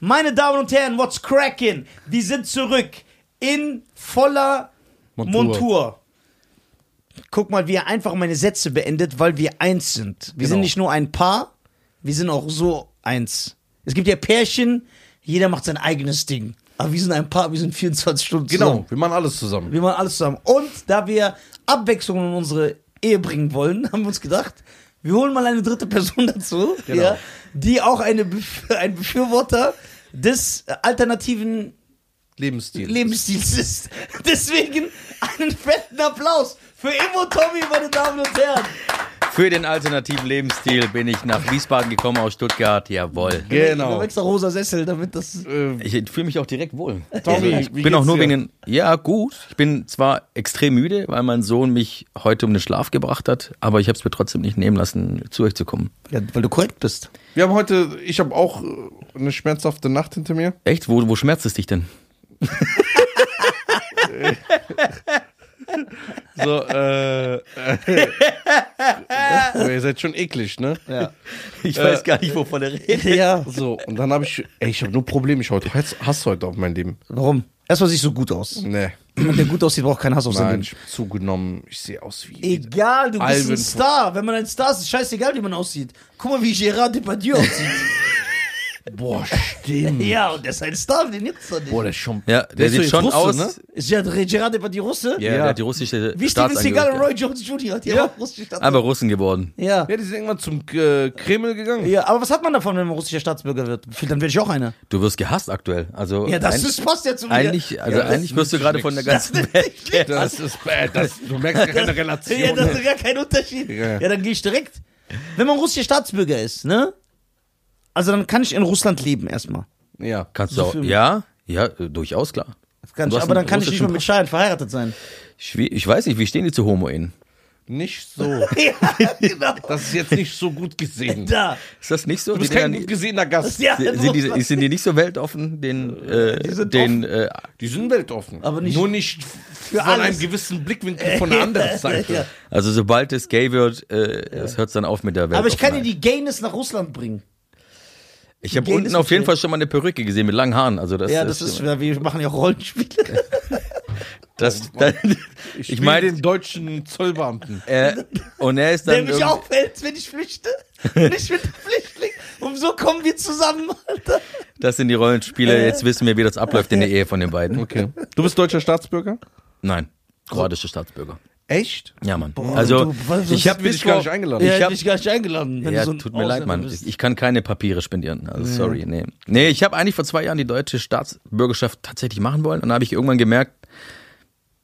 Meine Damen und Herren, what's cracking? Wir sind zurück in voller Montur. Montur. Guck mal, wie er einfach meine Sätze beendet, weil wir eins sind. Wir sind Genau. nicht nur ein Paar, wir sind auch so eins. Es gibt ja Pärchen, jeder macht sein eigenes Ding. Aber wir sind ein Paar, wir sind 24 Stunden Genau, zusammen. wir machen alles zusammen. Wir machen alles zusammen. Und da wir Abwechslung in unsere Ehe bringen wollen, haben wir uns gedacht, wir holen mal eine dritte Person dazu, Genau. ja, die auch eine, ein Befürworter des äh, alternativen Lebensstil. Lebensstils ist. Deswegen einen fetten Applaus für Immo Tommy, meine Damen und Herren. Für den alternativen Lebensstil bin ich nach Wiesbaden gekommen aus Stuttgart. Jawohl. Genau. haben extra rosa Sessel, damit das. Äh, Ich fühle mich auch direkt wohl. Tommy, ich wie bin auch nur dir? wegen. Ja, gut. Ich bin zwar extrem müde, weil mein Sohn mich heute um den Schlaf gebracht hat, aber ich habe es mir trotzdem nicht nehmen lassen, zu euch zu kommen. Ja, weil du korrekt bist. wir haben heute, ich habe auch äh, eine schmerzhafte Nacht hinter mir. Echt? Wo, wo schmerzt es dich denn? So, äh, äh, ihr seid schon eklig, ne? Ja. Ich weiß gar nicht, wovon er redet. ja. So, und dann habe ich, ey, ich habe nur Probleme, ich heute Hass, Hass heute auf mein Leben. Warum? Erstmal siehst du gut aus. Nee, Jemand, der gut aussieht, braucht keinen Hass auf sein nein, Leben. ich zugenommen, ich sehe aus wie... Egal, du bist ein Star. Wenn man ein Star ist, ist scheißegal, wie man aussieht. Guck mal, wie Gérard Depardieu aussieht. Boah, stimmt. ja, und der ist ein Star, den gibt's doch nicht. Boah, der ist schon... Ja, der, ist sieht schon jetzt aus. Russe, ne? Ist ja Gérard Depardieu Russe? Ja, der hat die russische Seagal und Staatsangehörigkeit. Roy Jones Jr. Die Ja. auch russische Staatsbürger. Aber Russen geworden. Ja. Ja, die sind irgendwann zum äh, Kreml gegangen. ja, aber was hat man davon, wenn man russischer Staatsbürger wird? Dann werde ich auch einer. Du wirst gehasst aktuell. Also Ja, das ist, passt ja zu mir. eigentlich, also Ja, eigentlich wirst du gerade von der ganzen Welt. Das ist bad, das, du merkst gar keine Relation. Ja, das ist gar kein Unterschied. Ja. Ja, dann gehe ich direkt. Wenn man russischer Staatsbürger ist, ne? Also dann kann ich in Russland leben erstmal. ja. Kannst So du auch. Ja, ja, äh, durchaus klar. Kann Du ich, aber dann kann ich nicht mehr mit Schein verheiratet sein. Schwie- Ich weiß nicht, wie stehen die zu Homo-Ehen? Nicht so. ja, genau. Das ist jetzt nicht so gut gesehen. Da. Ist das nicht so? Du bist Die kein gut gesehener Gast. Ja, in sind, die, sind die nicht so weltoffen, den, äh, Die sind den, äh, Die sind weltoffen. Aber nicht- Nur nicht Für von alles. einem gewissen Blickwinkel von der anderen Seite. Ja. also sobald es gay wird, äh, es hört dann auf mit der Welt. Aber ich kann dir die Gayness nach Russland bringen. Ich habe unten ist auf jeden. Fall schon mal eine Perücke gesehen mit langen Haaren. Also das, Ja, das ist, ja, wir machen ja auch Rollenspiele. das, das, Ich, ich meine den deutschen Zollbeamten. äh, und er ist Der dann mich irgendwie- aufhält, wenn ich flüchte. Und ich bin Flüchtling. Und so kommen wir zusammen, Alter. das sind die Rollenspiele. Jetzt wissen wir, wie das abläuft in der Ehe von den beiden. Okay. Du bist deutscher Staatsbürger? Nein, kroatische Staatsbürger. Echt? Ja, Mann. also du, was- ich habe dich gar nicht eingeladen. Ja, Ich ich hab- dich gar nicht eingeladen. Ja, so tut mir leid, Mann. bist. Ich kann keine Papiere spendieren. Also sorry, nee. Nee, ich habe eigentlich vor zwei Jahren die deutsche Staatsbürgerschaft tatsächlich machen wollen und dann habe ich irgendwann gemerkt,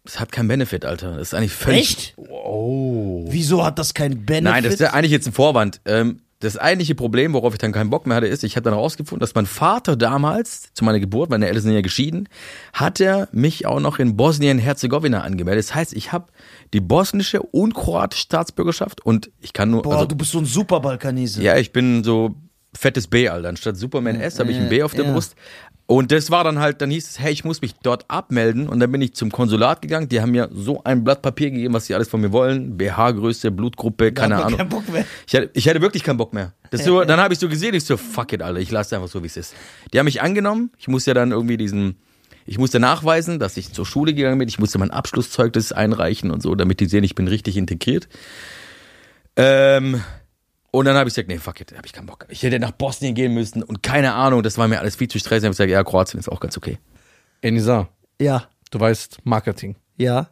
es hat keinen Benefit, Alter. Das ist eigentlich völlig. Echt? Oh. Wieso hat das keinen Benefit? Nein, das ist ja eigentlich jetzt ein Vorwand. Ähm, das eigentliche Problem, worauf ich dann keinen Bock mehr hatte, ist, ich habe dann herausgefunden, dass mein Vater damals, zu meiner Geburt, meine Eltern sind ja geschieden, hat er mich auch noch in Bosnien-Herzegowina angemeldet. Das heißt, ich habe die bosnische und kroatische Staatsbürgerschaft und ich kann nur, Boah, also, du bist so ein super Balkanese. ja, ich bin so fettes B, Alter. Anstatt Superman S habe ich ein B auf der ja. Brust. Und das war dann halt, dann hieß es, hey, ich muss mich dort abmelden. Und dann bin ich zum Konsulat gegangen. Die haben mir so ein Blatt Papier gegeben, was sie alles von mir wollen. BH-Größe, Blutgruppe, keine Ahnung. keinen Bock mehr. Ich hatte, ich hatte wirklich keinen Bock mehr. Das so, dann habe ich so gesehen, ich so, fuck it, Alter, ich lasse einfach so, wie es ist. Die haben mich angenommen. Ich musste ja dann irgendwie diesen, ich musste nachweisen, dass ich zur Schule gegangen bin. Ich musste mein Abschlusszeugnis einreichen und so, damit die sehen, ich bin richtig integriert. Ähm, und dann habe ich gesagt, nee, fuck it, habe ich keinen Bock. Ich hätte nach Bosnien gehen müssen und keine Ahnung, das war mir alles viel zu stressig. Ich habe gesagt, ja, Kroatien ist auch ganz okay. Enisa, Ja, du weißt, Marketing. ja.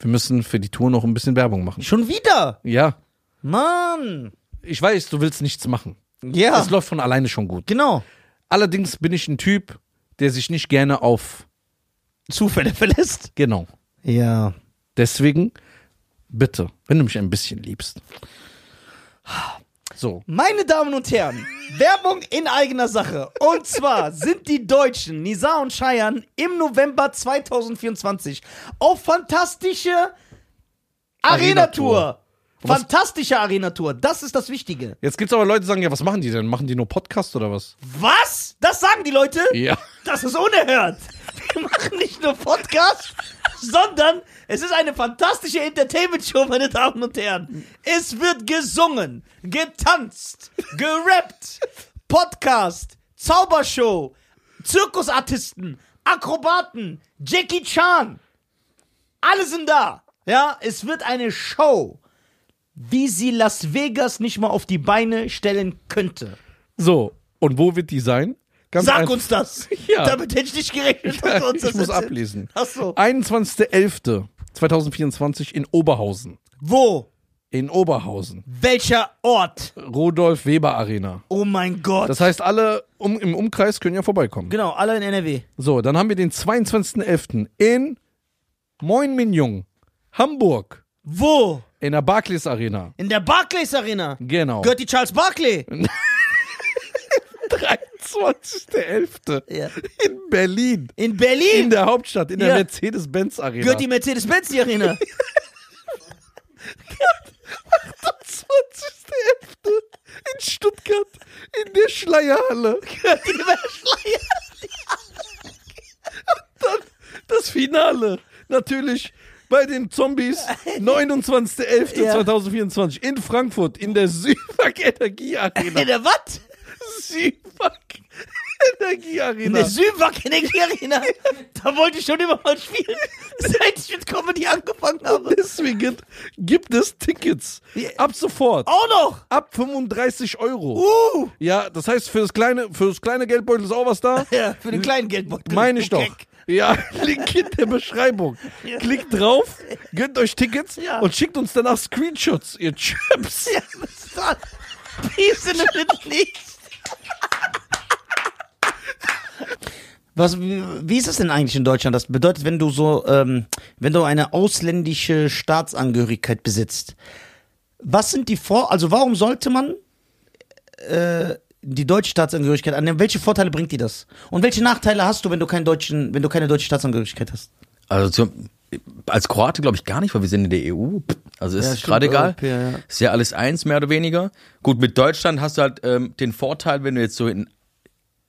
Wir müssen für die Tour noch ein bisschen Werbung machen. Schon wieder? Ja. Mann. Ich weiß, du willst nichts machen. Ja, Es läuft von alleine schon gut. genau. Allerdings bin ich ein Typ, der sich nicht gerne auf. Zufälle verlässt. Genau. Ja. Deswegen, bitte, wenn du mich ein bisschen liebst. So. Meine Damen und Herren, Werbung in eigener Sache. Und zwar sind die Deutschen Nisa und Cheyenne im November 2024 auf fantastische Arena-Tour. Was- Fantastische Arena-Tour. Das ist das Wichtige. Jetzt gibt's aber Leute, die sagen, ja, was machen die denn? Machen die nur Podcast oder was? Was? Das sagen die Leute? Ja. Das ist unerhört. Wir machen nicht nur Podcast, sondern es ist eine fantastische Entertainment-Show, meine Damen und Herren. Es wird gesungen, getanzt, gerappt, Podcast, Zaubershow, Zirkusartisten, Akrobaten, Jackie Chan. Alle sind da. Ja, es wird eine Show, wie sie Las Vegas nicht mal auf die Beine stellen könnte. So, und wo wird die sein? Ganz Sag uns das. Ja. Damit hätte ich nicht gerechnet, dass du uns das ich muss erzählst. ablesen. Ach so. 21.11.2024 in Oberhausen. Wo? In Oberhausen. Welcher Ort? Rudolf Weber Arena. Oh mein Gott. Das heißt, alle um, im Umkreis können ja vorbeikommen. genau, alle in NRW. So, dann haben wir den 22.11. in Moin Minjung, Hamburg, Wo? in der Barclays Arena. In der Barclays Arena. Genau. Gehört die Charles Barkley? 23.11. Ja. in Berlin. In In Berlin. der Hauptstadt, in der Ja. Mercedes-Benz Arena. Gehört die Mercedes-Benz die Arena? 20.11. in Stuttgart, in der Schleierhalle. Gehört die Schleier? Dann das Finale. Natürlich bei den Zombies. 29.11.2024 in Frankfurt, in der Süwag Energie Arena. In der was? Süwag Energie In Arena. der Süwag Energie Arena. Da wollte ich schon immer mal spielen, seit ich mit Comedy angefangen habe. Deswegen gibt es Tickets. Ja. Ab sofort. Auch noch. Ab 35 Euro. Uh. Ja, das heißt, für das kleine, für das kleine Geldbeutel ist auch was da. Ja, für den kleinen Geldbeutel. Meine ich doch. Ja, Link in der Beschreibung. Klickt drauf, gönnt euch Tickets Ja. und schickt uns danach Screenshots, ihr Chips. Ja, das? Peace in the. Was, wie, ist das denn eigentlich in Deutschland? Das bedeutet, wenn du so, ähm, wenn du eine ausländische Staatsangehörigkeit besitzt, was sind die Vor, also warum sollte man äh, die deutsche Staatsangehörigkeit annehmen? Welche Vorteile bringt dir das? Und welche Nachteile hast du, wenn du keinen deutschen, wenn du keine deutsche Staatsangehörigkeit hast? Also zum, als Kroate glaube ich gar nicht, weil wir sind in der EU. Also ist Ja, gerade egal. Europäer, ja. Ist ja alles eins, mehr oder weniger. Gut, mit Deutschland hast du halt ähm, den Vorteil, wenn du jetzt so in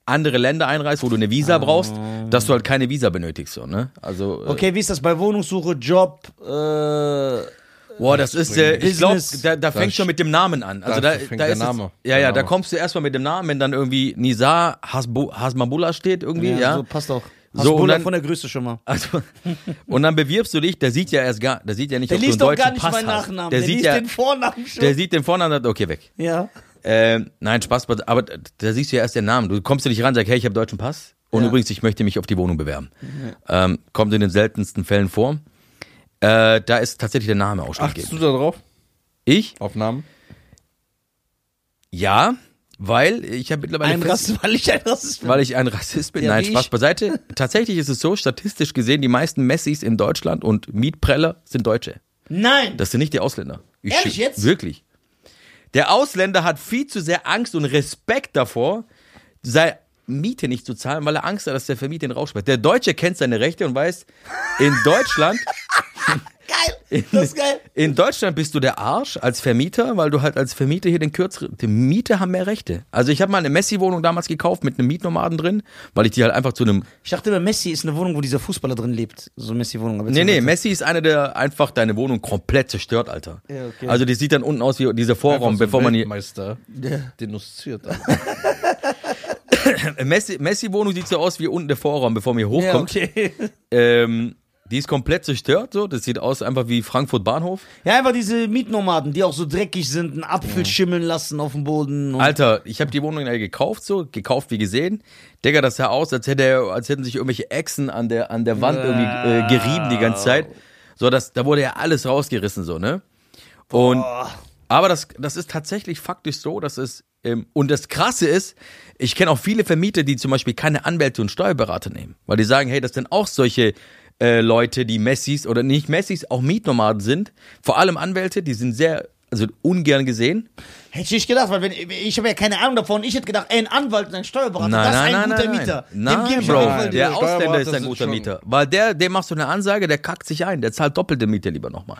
andere Länder einreist, wo du eine Visa brauchst, dass du halt keine Visa benötigst. So, ne? Also, äh, Okay, wie ist das bei Wohnungssuche, Job, äh, Boah, das ist, äh, ich glaube, da, da fängt schon mit dem Namen an. Also da da, fängt da der ist Name. Es, ja, Der ja, da Name. kommst du erstmal mit dem Namen, wenn dann irgendwie Nizar Hasbu, Hasmabullah steht irgendwie, ja. so passt auch. So, So, und und dann- von der Größe schon mal. Also, und dann bewirbst du dich, der sieht ja erst gar, der sieht ja nicht, Der ob du liest einen doch gar deutschen nicht Pass meinen hast. Nachnamen. Der, Der, sieht liest ja, den Vornamen schon. der sieht den Vornamen und sagt, okay, weg. ja. Ähm, nein, Spaß, aber da siehst du ja erst den Namen. Du kommst ja nicht ran, sagst, hey, ich habe deutschen Pass. Und Ja. übrigens, ich möchte mich auf die Wohnung bewerben. Ähm, kommt in den seltensten Fällen vor. Äh, da ist tatsächlich der Name Achtest ausschlaggebend. du da drauf? Ich? Auf Namen? Ja, weil ich habe mittlerweile Ein Rassist, weil ich ein Rassist bin. weil ich ein Rassist bin. Ja, Nein, Spaß ich. beiseite. Tatsächlich ist es so, statistisch gesehen, die meisten Messis in Deutschland und Mietpreller sind Deutsche. Nein. Das sind nicht die Ausländer. Ich Ehrlich jetzt? Wirklich. Der Ausländer hat viel zu sehr Angst und Respekt davor, seine Miete nicht zu zahlen, weil er Angst hat, dass der Vermieter ihn rausschmeißt. Der Deutsche kennt seine Rechte und weiß, in Deutschland, geil. Das ist geil. in Deutschland bist du der Arsch als Vermieter, weil du halt als Vermieter hier den kürzeren, die Mieter haben mehr Rechte. Also ich habe mal eine Messi-Wohnung damals gekauft mit einem Mietnomaden drin, weil ich die halt einfach zu einem Ich dachte immer, Messi ist eine Wohnung, wo dieser Fußballer drin lebt. So eine Messi-Wohnung. Nee, nee. Messi ist einer, der einfach deine Wohnung komplett zerstört, Alter. Ja, okay. Also die sieht dann unten aus wie dieser Vorraum, so bevor man hier. Weltmeister denunziert. Messi, Messi-Wohnung sieht so aus wie unten der Vorraum, bevor man hier Ja, hochkommt. okay. ähm, die ist komplett zerstört, so. Das sieht aus einfach wie Frankfurt Bahnhof. Ja, einfach diese Mietnomaden, die auch so dreckig sind, einen Apfel schimmeln lassen auf dem Boden. Alter, ich habe die Wohnung ja gekauft, so, gekauft wie gesehen. Digga, das sah aus, als hätte er, als hätten sich irgendwelche Echsen an der, an der Wand irgendwie äh, gerieben die ganze Zeit. So, das, da wurde ja alles rausgerissen, so, ne? Und, aber das, das ist tatsächlich faktisch so, dass es, und das Krasse ist, ich kenne auch viele Vermieter, die zum Beispiel keine Anwälte und Steuerberater nehmen, weil die sagen, hey, das sind auch solche äh, Leute, die Messis oder nicht Messis, auch Mietnomaden sind. Vor allem Anwälte, die sind sehr, also ungern gesehen. Hätte ich nicht gedacht, weil wenn, ich habe ja keine Ahnung davon. Ich hätte gedacht, ey, ein Anwalt und ein Steuerberater, Nein, das ist nein, ein nein, guter nein, Mieter. Nein, Dem gebe ich Bro, die der. Ausländer ist ein guter Mieter. Weil der, dem machst du eine Ansage, der kackt sich ein. Der zahlt doppelte Miete lieber nochmal.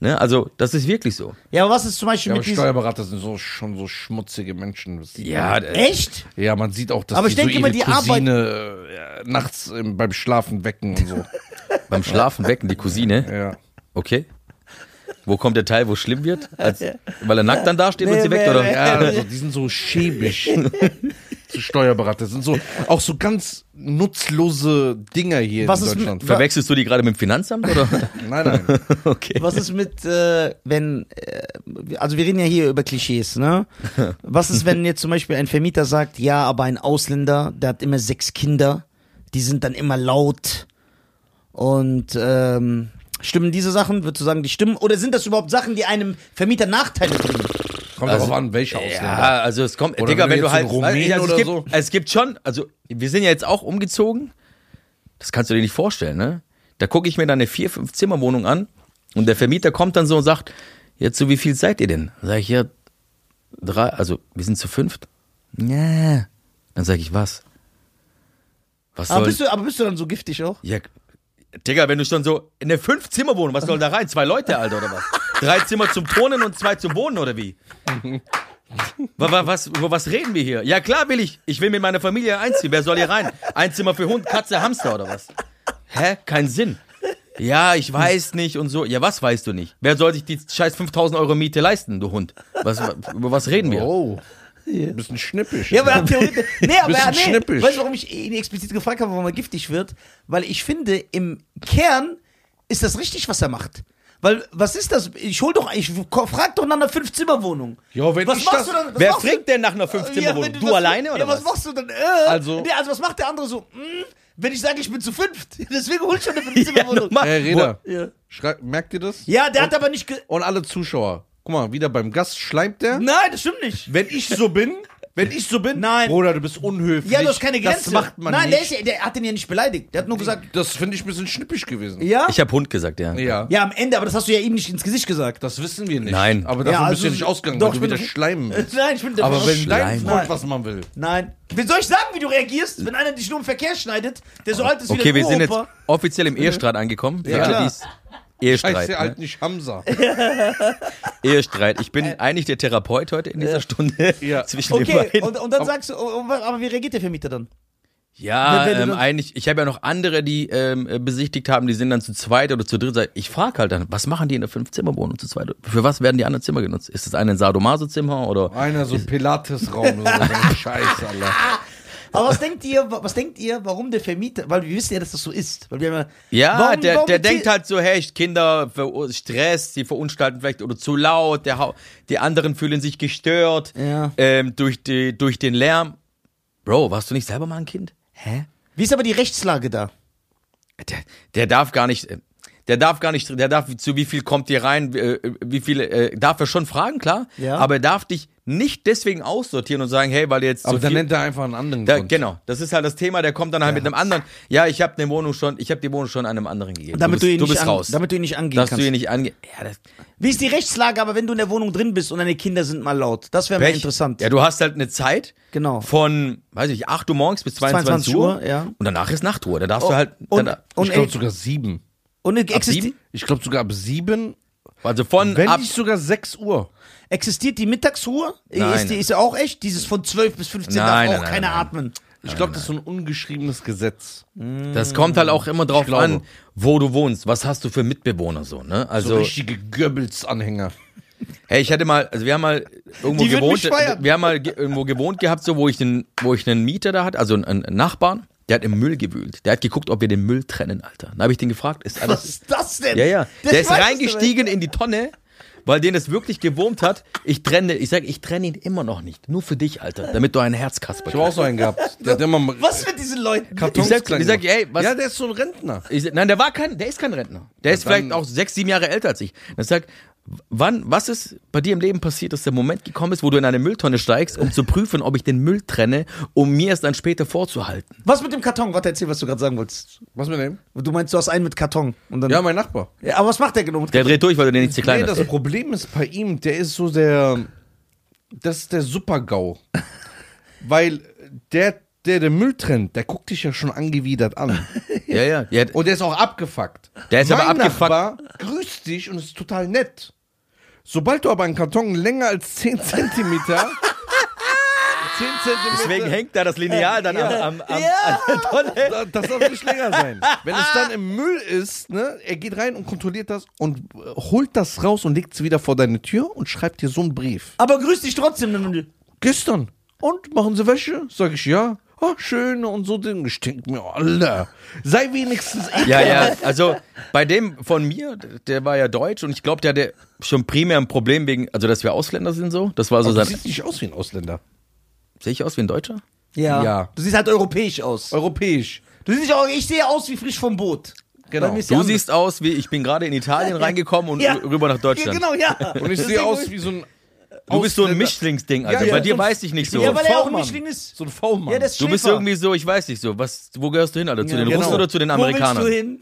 Ne? Also, das ist wirklich so. Ja, aber was ist zum Beispiel Ja, aber mit diesem... Steuerberater sind so schon so schmutzige Menschen. Das- Ja, Echt? Ja, man sieht auch, dass Aber die ich denke so immer, die Cousine äh, nachts ähm, beim Schlafen wecken und so. beim Schlafen wecken die Cousine. ja. Okay. Wo kommt der Teil, wo es schlimm wird? Als, weil er nackt dann dasteht und Nee, sie weckt, nee, oder? nee. Ja, also, die sind so schäbig. zu Steuerberater. Das sind so auch so ganz nutzlose Dinger hier Was in ist mit- Deutschland. Verwechselst du die gerade mit dem Finanzamt oder? Nein, nein. okay. Was ist mit, äh, wenn, äh, also wir reden ja hier über Klischees, ne? Was ist, wenn jetzt zum Beispiel ein Vermieter sagt, ja, aber ein Ausländer, der hat immer sechs Kinder, die sind dann immer laut und ähm, stimmen diese Sachen? Würdest du sagen, die stimmen? Oder sind das überhaupt Sachen, die einem Vermieter Nachteile bringen? Kommt Also- darauf an, welcher Ausländer. Ja, also es kommt, Oder Digga, wenn wenn du du jetzt halt, also oder es gibt, so. es gibt schon, also wir sind ja jetzt auch umgezogen, das kannst du dir nicht vorstellen, ne? Da gucke ich mir dann eine vier, fünf Zimmerwohnung an und der Vermieter kommt dann so und sagt, jetzt so wie viel seid ihr denn? Sag ich ja drei, also wir sind zu fünft. Ja. Dann sag ich was? Was Aber soll? bist, du, aber bist du dann so giftig auch? Ja, Digga, wenn du schon so in eine fünf Zimmerwohnung, was soll da rein? Zwei Leute, Alter, oder was? Drei Zimmer zum Turnen und zwei zum Wohnen, oder wie? Wa- wa- Was, über was reden wir hier? Ja, klar will ich. Ich will mit meiner Familie einziehen. Wer soll hier rein? Ein Zimmer für Hund, Katze, Hamster oder was? Hä? Kein Sinn. Ja, ich weiß nicht und so. Ja, was weißt du nicht? Wer soll sich die scheiß 5000 Euro Miete leisten, du Hund? Was, über was reden wir? Oh. Ein bisschen schnippisch. Ja, aber er hat theoretisch. Nee, aber Bisschen er, nee. schnippisch. Weißt du, warum ich ihn explizit gefragt habe, warum er giftig wird? Weil ich finde, im Kern ist das richtig, was er macht. Weil, was ist das? Ich hol doch, ich frag doch nach einer Fünf-Zimmer-Wohnung. Ja, wenn was ich machst das- du dann? Was Wer machst du- fragt denn nach einer Ja, Fünf-Zimmer-Wohnung? wenn du was- alleine oder ja, was? was? machst du dann? Äh, Also- nee, also was macht der andere so? Hm, wenn ich sage, ich bin zu fünft. Deswegen hol ich schon eine Fünf-Zimmer-Wohnung. normal. Hey, Reda, Ja. merkt ihr das? ja, der hat aber nicht. Ge Und alle Zuschauer. Guck mal, wieder beim Gast schleimt der. Nein, das stimmt nicht. Wenn ich so bin, wenn ich so bin, Nein. Bruder, du bist unhöflich. Ja, du hast keine Grenze. Das macht man Nein, der, nicht. ja- der hat den ja nicht beleidigt. Der hat nur gesagt, das finde ich ein bisschen schnippisch gewesen. ja? Ich habe Hund gesagt, ja. Ja. Ja, am Ende, aber das hast du ja ihm nicht ins Gesicht gesagt. Das wissen wir nicht. Nein. Aber davon Ja, bist du also- nicht ausgegangen, doch, weil ich du bin wieder schleimen willst. Nein, ich bin der Aber wenn dein Schleim. Freund was man will. Nein. Wie soll ich sagen, wie du reagierst, wenn einer dich nur im Verkehr schneidet, der so alt ist wie Okay, der wir sind jetzt offiziell im Ehestreit angekommen. Ja, die's- Ehestreit. Scheiße, ne? halt nicht Hamza. Ehestreit. Ich bin eigentlich der Therapeut heute in dieser Stunde Ja. zwischen den Okay, beiden. und, und dann sagst du, oh, oh, aber wie reagiert der Vermieter dann? ja, ähm, dann- eigentlich, ich habe ja noch andere, die ähm, äh, besichtigt haben, die sind dann zu zweit oder zu dritt. Ich frage halt dann, was machen die in der Fünf-Zimmer-Wohnung zu zweit? Für was werden die anderen Zimmer genutzt? Ist das eine ein Sadomaso-Zimmer oder? Einer so ein Pilates-Raum oder so. so ein Scheiß, Alter. Aber was denkt ihr, was denkt ihr, warum der Vermieter, weil wir wissen ja, dass das so ist. Weil wir haben Ja, warum, der, warum der denkt halt so, hey, Kinder, Stress, die verunstalten vielleicht oder zu laut, der, die anderen fühlen sich gestört Ja. ähm, durch, die, durch den Lärm. Bro, warst du nicht selber mal ein Kind? Hä? Wie ist aber die Rechtslage da? Der, der darf gar nicht, äh, der darf gar nicht, der darf, zu wie viel kommt dir rein, äh, wie viel, äh, darf er schon fragen, klar, Ja. aber er darf dich nicht deswegen aussortieren und sagen, hey, weil du jetzt Aber dann viel, nennt er einfach einen anderen da, Grund. genau, das ist halt das Thema, der kommt dann halt mit einem anderen, ja, ich habe eine Wohnung schon, ich habe die Wohnung schon einem anderen gegeben. Damit du du, bist, ihn du nicht bist an, raus. Damit du ihn nicht angehen dass kannst. du ihn nicht ange... Ja, das, Wie ist die Rechtslage, aber wenn du in der Wohnung drin bist und deine Kinder sind mal laut? Das wäre mal interessant. Ja, du hast halt eine Zeit Genau. von, weiß ich, 8 Uhr morgens bis 22, 22 Uhr. Uhr, ja. Und danach ist Nachtruhe. Da darfst Oh, du halt, und- dann, und ich glaube sogar sieben. Und existi sieben? Ich glaube sogar ab sieben, also von wenn ab, nicht sogar sechs Uhr. existiert die Mittagsruhe? Nein. Ist die ist ja auch echt? Dieses von 12 bis 15 Nein, darf nein, auch nein, keiner nein. atmen. Ich glaube, das ist so ein ungeschriebenes Gesetz. das kommt halt auch immer drauf an, wo du wohnst. Was hast du für Mitbewohner so, ne? So Also, richtige Goebbels-Anhänger. hey, ich hatte mal, also wir haben mal irgendwo gewohnt, wir haben mal ge irgendwo gewohnt gehabt, so, wo ich einen, wo ich einen Mieter da hatte, also einen, einen Nachbarn, der hat im Müll gewühlt. Der hat geguckt, ob wir den Müll trennen, Alter. Dann habe ich den gefragt, ist alles, Was ist das denn? Ja, ja. Das Der ist reingestiegen in die Tonne, weil den es wirklich gewurmt hat. Ich trenne, ich sag, ich trenne ihn immer noch nicht. Nur für dich, Alter. Damit du ein Herzkasper Ich habe auch so einen gehabt. Der hat immer. Was mit diesen Leuten? Kartons Ich sag- ich sag, ey, was- Ja, der ist so ein Rentner. Ich, sag, nein, der war kein, der ist kein Rentner. Der ist vielleicht auch sechs, sieben Jahre älter als ich. Dann sag, wann, was ist bei dir im Leben passiert, dass der Moment gekommen ist, wo du in eine Mülltonne steigst, um zu prüfen, ob ich den Müll trenne, um mir es dann später vorzuhalten? Was mit dem Karton? Warte, erzähl, was du gerade sagen wolltest. Was mit dem? Du meinst, du hast einen mit Karton. Und dann, Ja, mein Nachbar. Ja, aber was macht der genau mit Der dreht durch, weil du den nicht zu klein Nee, hast. das Problem ist bei ihm, der ist so der. Das ist der Super-GAU. Weil der, der den Müll trennt, der guckt dich ja schon angewidert an. Ja, ja. ja Und der ist auch abgefuckt. Der ist mein aber abgefuckt. Nachbar grüßt dich und ist total nett. Sobald du aber einen Karton länger als 10 Zentimeter. 10 Zentimeter. Deswegen hängt da das Lineal dann am, am, am, Ja. Tonne. Da- Das darf nicht länger sein. Wenn es dann im Müll ist, ne, er geht rein und kontrolliert das und äh, holt das raus und legt es wieder vor deine Tür und schreibt dir so einen Brief. Aber grüß dich trotzdem. Gestern. Und machen Sie Wäsche? Sag ich ja. Ah, schön und so Ding. Ich denke mir, Alter, sei wenigstens Ja, ja, also bei dem von mir, der war ja deutsch und ich glaube, der hatte schon primär ein Problem wegen, also dass wir Ausländer sind so. Das war so Du sein. siehst nicht aus wie ein Ausländer. Sehe ich aus wie ein Deutscher? Ja. Ja. Du siehst halt europäisch aus. Europäisch. Du siehst nicht auch, ich sehe aus wie frisch vom Boot. Genau. Du ja siehst aus wie, ich bin gerade in Italien reingekommen und Ja. rüber nach Ja, Deutschland. genau, ja. Und ich sehe aus wie so ein. Du bist so ein. Mischlingsding, Alter. Ja, Bei ja, dir so ein- weiß ich nicht so. Ja, weil er auch ein. Mischling ist. So ein V-Mann. Ja, der Du bist irgendwie so, ich weiß nicht so, was, wo gehörst du hin, Alter? Zu Ja, den genau. Russen oder zu den Amerikanern? Wo willst du hin?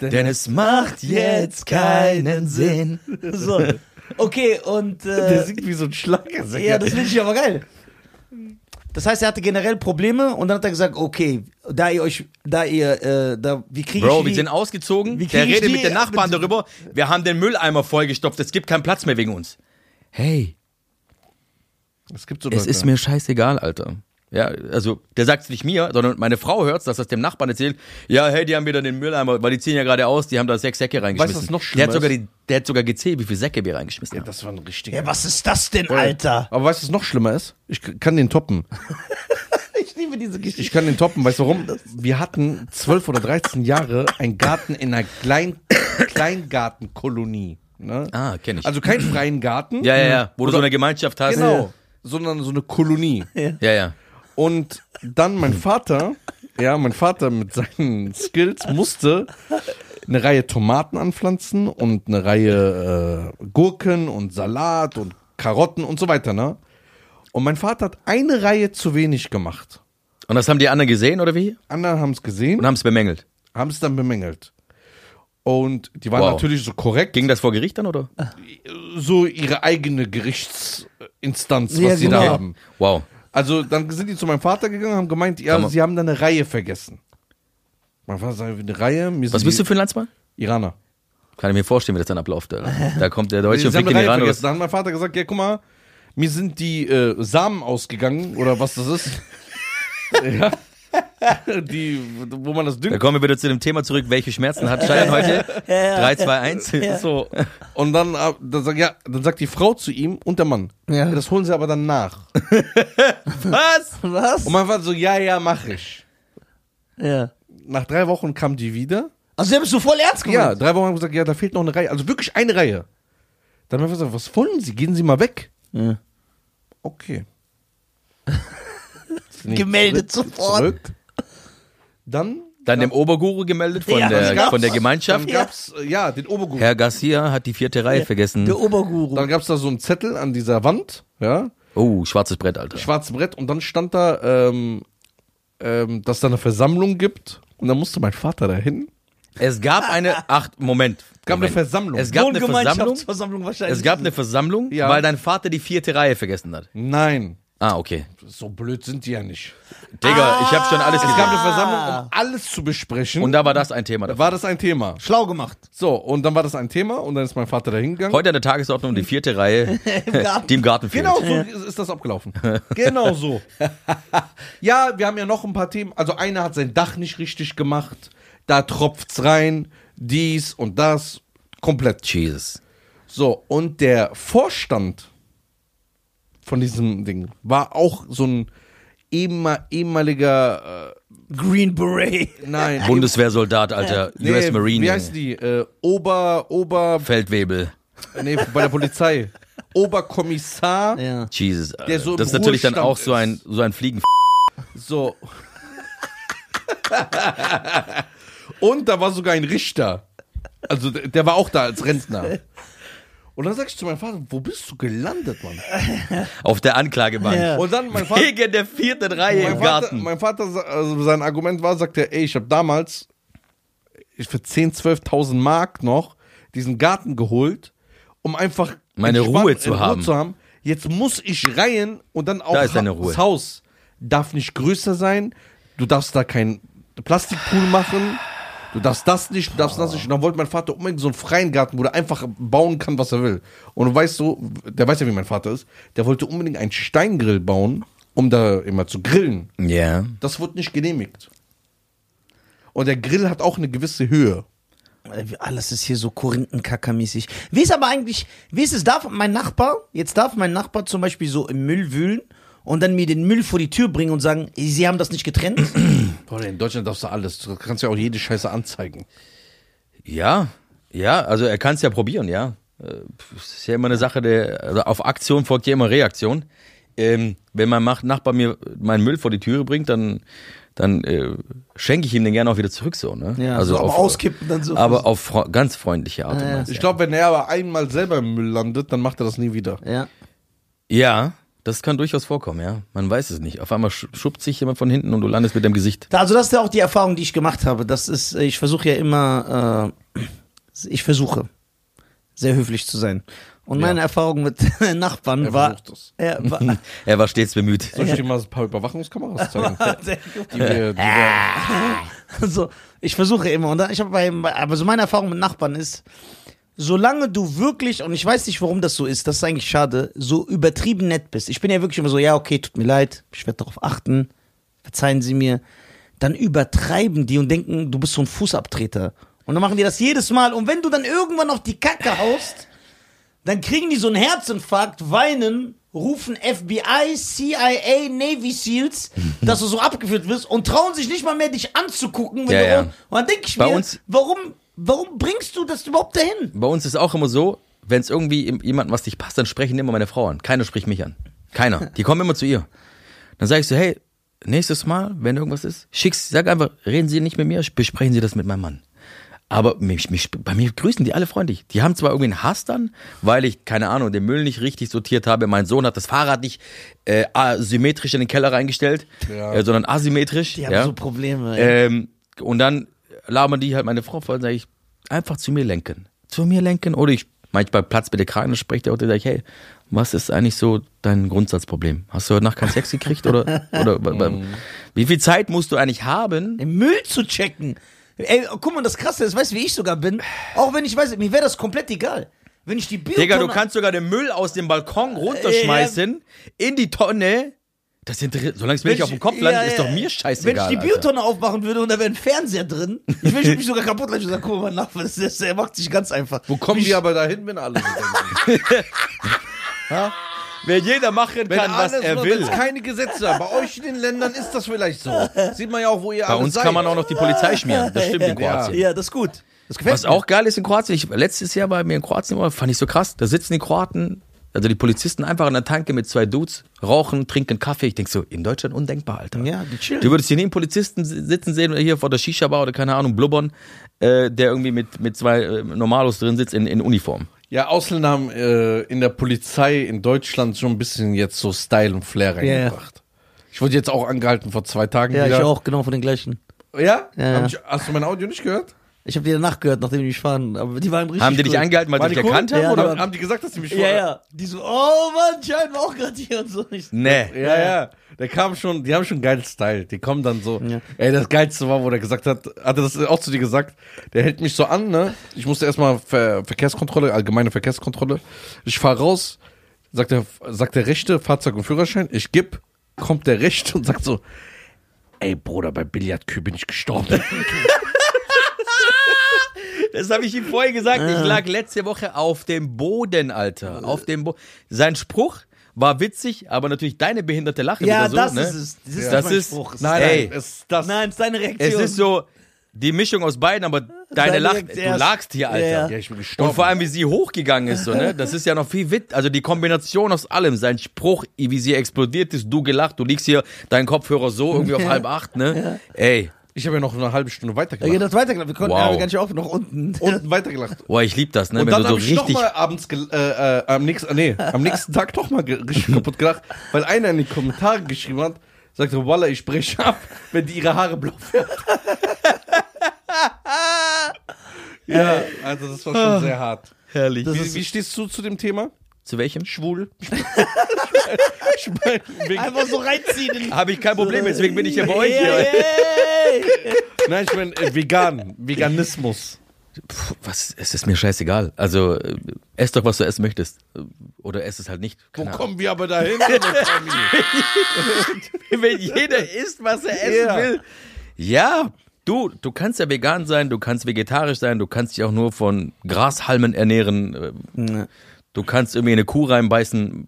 Denn es macht jetzt keinen Sinn. So. Okay, und der äh, singt wie so ein Schlagersänger. ja, das finde ich aber geil. Das heißt, er hatte generell Probleme und dann hat er gesagt, okay, da ihr euch, da ihr, äh, da, wie kriege ich Bro, die, wir sind ausgezogen. Wie Der redet mit den Nachbarn darüber. Wir haben den Mülleimer vollgestopft. Es gibt keinen Platz mehr wegen uns. Hey, Es gibt so es ist mir scheißegal, Alter. Ja, also der sagt es nicht mir, sondern meine Frau hört dass das dem Nachbarn erzählt. Ja, hey, die haben wieder den Mülleimer, weil die ziehen ja gerade aus, die haben da sechs Säcke reingeschmissen. Weißt du, was noch der schlimmer hat sogar ist? die, der hat sogar gezählt, wie viele Säcke wir reingeschmissen Ja, haben. das war ein richtiger. Ja, was ist das denn, Alter? Aber weißt du, was noch schlimmer ist? Ich kann den toppen. Ich liebe diese Geschichte. Ich kann den toppen. Weißt du warum? Wir hatten 12 oder 13 Jahre einen Garten in einer Klein Kleingartenkolonie. Ne? Ah, kenne ich. Also keinen freien Garten. ja, ja, ja, wo du so eine Gemeinschaft hast. Genau. Sondern so eine Kolonie. Ja, ja. Und dann mein Vater, ja, mein Vater mit seinen Skills musste eine Reihe Tomaten anpflanzen und eine Reihe äh, Gurken und Salat und Karotten und so weiter, ne? Und mein Vater hat eine Reihe zu wenig gemacht. Und das haben die anderen gesehen, oder wie? Andere haben es gesehen, Und haben es bemängelt. haben es dann bemängelt. Und die waren Wow. natürlich so korrekt, Ging das vor Gericht dann, oder? so ihre eigene Gerichtsinstanz, was Ja, sie genau. da haben. Wow. Also dann sind die zu meinem Vater gegangen und haben gemeint, ja, sie haben da eine Reihe vergessen. Mein Vater sagt, eine Reihe? Was bist du für ein Landsmann? Iraner. Kann ich mir vorstellen, wie das dann abläuft. Alter. Da kommt der Deutsche und in den Iran. vergessen. Oder? Dann hat mein Vater gesagt, ja, guck mal, mir sind die äh, Samen ausgegangen oder was das ist. ja. Die, wo man das Da düngt. kommen wir wieder zu dem Thema zurück. Welche Schmerzen hat Cheyenne heute? 3, 2, 1. So. Und dann, dann, sagt, ja, dann sagt die Frau zu ihm und der Mann, Ja. das holen sie aber dann nach. Was? Was? Und mein Vater so, ja, ja, mach ich. Ja. Nach drei Wochen kam die wieder. Also, der bist du voll ernst Ja, gemeint? drei Wochen haben wir gesagt, ja, da fehlt noch eine Reihe. Also wirklich eine Reihe. Dann haben wir gesagt, was wollen Sie? Gehen Sie mal weg. Ja. Okay. Gemeldet Zurück- sofort. Zurück. Dann, Dann dem Oberguru gemeldet von, Ja, der, von der dann Gemeinschaft. gab's, äh, ja, den Oberguru. Herr Garcia hat die vierte Reihe vergessen. Der Oberguru. Dann gab's da so einen Zettel an dieser Wand, ja, Oh, schwarzes Brett, Alter. schwarzes Brett und dann stand da, ähm, ähm, dass da eine Versammlung gibt und dann musste mein Vater dahin. Es gab eine, ach, Moment. Es gab eine Moment. Versammlung. Es gab eine Versammlung. Wohngemeinschaftsversammlung wahrscheinlich. Es gab eine Versammlung, Ja. weil dein Vater die vierte Reihe vergessen hat. Nein, Ah, okay. so blöd sind die ja nicht. Digga, ich habe schon alles Es gesehen. gab eine Versammlung, um alles zu besprechen. Und da war das ein Thema. da Davon. war das ein Thema. Schlau gemacht. So, und dann war das ein Thema und dann ist mein Vater da hingegangen. Heute an der Tagesordnung die vierte Reihe, Garten. die im Garten fehlt. Genau so ist- ist das abgelaufen. Genau so. ja, wir haben ja noch ein paar Themen. Also einer hat sein Dach nicht richtig gemacht. Da tropft's rein. Dies und das. Komplett. Jesus. So, und der Vorstand von diesem Ding war auch so ein ehemal- ehemaliger, Green Beret. äh, nein, Bundeswehrsoldat, Alter. nee, US Marine. Wie heißt die? Äh, Ober, Ober, Feldwebel. nee, bei der Polizei. Oberkommissar. Ja. Jesus. Alter. Der so das ist natürlich dann auch so ein, so ein Fliegen. So. Und da war sogar ein Richter. Also der, der war auch da als Rentner. Und dann sag ich zu meinem Vater, wo bist du gelandet, Mann? auf der Anklagebank. Ja. Und dann mein Vater, Wegen der vierten Reihe mein im Vater, Garten. mein Vater, also sein Argument war, sagt er, ey, ich habe damals für 10, 12.000 Mark noch diesen Garten geholt, um einfach Meine Ruhe zu in haben. zu haben. Jetzt muss ich reihen und dann auch Da ist deine ha- Ruhe. das Haus darf nicht größer sein. Du darfst da keinen Plastikpool machen. Du darfst das nicht, du darfst das nicht. Und dann wollte mein Vater unbedingt so einen freien Garten, wo er einfach bauen kann, was er will. Und du weißt so, der weiß ja, wie mein Vater ist, der wollte unbedingt einen Steingrill bauen, um da immer zu grillen. Ja. Das wird nicht genehmigt. Und der Grill hat auch eine gewisse Höhe. Alles ist hier so Korinthenkackermäßig. Wie ist aber eigentlich, wie ist es, darf mein Nachbar, jetzt darf mein Nachbar zum Beispiel so im Müll wühlen und dann mir den Müll vor die Tür bringen und sagen, sie haben das nicht getrennt? Boah, in Deutschland darfst du alles. Du kannst ja auch jede Scheiße anzeigen. Ja, ja, also er kann es ja probieren, ja. Äh, Es ist ja immer eine Sache der, also auf Aktion folgt ja immer Reaktion. Ähm, wenn mein Nachbar mir meinen Müll vor die Türe bringt, dann, dann äh, schenke ich ihm den gerne auch wieder zurück so, ne? so, aber auskippen dann so. aber auf ganz freundliche Art und Ja, ja. Weise. Ich glaube, wenn er aber einmal selber im Müll landet, dann macht er das nie wieder. ja. Ja, das kann durchaus vorkommen, ja. Man weiß es nicht. Auf einmal sch- schubst sich jemand von hinten und du landest mit dem Gesicht. Da- Also das ist ja auch die Erfahrung, die ich gemacht habe. Das ist, ich versuche ja immer, äh, ich versuche sehr höflich zu sein. Und meine Erfahrung mit Nachbarn Er war, er war Er war stets bemüht. Soll ich dir mal ein paar Überwachungskameras zeigen? sehr gut. Die wir, die wir, Also, ich versuche immer. Und dann, ich habe bei, aber so meine Erfahrung mit Nachbarn ist, solange du wirklich, und ich weiß nicht, warum das so ist, das ist eigentlich schade, so übertrieben nett bist. Ich bin ja wirklich immer so, ja, okay, tut mir leid, ich werde darauf achten, verzeihen Sie mir. Dann übertreiben die und denken, du bist so ein Fußabtreter. Und dann machen die das jedes Mal. Und wenn du dann irgendwann auf die Kacke haust, dann kriegen die so einen Herzinfarkt, weinen, rufen FBI, CIA, Navy SEALs, dass du so abgeführt wirst und trauen sich nicht mal mehr, dich anzugucken. Wenn Ja, du ja. Und dann denke ich Bei mir, warum, warum bringst du das überhaupt dahin? Bei uns ist auch immer so, wenn es irgendwie jemandem was nicht passt, dann sprechen immer meine Frau an. Keiner spricht mich an. Keiner. Die kommen immer zu ihr. Dann sage ich so, hey, nächstes Mal, wenn irgendwas ist, schick's, sag einfach, reden Sie nicht mit mir, besprechen Sie das mit meinem Mann. Aber mich, mich, bei mir grüßen die alle freundlich. Die haben zwar irgendwie einen Hass dann, weil ich, keine Ahnung, den Müll nicht richtig sortiert habe. Mein Sohn hat das Fahrrad nicht äh, asymmetrisch in den Keller reingestellt, Ja. äh, sondern asymmetrisch. Die haben ja. so Probleme. Ähm, und dann labern die halt meine Frau voll und sage ich, einfach zu mir lenken. Zu mir lenken. Oder ich manchmal Platz bitte Kragen, dann spricht der auch, der sage ich, hey, was ist eigentlich so dein Grundsatzproblem? Hast du heute Nacht keinen Sex gekriegt? Oder, oder wie viel Zeit musst du eigentlich haben? Den Müll zu checken. Ey, guck mal, das Krasse ist, weißt du, wie ich sogar bin? Auch wenn ich weiß, mir wäre das komplett egal. Wenn ich die Biotonne... Digga, du kannst sogar den Müll aus dem Balkon runterschmeißen, in die Tonne. Das interessiert, solange es mir Wenn nicht auf dem Kopf landet, ist doch mir scheißegal. Wenn ich die Alter. Biotonne aufmachen würde und da wäre ein Fernseher drin, ich würde mich sogar kaputt lassen. Ich sage, guck mal, Nachbar, das ist, der macht sich ganz einfach. wo kommen wir aber dahin, wenn alle denken? Wenn jeder machen Wenn kann, was er wenn will. es keine Gesetze haben. Bei euch in den Ländern ist das vielleicht so. Sieht man ja auch, wo ihr Bei alle uns seid. kann man auch noch die Polizei schmieren. Das stimmt in Ja. Kroatien. Ja, das ist gut. Das gefällt Was mir. auch geil ist in Kroatien, ich, letztes Jahr bei mir in Kroatien war, fand ich so krass. Da sitzen die Kroaten, also die Polizisten einfach an der Tanke mit zwei Dudes, rauchen, trinken Kaffee. Ich denk so, in Deutschland undenkbar, Alter. Ja, die chillen. Du würdest hier nie einen Polizisten si- sitzen sehen oder hier vor der Shisha-Bar oder keine Ahnung, blubbern, äh, der irgendwie mit, mit zwei äh, Normalos drin sitzt in, in Uniform. Ja, Ausländer haben äh, in der Polizei in Deutschland schon ein bisschen jetzt so Style und Flair Ja, ja. reingebracht. Ich wurde jetzt auch angehalten vor zwei Tagen Ja, wieder. ich auch, genau von den gleichen. Ja? Ja. Hab ich, hast du mein Audio nicht gehört? Ich habe die danach gehört, nachdem die mich fahren, aber die waren richtig Haben die dich cool. angehalten, weil die dich cool? erkannt haben? Ja, oder? Haben die gesagt, dass die mich Ja, ja. Die so, oh Mann, Schein war auch gerade hier und so. Ich, Nee. Ja, ja. Der kam schon, die haben schon geilen Style. Die kommen dann so. Ja. Ey, das Geilste war, wo der gesagt hat, hat er das auch zu dir gesagt, der hält mich so an, ne? Ich musste erstmal Ver Verkehrskontrolle, allgemeine Verkehrskontrolle. Ich fahr raus, sagt der, sagt der Rechte, Fahrzeug und Führerschein, ich geb, kommt der Rechte und sagt so, ey Bruder, bei Billardkühe bin ich gestorben. Das habe ich ihm vorher gesagt. Ich lag letzte Woche auf dem Boden, Alter. Auf dem Bo Sein Spruch war witzig, aber natürlich deine behinderte Lache ja, wieder so. das ne? ist es. Das ist, Das mein ist- Spruch. Es Nein, Ey. ist das, Nein, es ist deine Es Reaktion. ist so die Mischung aus beiden, aber deine Lache, du lagst hier, Alter. Ja, ja, ich bin gestorben. Und vor allem, wie sie hochgegangen ist, so, ne? Das ist ja noch viel wit. Also die Kombination aus allem, sein Spruch, wie sie explodiert ist, du gelacht, du liegst hier, dein Kopfhörer so irgendwie auf halb acht, ne? Ey, ich habe ja noch eine halbe Stunde Ja, weitergelacht. das weitergelacht. Wir konnten Wow. ja gar nicht auf, noch unten. Unten weitergelacht. boah, ich lieb das, ne? Und Wenn dann du so habe ich richtig. mal abends, gel- äh, äh, am, nächsten, nee, am nächsten Tag doch mal ge richtig kaputt gelacht, weil einer in die Kommentare geschrieben hat, sagte, Walla, ich breche ab, wenn die ihre Haare blau färbt. ja, also das war schon sehr hart. Herrlich. Wie, wie stehst du zu dem Thema? Zu welchem? Schwul? Einfach so reinziehen. Habe ich kein Problem, deswegen bin ich ja bei euch hier. Nein, ich meine äh, vegan, Veganismus. Puh, was, es ist mir scheißegal. Also, äh, ess doch, was du essen möchtest. Oder ess es halt nicht. Wo Keine kommen wir aber dahin? Wenn jeder isst, was er essen Ja. will. Ja, du, du kannst ja vegan sein, du kannst vegetarisch sein, du kannst dich auch nur von Grashalmen ernähren. äh, Du kannst irgendwie in eine Kuh reinbeißen.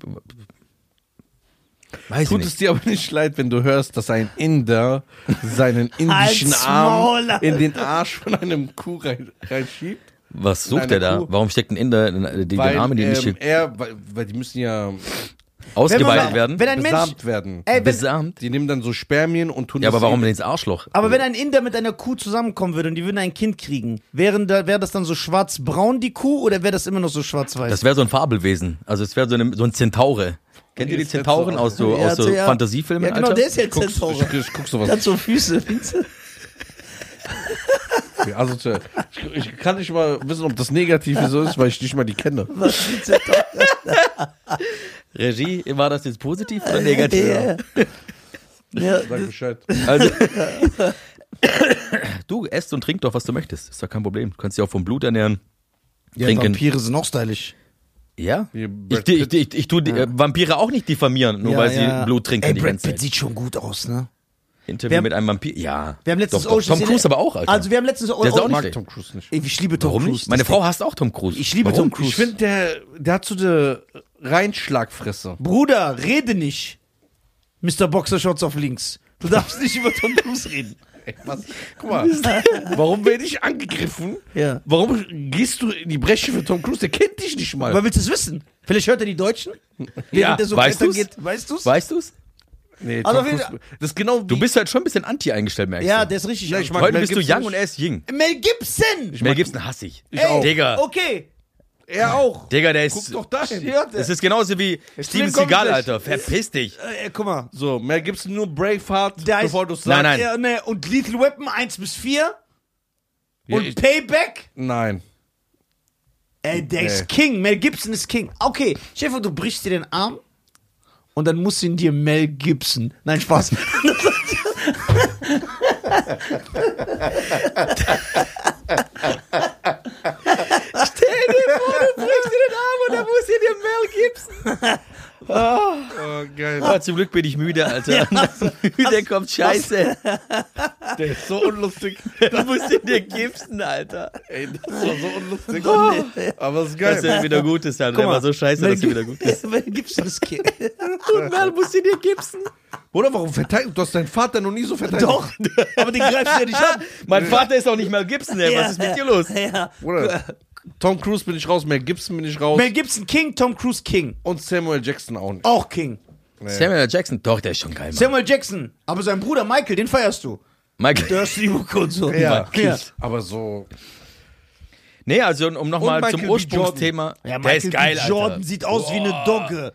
Weiß Tut ich es nicht. dir aber nicht leid, wenn du hörst, dass ein Inder seinen indischen Arm in den Arsch von einem Kuh rein, reinschiebt? Was sucht er da? Kuh. Warum steckt ein Inder in die, Weil, den Arm in die ähm, nicht er, weil, weil die müssen ja ausgeweitet Wenn werden? Wenn ein Mensch. besamt werden. Ey, wenn, Besamt? Die nehmen dann so Spermien und tun Ja, aber warum in- ins Arschloch? aber wenn ein Inder mit einer Kuh zusammenkommen würde und die würden ein Kind kriegen, wären da, wäre das dann so schwarz-braun, die Kuh, oder wäre das immer noch so schwarz-weiß? Das wäre so ein Fabelwesen. Also es wäre so, eine, so ein Zentaure. Kennt ihr die Zentauren so aus so, Ja, aus so ja. Fantasiefilmen, ja, genau, Alter? der ist ja Zentaure. ich, ich guck sowas. Hat so Füße. Du? Also, ich, ich kann nicht mal wissen, ob das negativ so ist, weil ich nicht mal die kenne. Regie, war das jetzt positiv oder negativ? Ja. Ja, Sag Bescheid. Also, du esst und trink doch, was du möchtest. Ist doch kein Problem. Du kannst dich auch vom Blut ernähren. ja, Trinken. Vampire sind auch stylisch. Ja? Wie Ich, ich, ich, ich, tue die, äh, Vampire auch nicht diffamieren, nur ja, weil ja. sie Blut trinken Ey, die Brad Pitt sieht schon gut aus, ne? Interview haben- mit einem Vampir. Ja. Wir haben letztens doch, doch. Tom Cruise aber auch, Alter. Also wir haben letztens Der ist auch Ich nicht mag. Tom Cruise nicht. Ich liebe Tom Warum Cruise. nicht? Meine Frau hasst auch Tom Cruise. Ich liebe Warum? Tom Cruise. Ich finde, der, der hat so eine Reinschlagfresse. Bruder, rede nicht. Mr. Boxershorts auf links. Du darfst nicht über Tom Cruise reden. Ey, was? Guck mal, warum werde ich angegriffen? Ja. Warum gehst du in die Bresche für Tom Cruise? Der kennt dich nicht mal. Aber willst du es wissen? Vielleicht hört er die Deutschen? Während Ja, der so weißt du's? geht. Weißt du's? Weißt du's? Nee, Also Tom Cruise, das ist genau. Du bist halt schon ein bisschen anti eingestellt, merkst ja, du. der ist richtig. Ja, ich mag- Heute Mel bist du Gibson young nicht. und er ist ying. Mel Gibson! Mel Gibson hasse ich. Ich auch. Digga. Okay. er auch. Digga, der Guck ist. doch dahin. Ja, Das ist genauso wie Steven Seagal, gleich. Alter. Verpiss dich. äh, guck mal. So, Mel Gibson nur Braveheart, Der heißt- bevor du sagst. Nein, nein. Ja, ne, und Lethal Weapon 1 bis 4 Ja, und ich- Payback. Nein. Ey, der ist King. Mel Gibson ist King. Okay, Chef, du brichst dir den Arm und dann musst du ihn dir Mel Gibson. Nein, Spaß. brichst dir den Arm und dann muss dir Mel Gibson. Oh, geil. Ah, zum Glück bin ich müde, Alter. Müde kommt Scheiße. Der ist so unlustig. Du musst dir dir Gibson, Alter. Ey, das war so unlustig. Aber es ist Dass er geil. wieder gut ist, Alter. Der mal, war so scheiße, dass er wieder gut ist. Mel Gibson ist King. Und Mel muss dir Gibson. Oder warum verteidigt? Du hast deinen Vater noch nie so verteidigt. Doch, aber den greifst du ja nicht an. Mein Vater ist auch nicht Mel Gibson, ey. Was ist mit dir los? Ja. Oder Tom Cruise bin ich raus, Mel Gibson bin ich raus. Mel Gibson King, Tom Cruise King. und Samuel Jackson auch nicht. Auch King. Samuel L. Jackson, doch, der ist schon geil, Mann. Samuel Jackson. Aber sein Bruder Michael, den feierst du. Michael. Dirty Book und so. Ja, ja. aber so. Nee, also um nochmal zum. Ursprungsthema. Ja, der ist geil, B. Jordan Alter. sieht aus wie eine Dogge.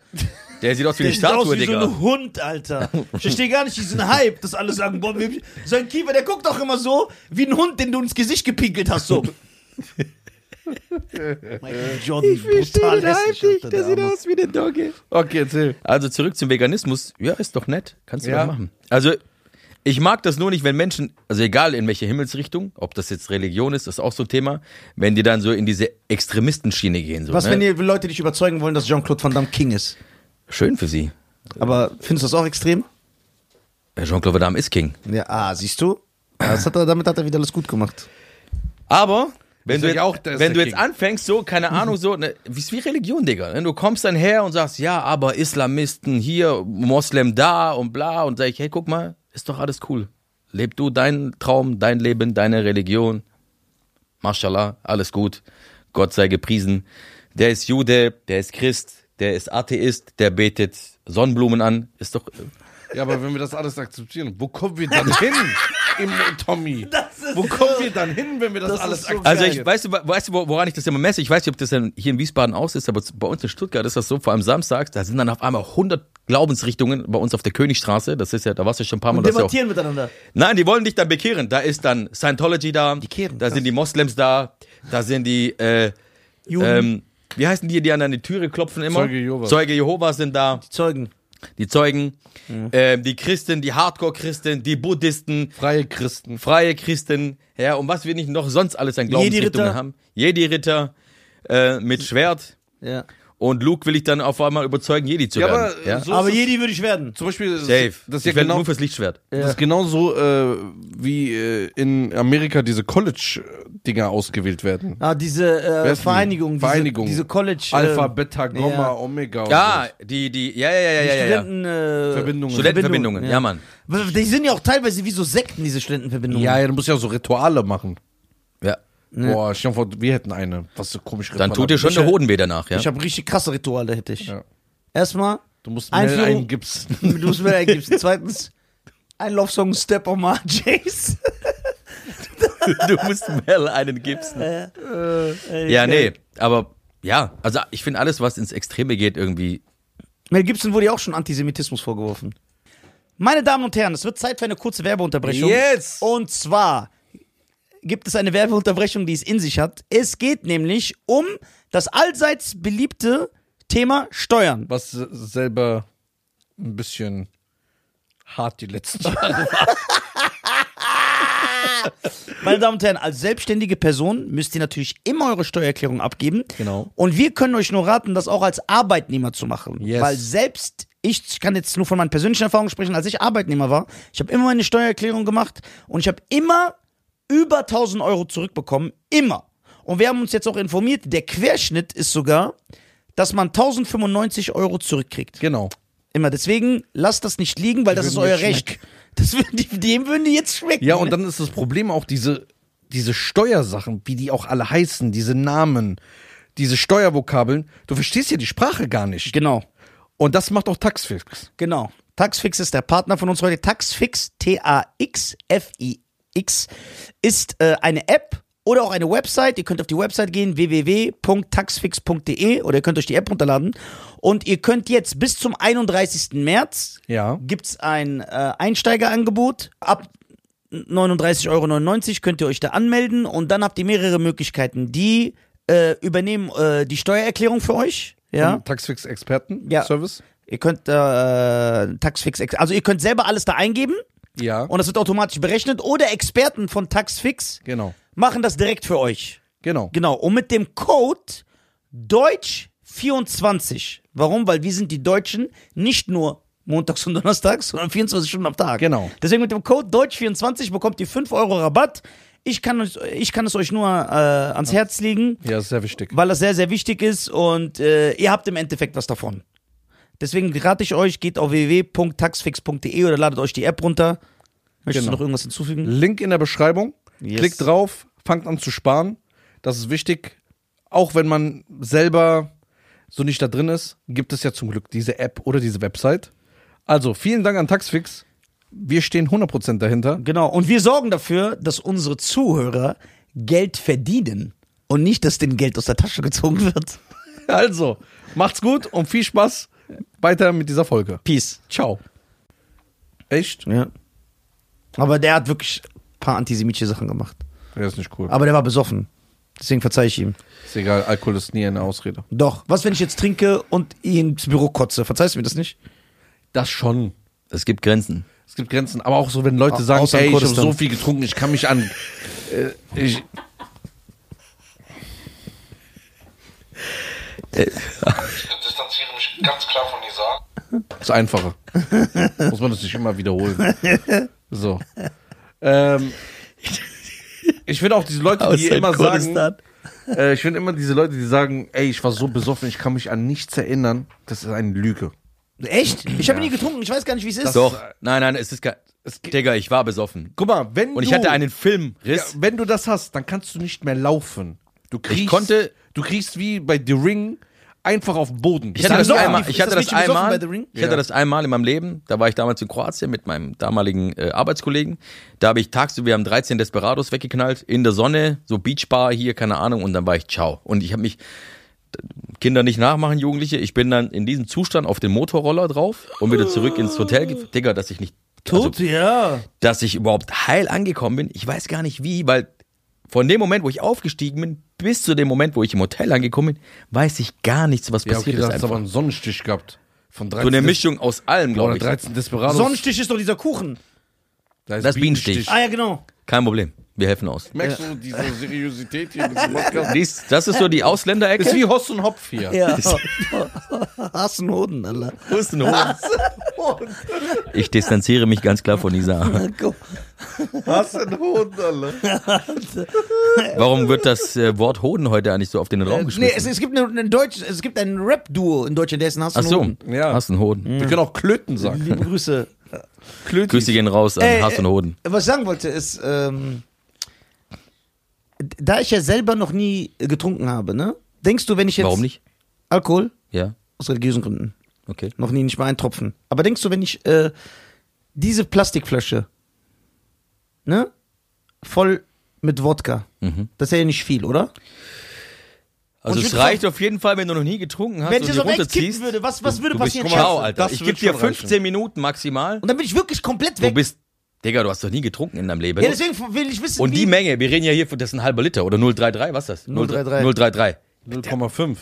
Der sieht aus wie Der eine sieht aus Statue, wie so Digga. ein Hund, Alter. Ich verstehe gar nicht diesen Hype, dass alle sagen, boah, wir- sein Kiefer, der guckt doch immer so wie ein Hund, den du ins Gesicht gepinkelt hast, so. Michael. Jordan, brutal hässlich, Alter, der Arme. aus wie eine Dogge. Okay, erzähl. Also zurück zum Veganismus. Ja, ist doch nett. Kannst du Ja. doch machen. Also, ich mag das nur nicht, wenn Menschen, also egal in welche Himmelsrichtung, ob das jetzt Religion ist, ist auch so ein Thema, wenn die dann so in diese Extremistenschiene gehen. So, Was, ne? wenn die Leute dich überzeugen wollen, dass Jean-Claude Van Damme King ist? Schön für sie. Aber findest du das auch extrem? Jean-Claude Van Damme ist King. Ja, ah, siehst du? Das hat er, damit hat er wieder alles gut gemacht. Aber wenn du, jetzt, auch, wenn du jetzt anfängst, so, keine Ahnung, so, ne, wie ist wie Religion, Digga. Ne? Du kommst dann her und sagst, ja, aber Islamisten hier, Moslem da und bla und sag ich, hey, guck mal, ist doch alles cool. Leb du deinen Traum, dein Leben, deine Religion. Mashallah, alles gut. Gott sei gepriesen. Der ist Jude, der ist Christ, der ist Atheist, der betet Sonnenblumen an. Ist doch. Ja, aber wenn wir das alles akzeptieren, wo kommen wir dann hin, im Tommy? Wo kommen wir dann hin, wenn wir das, das alles so? Also ich weißt du, weißt du, wo- woran ich das immer messe? Ich weiß nicht, ob das dann hier in Wiesbaden aus ist, aber bei uns in Stuttgart ist das so, vor allem samstags, da sind dann auf einmal 100 Glaubensrichtungen bei uns auf der Königstraße. Das ist ja, da warst du schon ein paar Mal. Und das ist ja auch, debattieren miteinander. nein, die wollen dich dann bekehren. Da ist dann Scientology da, kehren, da krass. sind die Moslems da, da sind die, äh, Juden, ähm, wie heißen die, die an deine Türe klopfen immer? Zeuge Jehovas. Zeuge Jehovas sind da, Zeugen. Die Zeugen, Mhm. ähm, die Christen, die Hardcore-Christen, die Buddhisten, Freie Christen. freie Christen, ja, und was wir nicht noch sonst alles an Glaubensrichtungen haben. Jedi-Ritter äh, mit Schwert. Ja. Und Luke will ich dann auf einmal überzeugen, Jedi zu Ja, werden. aber, ja? so Aber Jedi würde ich werden. Zum Beispiel, das, Safe. das ist ja ich werde genau, nur fürs Lichtschwert. das ist genauso äh, wie äh, in Amerika diese Dinger ausgewählt werden. Ah, diese äh? Vereinigung, diese, Vereinigung. diese College. Alpha, äh, Beta, Gamma, ja. Omega. und Ja, die, die, ja, ja, ja, ja, ja, ja. Studenten, äh, Verbindungen. Studentenverbindungen, ja, Mann. Die sind ja auch teilweise wie so Sekten, diese. Studentenverbindungen. Ja, ja, du musst ja so Rituale machen. Ja. Boah, stell dir vor, wir hätten eine. Was so komisch Dann tut dir schon der Hoden weh danach, ja. Ich habe richtig krasse Rituale, hätte ich. Ja. Erstmal, Du musst Mel Einführung- eingibst. du musst mir eingibst. Zweitens, ein Love-Song Step on my Jace. du musst Mel einen Gibson. Ja, nee, aber ja, also ich finde alles, was ins Extreme geht, irgendwie. Mel Gibson wurde ja auch schon Antisemitismus vorgeworfen. Meine Damen und Herren, es wird Zeit für eine kurze Werbeunterbrechung. Yes! Und zwar gibt es eine Werbeunterbrechung, die es in sich hat. Es geht nämlich um das allseits beliebte Thema Steuern. Was selber ein bisschen hart die letzten Jahre war. Meine Damen und Herren, als selbstständige Person müsst ihr natürlich immer eure Steuererklärung abgeben. Genau. Und wir können euch nur raten, das auch als Arbeitnehmer zu machen. Yes. Weil selbst ich, ich kann jetzt nur von meinen persönlichen Erfahrungen sprechen, als ich Arbeitnehmer war, ich habe immer meine Steuererklärung gemacht und ich habe immer über 1000 Euro zurückbekommen. Immer. Und wir haben uns jetzt auch informiert, der Querschnitt ist sogar, dass man 1095 Euro zurückkriegt. Genau. Immer. Deswegen lasst das nicht liegen, weil das ist euer Recht. Das würden die, dem würden die jetzt schmecken. Ja, und dann ist das Problem auch diese, diese Steuersachen, wie die auch alle heißen, diese Namen, diese Steuervokabeln. Du verstehst ja die Sprache gar nicht. Genau. Und das macht auch Taxfix. Genau. Taxfix ist der Partner von uns heute. Taxfix, T-A-X-F-I-X, ist äh, eine App oder auch eine Website. Ihr könnt auf die Website gehen, www.taxfix.de oder ihr könnt euch die App runterladen. Und ihr könnt jetzt bis zum 31. März Ja. gibt's ein äh, Einsteigerangebot. Ab 39,99 Euro könnt ihr euch da anmelden und dann habt ihr mehrere Möglichkeiten. Die äh, übernehmen äh, die Steuererklärung für euch. Ja. Taxfix Experten Ja. Service. Ihr könnt äh, Taxfix, also ihr könnt selber alles da eingeben Ja. und das wird automatisch berechnet oder Experten von Taxfix genau. machen das direkt für euch. Genau. Genau. Und mit dem Code Deutsch24. Warum? Weil wir sind die Deutschen nicht nur montags und donnerstags, sondern 24 Stunden am Tag. Genau. Deswegen mit dem Code Deutsch24 bekommt ihr 5 Euro Rabatt. Ich kann, euch- ich kann es euch nur äh, ans Herz legen, Ja, ist sehr wichtig. weil das sehr, sehr wichtig ist und äh, ihr habt im Endeffekt was davon. Deswegen rate ich euch, geht auf www.taxfix.de oder ladet euch die App runter. Möchtest Genau. du noch irgendwas hinzufügen? Link in der Beschreibung. Yes. Klickt drauf, fangt an zu sparen. Das ist wichtig. Auch wenn man selber so nicht da drin ist, gibt es ja zum Glück diese App oder diese Website. Also, vielen Dank an Taxfix. Wir stehen 100% dahinter. Genau. Und wir sorgen dafür, dass unsere Zuhörer Geld verdienen und nicht, dass denen Geld aus der Tasche gezogen wird. Also, macht's gut und viel Spaß weiter mit dieser Folge. Peace. Ciao. Echt? Ja. Aber der hat wirklich ein paar antisemitische Sachen gemacht. Ja, ist nicht cool. Aber der war besoffen. Deswegen verzeih ich ihm. Ist egal, Alkohol ist nie eine Ausrede. Doch. Was, wenn ich jetzt trinke und ihn ins Büro kotze? Verzeihst du mir das nicht? Das schon. Es gibt Grenzen. Es gibt Grenzen, aber auch so, wenn Leute Au- sagen, außer in ey, ich habe Kurdistan. so viel getrunken, ich kann mich an. Äh, ich, Ich distanziere mich ganz klar von Nisa. ist einfacher. Muss man das nicht immer wiederholen. So. Ähm, ich finde auch diese Leute, die immer sagen, äh, ich finde immer diese Leute, die sagen, ey, ich war so besoffen, ich kann mich an nichts erinnern. Das ist eine Lüge. Echt? Ich habe nie getrunken. Ich weiß gar nicht, wie es ist. Doch. Nein, nein, es ist. Es geht- Digga, ich war besoffen. Guck mal, wenn Und ich du, hatte einen ja, Filmriss. wenn du das hast, dann kannst du nicht mehr laufen. Du kriegst, konnte- du kriegst wie bei The Ring einfach auf den Boden. Ich hatte das einmal, ich hatte das das einmal, ich hatte das einmal in meinem Leben. Da war ich damals in Kroatien mit meinem damaligen äh, Arbeitskollegen. Da habe ich tagsüber, wir haben 13 Desperados weggeknallt in der Sonne, so Beachbar hier, keine Ahnung, und dann war ich ciao. Und ich habe mich Kinder nicht nachmachen, Jugendliche. Ich bin dann in diesem Zustand auf den Motorroller drauf und wieder zurück ins Hotel. Digga, dass ich nicht, also, Tot, ja. dass ich überhaupt heil angekommen bin. Ich weiß gar nicht wie, weil von dem Moment, wo ich aufgestiegen bin, bis zu dem Moment, wo ich im Hotel angekommen bin, weiß ich gar nichts, was ja, okay, passiert du ist. hast Einfach. aber einen Sonnenstich gehabt. Von 13 So eine Mischung aus allem, glaube ich. 13 Desperados. Sonnenstich ist doch dieser Kuchen. Da ist Das ist Bienenstich. Ah ja, genau. Kein Problem. Wir helfen aus. Merkst du diese Seriosität hier in diesem Podcast? Dies, das ist so die Ausländerecke. Ist wie Hoss und Hopf hier. Ja. Hast einen Hoden, Alter. Hustenhoden. Ich distanziere mich ganz klar von dieser. Ein Hund, Alter. Warum wird das äh, Wort Hoden heute eigentlich so auf den Raum Nee, geschmissen? es, es gibt eine Deutsch, es gibt ein Rap-Duo in Deutschland, der ist ein Hass Ach und so, Hoden. Ja. hast einen Hoden. Wir können auch Klöten sagen. Liebe Grüße. Klöten. Grüße gehen raus an Äh, Hass und Hoden. Was ich sagen wollte ist, ähm, da ich ja selber noch nie getrunken habe, ne? Denkst du, wenn ich jetzt Warum nicht? Alkohol Ja, aus religiösen Gründen okay. noch nie nicht mal einen Tropfen. Aber denkst du, wenn ich äh, diese Plastikflasche, ne, voll mit Wodka, Mhm. das ist ja nicht viel, oder? Also es ich- reicht auf jeden Fall, wenn du noch nie getrunken hast Wenn ich und die runterziehst. würde, was, was würde du bist, passieren? ciao. Alter. Das Ich gebe dir schon reichen. 15 Minuten maximal. Und dann bin ich wirklich komplett Du weg. bist, Digga, du hast doch nie getrunken in deinem Leben. ja, deswegen will ich wissen, und wie, die Menge, wir reden ja hier von, das ist ein halber Liter oder 033, was ist das? 033. 033. 0,5.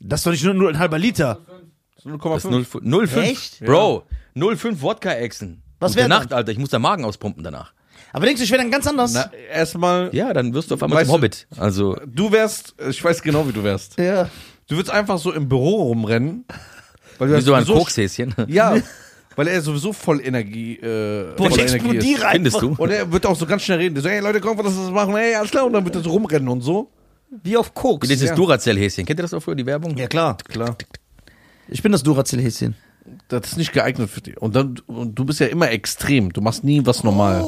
das ist doch nicht nur, nur ein halber Liter. Das ist 0,5. 0, 05. Echt? Bro, 05 Wodka-Echsen. Was Gute wär Nacht? Alter. Ich muss der Magen auspumpen danach. Aber denkst du, ich wäre dann ganz anders? Na, erstmal, Ja, dann wirst du auf einmal Weißt zum du- Hobbit. Also, du wärst, ich weiß genau, wie du wärst. ja. Du würdest einfach so im Büro rumrennen. Weil du wie so ein sowieso- Kokshäschen. Ja, weil er sowieso voll Energie, äh, Boah, voll ich Energie ist. explodiere Findest einfach. du? Und er wird auch so ganz schnell reden. Der so, hey Leute, komm, lass uns das machen. Hey, alles klar. Und dann wird er so rumrennen und so. Wie auf Koks. Wie dieses Ja. Duracell-Häschen. Kennt ihr das auch früher, die Werbung? Ja, klar. Klar. Ich bin das Duracell-Häschen. Das ist nicht geeignet für dich. Und dann, und du bist ja immer extrem. Du machst nie was normal.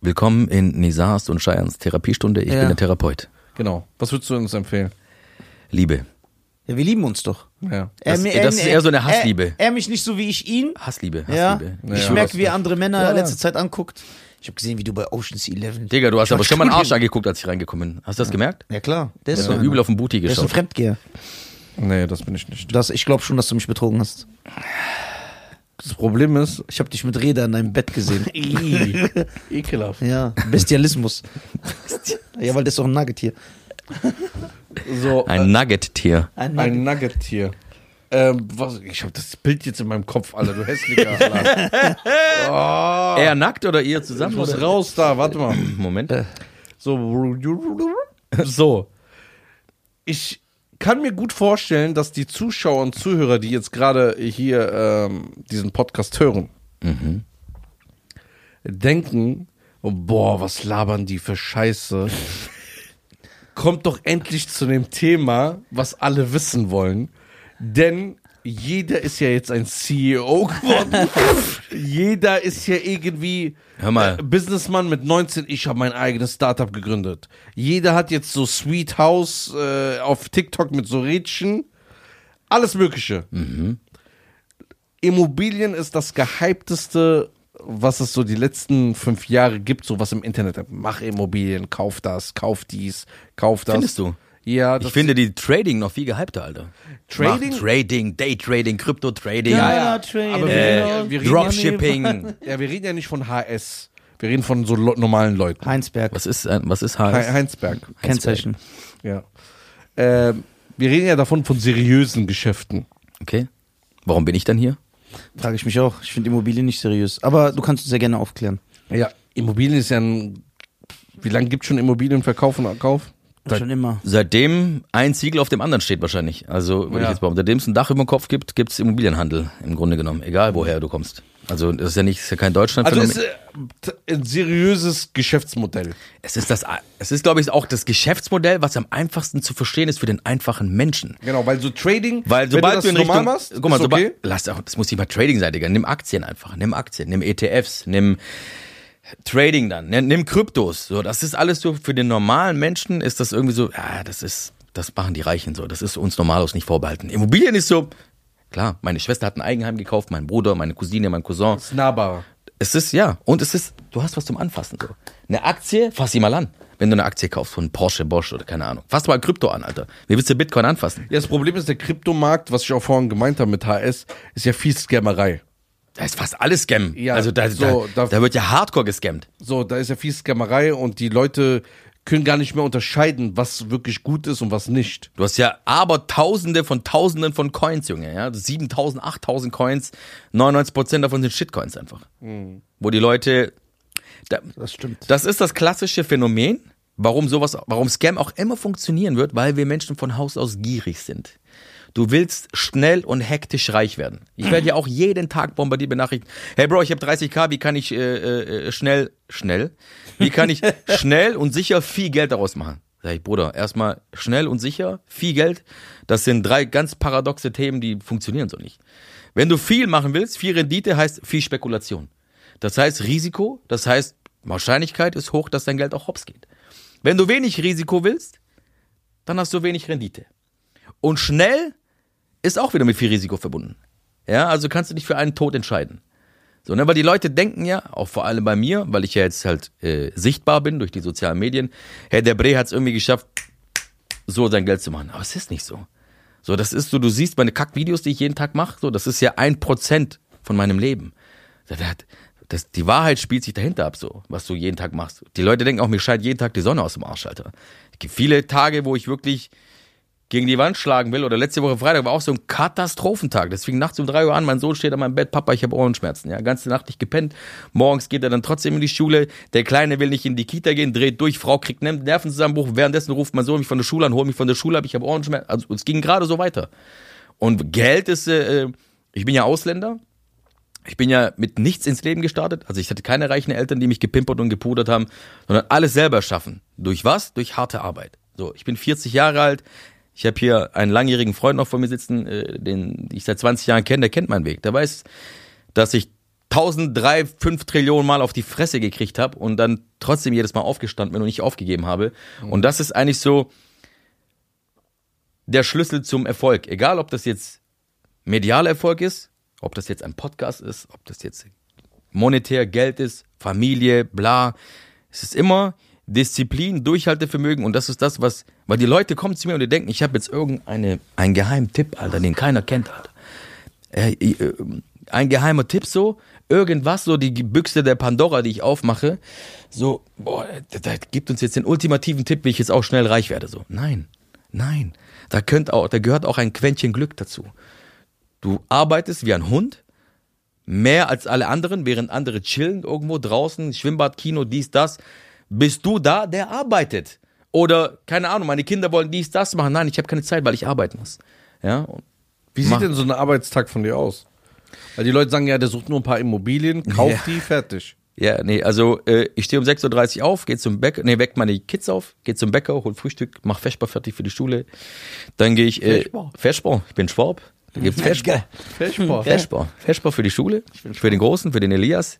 Willkommen in Nisars und Scheians Therapiestunde. Ich Ja. bin der Therapeut. Genau. Was würdest du uns empfehlen? Liebe. Ja, wir lieben uns doch. Ja. Das- mir- das ist eher so eine Hassliebe. Er, er mich nicht so wie ich ihn. Hassliebe, Ja. Hassliebe. Ich Ja, merke, wie er andere Männer Ja. letzte Zeit anguckt. Ich habe gesehen, wie du bei Ocean's Eleven. Digga, du hast Ich aber schon mal einen Arsch angeguckt, als ich reingekommen bin. Hast du das gemerkt? Ja, klar. Der ist so. übel auf den Booty Der ist ein geschaut. Fremdgeher. Nee, das bin ich nicht. Das, ich glaube schon, dass du mich betrogen hast. Das Problem ist, Ich habe dich mit Räder in deinem Bett gesehen. ekelhaft. ja, Bestialismus. ja, weil das ist doch ein Nuggetier. So, Ein Nugget-Tier. Ein Ein Nugget-Tier. Ähm, was, ich habe das Bild jetzt in meinem Kopf, Alter, du hässlicher. Oh, Er nackt oder ihr ich zusammen? muss Oder? raus da, warte mal. Moment. So. So. Ich kann mir gut vorstellen, dass die Zuschauer und Zuhörer, die jetzt gerade hier ähm, diesen Podcast hören, denken, oh, boah, was labern die für Scheiße. Kommt doch endlich zu dem Thema, was alle wissen wollen. Denn jeder ist ja jetzt ein CEO geworden. jeder ist ja irgendwie Hör mal. äh, Businessman mit 19. Ich habe mein eigenes Startup gegründet. Jeder hat jetzt so Sweet House äh, auf TikTok mit so Rädchen. Alles Mögliche. Immobilien ist das gehypteste, was es so die letzten fünf Jahre gibt, so was im Internet. Mach Immobilien, kauf das, kauf dies, kauf das. Findest du? Ja, Ich finde die Trading noch viel gehypter, Alter. Trading? Mach Trading, Daytrading, Krypto-Trading, Ja, ja. Trading. Aber wir, äh, reden ja, wir, reden Dropshipping. ja, wir reden ja nicht von HS. Wir reden von so normalen Leuten. Heinsberg. Was ist, ein- was ist He HS? Heinsberg. Kennzeichen. Ja. Ähm, wir reden ja davon von seriösen Geschäften. Okay. Warum bin ich dann hier? Frage ich mich auch. Ich finde Immobilien nicht seriös. Aber du kannst uns sehr gerne aufklären. Ja, Immobilien ist ja ein. Wie lange gibt es schon Immobilienverkauf und Kauf? Seit- Schon immer. Seitdem ein Ziegel auf dem anderen steht wahrscheinlich. Also würde Ja. ich jetzt behaupten, seitdem es ein Dach über dem Kopf gibt, gibt es Immobilienhandel im Grunde genommen, egal woher du kommst. Also das ist ja nicht, ist ja kein Deutschland. Also es ist äh, ein seriöses Geschäftsmodell. es ist das, es ist glaube ich auch das Geschäftsmodell, was am einfachsten zu verstehen ist für den einfachen Menschen. Genau, weil so Trading, Weil wenn sobald du das du in normal Richtung, machst, guck mal, sobald, okay. lass auch, das muss nicht mal Trading sein, Digga. Nimm Aktien einfach, nimm Aktien, nimm ETFs, nimm Trading dann, nimm, nimm Kryptos. So, das ist alles so für den normalen Menschen ist das irgendwie so, ja, das ist, das machen die Reichen so. Das ist uns normalos nicht vorbehalten. Immobilien ist so, klar, meine Schwester hat ein Eigenheim gekauft, mein Bruder, meine Cousine, mein Cousin. ist nahbarer. Es ist, ja, und es ist, du hast was zum Anfassen. So. Eine Aktie, fass sie mal an. Wenn du eine Aktie kaufst von Porsche, Bosch oder keine Ahnung. Fass mal Krypto an, Alter. Wie willst du Bitcoin anfassen? Ja, das Problem ist, der Kryptomarkt, was ich auch vorhin gemeint habe mit HS, ist ja viel Scammerei. Da ist fast alles Scam. Ja, also da, so, da, da- da wird ja hardcore gescammt. So, da ist ja viel Scammerei und die Leute können gar nicht mehr unterscheiden, was wirklich gut ist und was nicht. Du hast ja aber tausende von tausenden von Coins, Junge. Ja? 7000, 8000 Coins. 99% davon sind Shitcoins einfach. Wo die Leute. Da, Das stimmt. das ist das klassische Phänomen, warum sowas, warum Scam auch immer funktionieren wird, weil wir Menschen von Haus aus gierig sind. Du willst schnell und hektisch reich werden. Ich werde ja auch jeden Tag bombardiert benachrichtigt. Hey Bro, ich habe 30k, wie kann ich äh, äh, schnell, schnell, wie kann ich schnell und sicher viel Geld daraus machen? Sag ich, Bruder, erstmal schnell und sicher, viel Geld. Das sind drei ganz paradoxe Themen, die funktionieren so nicht. Wenn du viel machen willst, viel Rendite heißt viel Spekulation. Das heißt Risiko, das heißt Wahrscheinlichkeit ist hoch, dass dein Geld auch hops geht. Wenn du wenig Risiko willst, dann hast du wenig Rendite. Und schnell ist auch wieder mit viel Risiko verbunden. Ja, also kannst du dich für einen Tod entscheiden. So, ne, weil die Leute denken ja, auch vor allem bei mir, weil ich ja jetzt halt äh, sichtbar bin durch die sozialen Medien, Herr der Bre hat es irgendwie geschafft, so sein Geld zu machen. Aber es ist nicht so. So, das ist so, du siehst meine Kackvideos, die ich jeden Tag mache, so, das ist ja ein Prozent von meinem Leben. Das, die Wahrheit spielt sich dahinter ab, so, was du jeden Tag machst. Die Leute denken auch, mir scheint jeden Tag die Sonne aus dem Arsch, Alter. Es gibt viele Tage, wo ich wirklich gegen die Wand schlagen will. Oder letzte Woche Freitag war auch so ein Katastrophentag. Fing nachts um drei Uhr an. Mein Sohn steht an meinem Bett. Papa, ich habe Ohrenschmerzen. Ja, ganze Nacht nicht gepennt. Morgens geht er dann trotzdem in die Schule. Der Kleine will nicht in die Kita gehen, dreht durch. Frau kriegt Nervenzusammenbruch. Währenddessen ruft mein Sohn mich von der Schule an, holt mich von der Schule ab. Ich habe Ohrenschmerzen. Also es ging gerade so weiter. Und Geld ist, äh, ich bin ja Ausländer. Ich bin ja mit nichts ins Leben gestartet. Also ich hatte keine reichen Eltern, die mich gepimpert und gepudert haben, sondern alles selber schaffen. Durch was? Durch harte Arbeit. So, ich bin 40 Jahre alt. Ich habe hier einen langjährigen Freund noch vor mir sitzen, äh, den ich seit 20 Jahren kenne, der kennt meinen Weg. Der weiß, dass ich 1003, 5 Trillionen Mal auf die Fresse gekriegt habe und dann trotzdem jedes Mal aufgestanden bin und nicht aufgegeben habe. Mhm. Und das ist eigentlich so der Schlüssel zum Erfolg. Egal, ob das jetzt medialer Erfolg ist, ob das jetzt ein Podcast ist, ob das jetzt monetär Geld ist, Familie, bla. Es ist immer Disziplin, Durchhaltevermögen und das ist das, was, weil die Leute kommen zu mir und die denken, ich habe jetzt irgendeine, einen geheimen Tipp, Alter, den keiner kennt, Alter. Äh, äh, ein geheimer Tipp so, irgendwas, so die Büchse der Pandora, die ich aufmache, so, boah, da gibt uns jetzt den ultimativen Tipp, wie ich jetzt auch schnell reich werde, so. Nein, nein, da könnt auch, da gehört auch ein Quäntchen Glück dazu. Du arbeitest wie ein Hund, mehr als alle anderen, während andere chillen irgendwo draußen, Schwimmbad, Kino, dies, das bist du da, der arbeitet. Oder, keine Ahnung, meine Kinder wollen dies, das machen. Nein, ich habe keine Zeit, weil ich arbeiten muss. Ja? Wie sieht denn so ein Arbeitstag von dir aus? Weil die Leute sagen ja, der sucht nur ein paar Immobilien, kauft ja. die, fertig. Ja, nee, also äh, ich stehe um 6.30 Uhr auf, gehe zum Bäcker, nee, weck meine Kids auf, gehe zum Bäcker, hol Frühstück, mach Feschbar fertig für die Schule. Dann gehe ich, äh, Feschbar. Feschbar, ich bin Schwab. Da gibt's Feschbar. Feschbar. Feschbar. Feschbar für die Schule, für den Großen, für den Elias.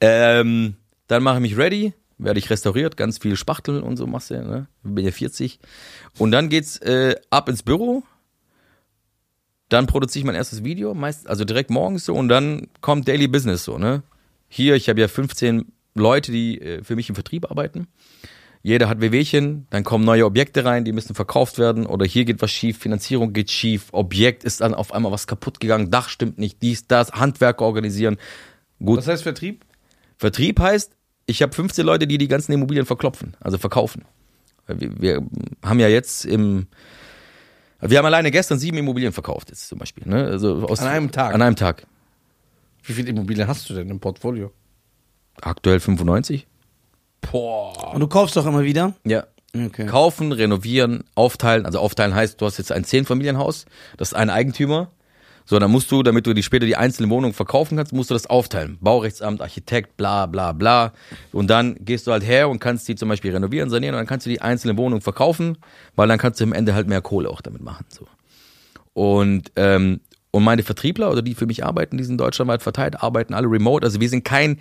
Ähm, dann mache ich mich ready, werde ich restauriert, ganz viel Spachtel und so machst du, ne? Bin ja 40. Und dann geht's äh, ab ins Büro. Dann produziere ich mein erstes Video, meist, also direkt morgens so, und dann kommt Daily Business so, ne? Hier, ich habe ja 15 Leute, die äh, für mich im Vertrieb arbeiten. Jeder hat Wehwehchen, dann kommen neue Objekte rein, die müssen verkauft werden oder hier geht was schief, Finanzierung geht schief, Objekt ist dann auf einmal was kaputt gegangen, Dach stimmt nicht, dies, das, Handwerker organisieren. Gut. Was heißt Vertrieb? Vertrieb heißt, ich habe 15 Leute, die die ganzen Immobilien verklopfen, also verkaufen. Wir, wir haben ja jetzt im wir haben alleine gestern sieben Immobilien verkauft, jetzt zum Beispiel. Ne? Also aus, an einem Tag? An einem Tag. Wie viele Immobilien hast du denn im Portfolio? Aktuell 95. Boah. Und du kaufst doch immer wieder? Ja. Okay. Kaufen, renovieren, aufteilen. Also aufteilen heißt, du hast jetzt ein Zehnfamilienhaus, das ist ein Eigentümer, so, dann musst du, damit du die später die einzelne Wohnung verkaufen kannst, musst du das aufteilen. Baurechtsamt, Architekt, bla bla bla. Und dann gehst du halt her und kannst die zum Beispiel renovieren, sanieren und dann kannst du die einzelne Wohnung verkaufen, weil dann kannst du am Ende halt mehr Kohle auch damit machen. So. Und, ähm, und meine Vertriebler oder die für mich arbeiten, die sind deutschlandweit verteilt, arbeiten alle remote. Also wir sind kein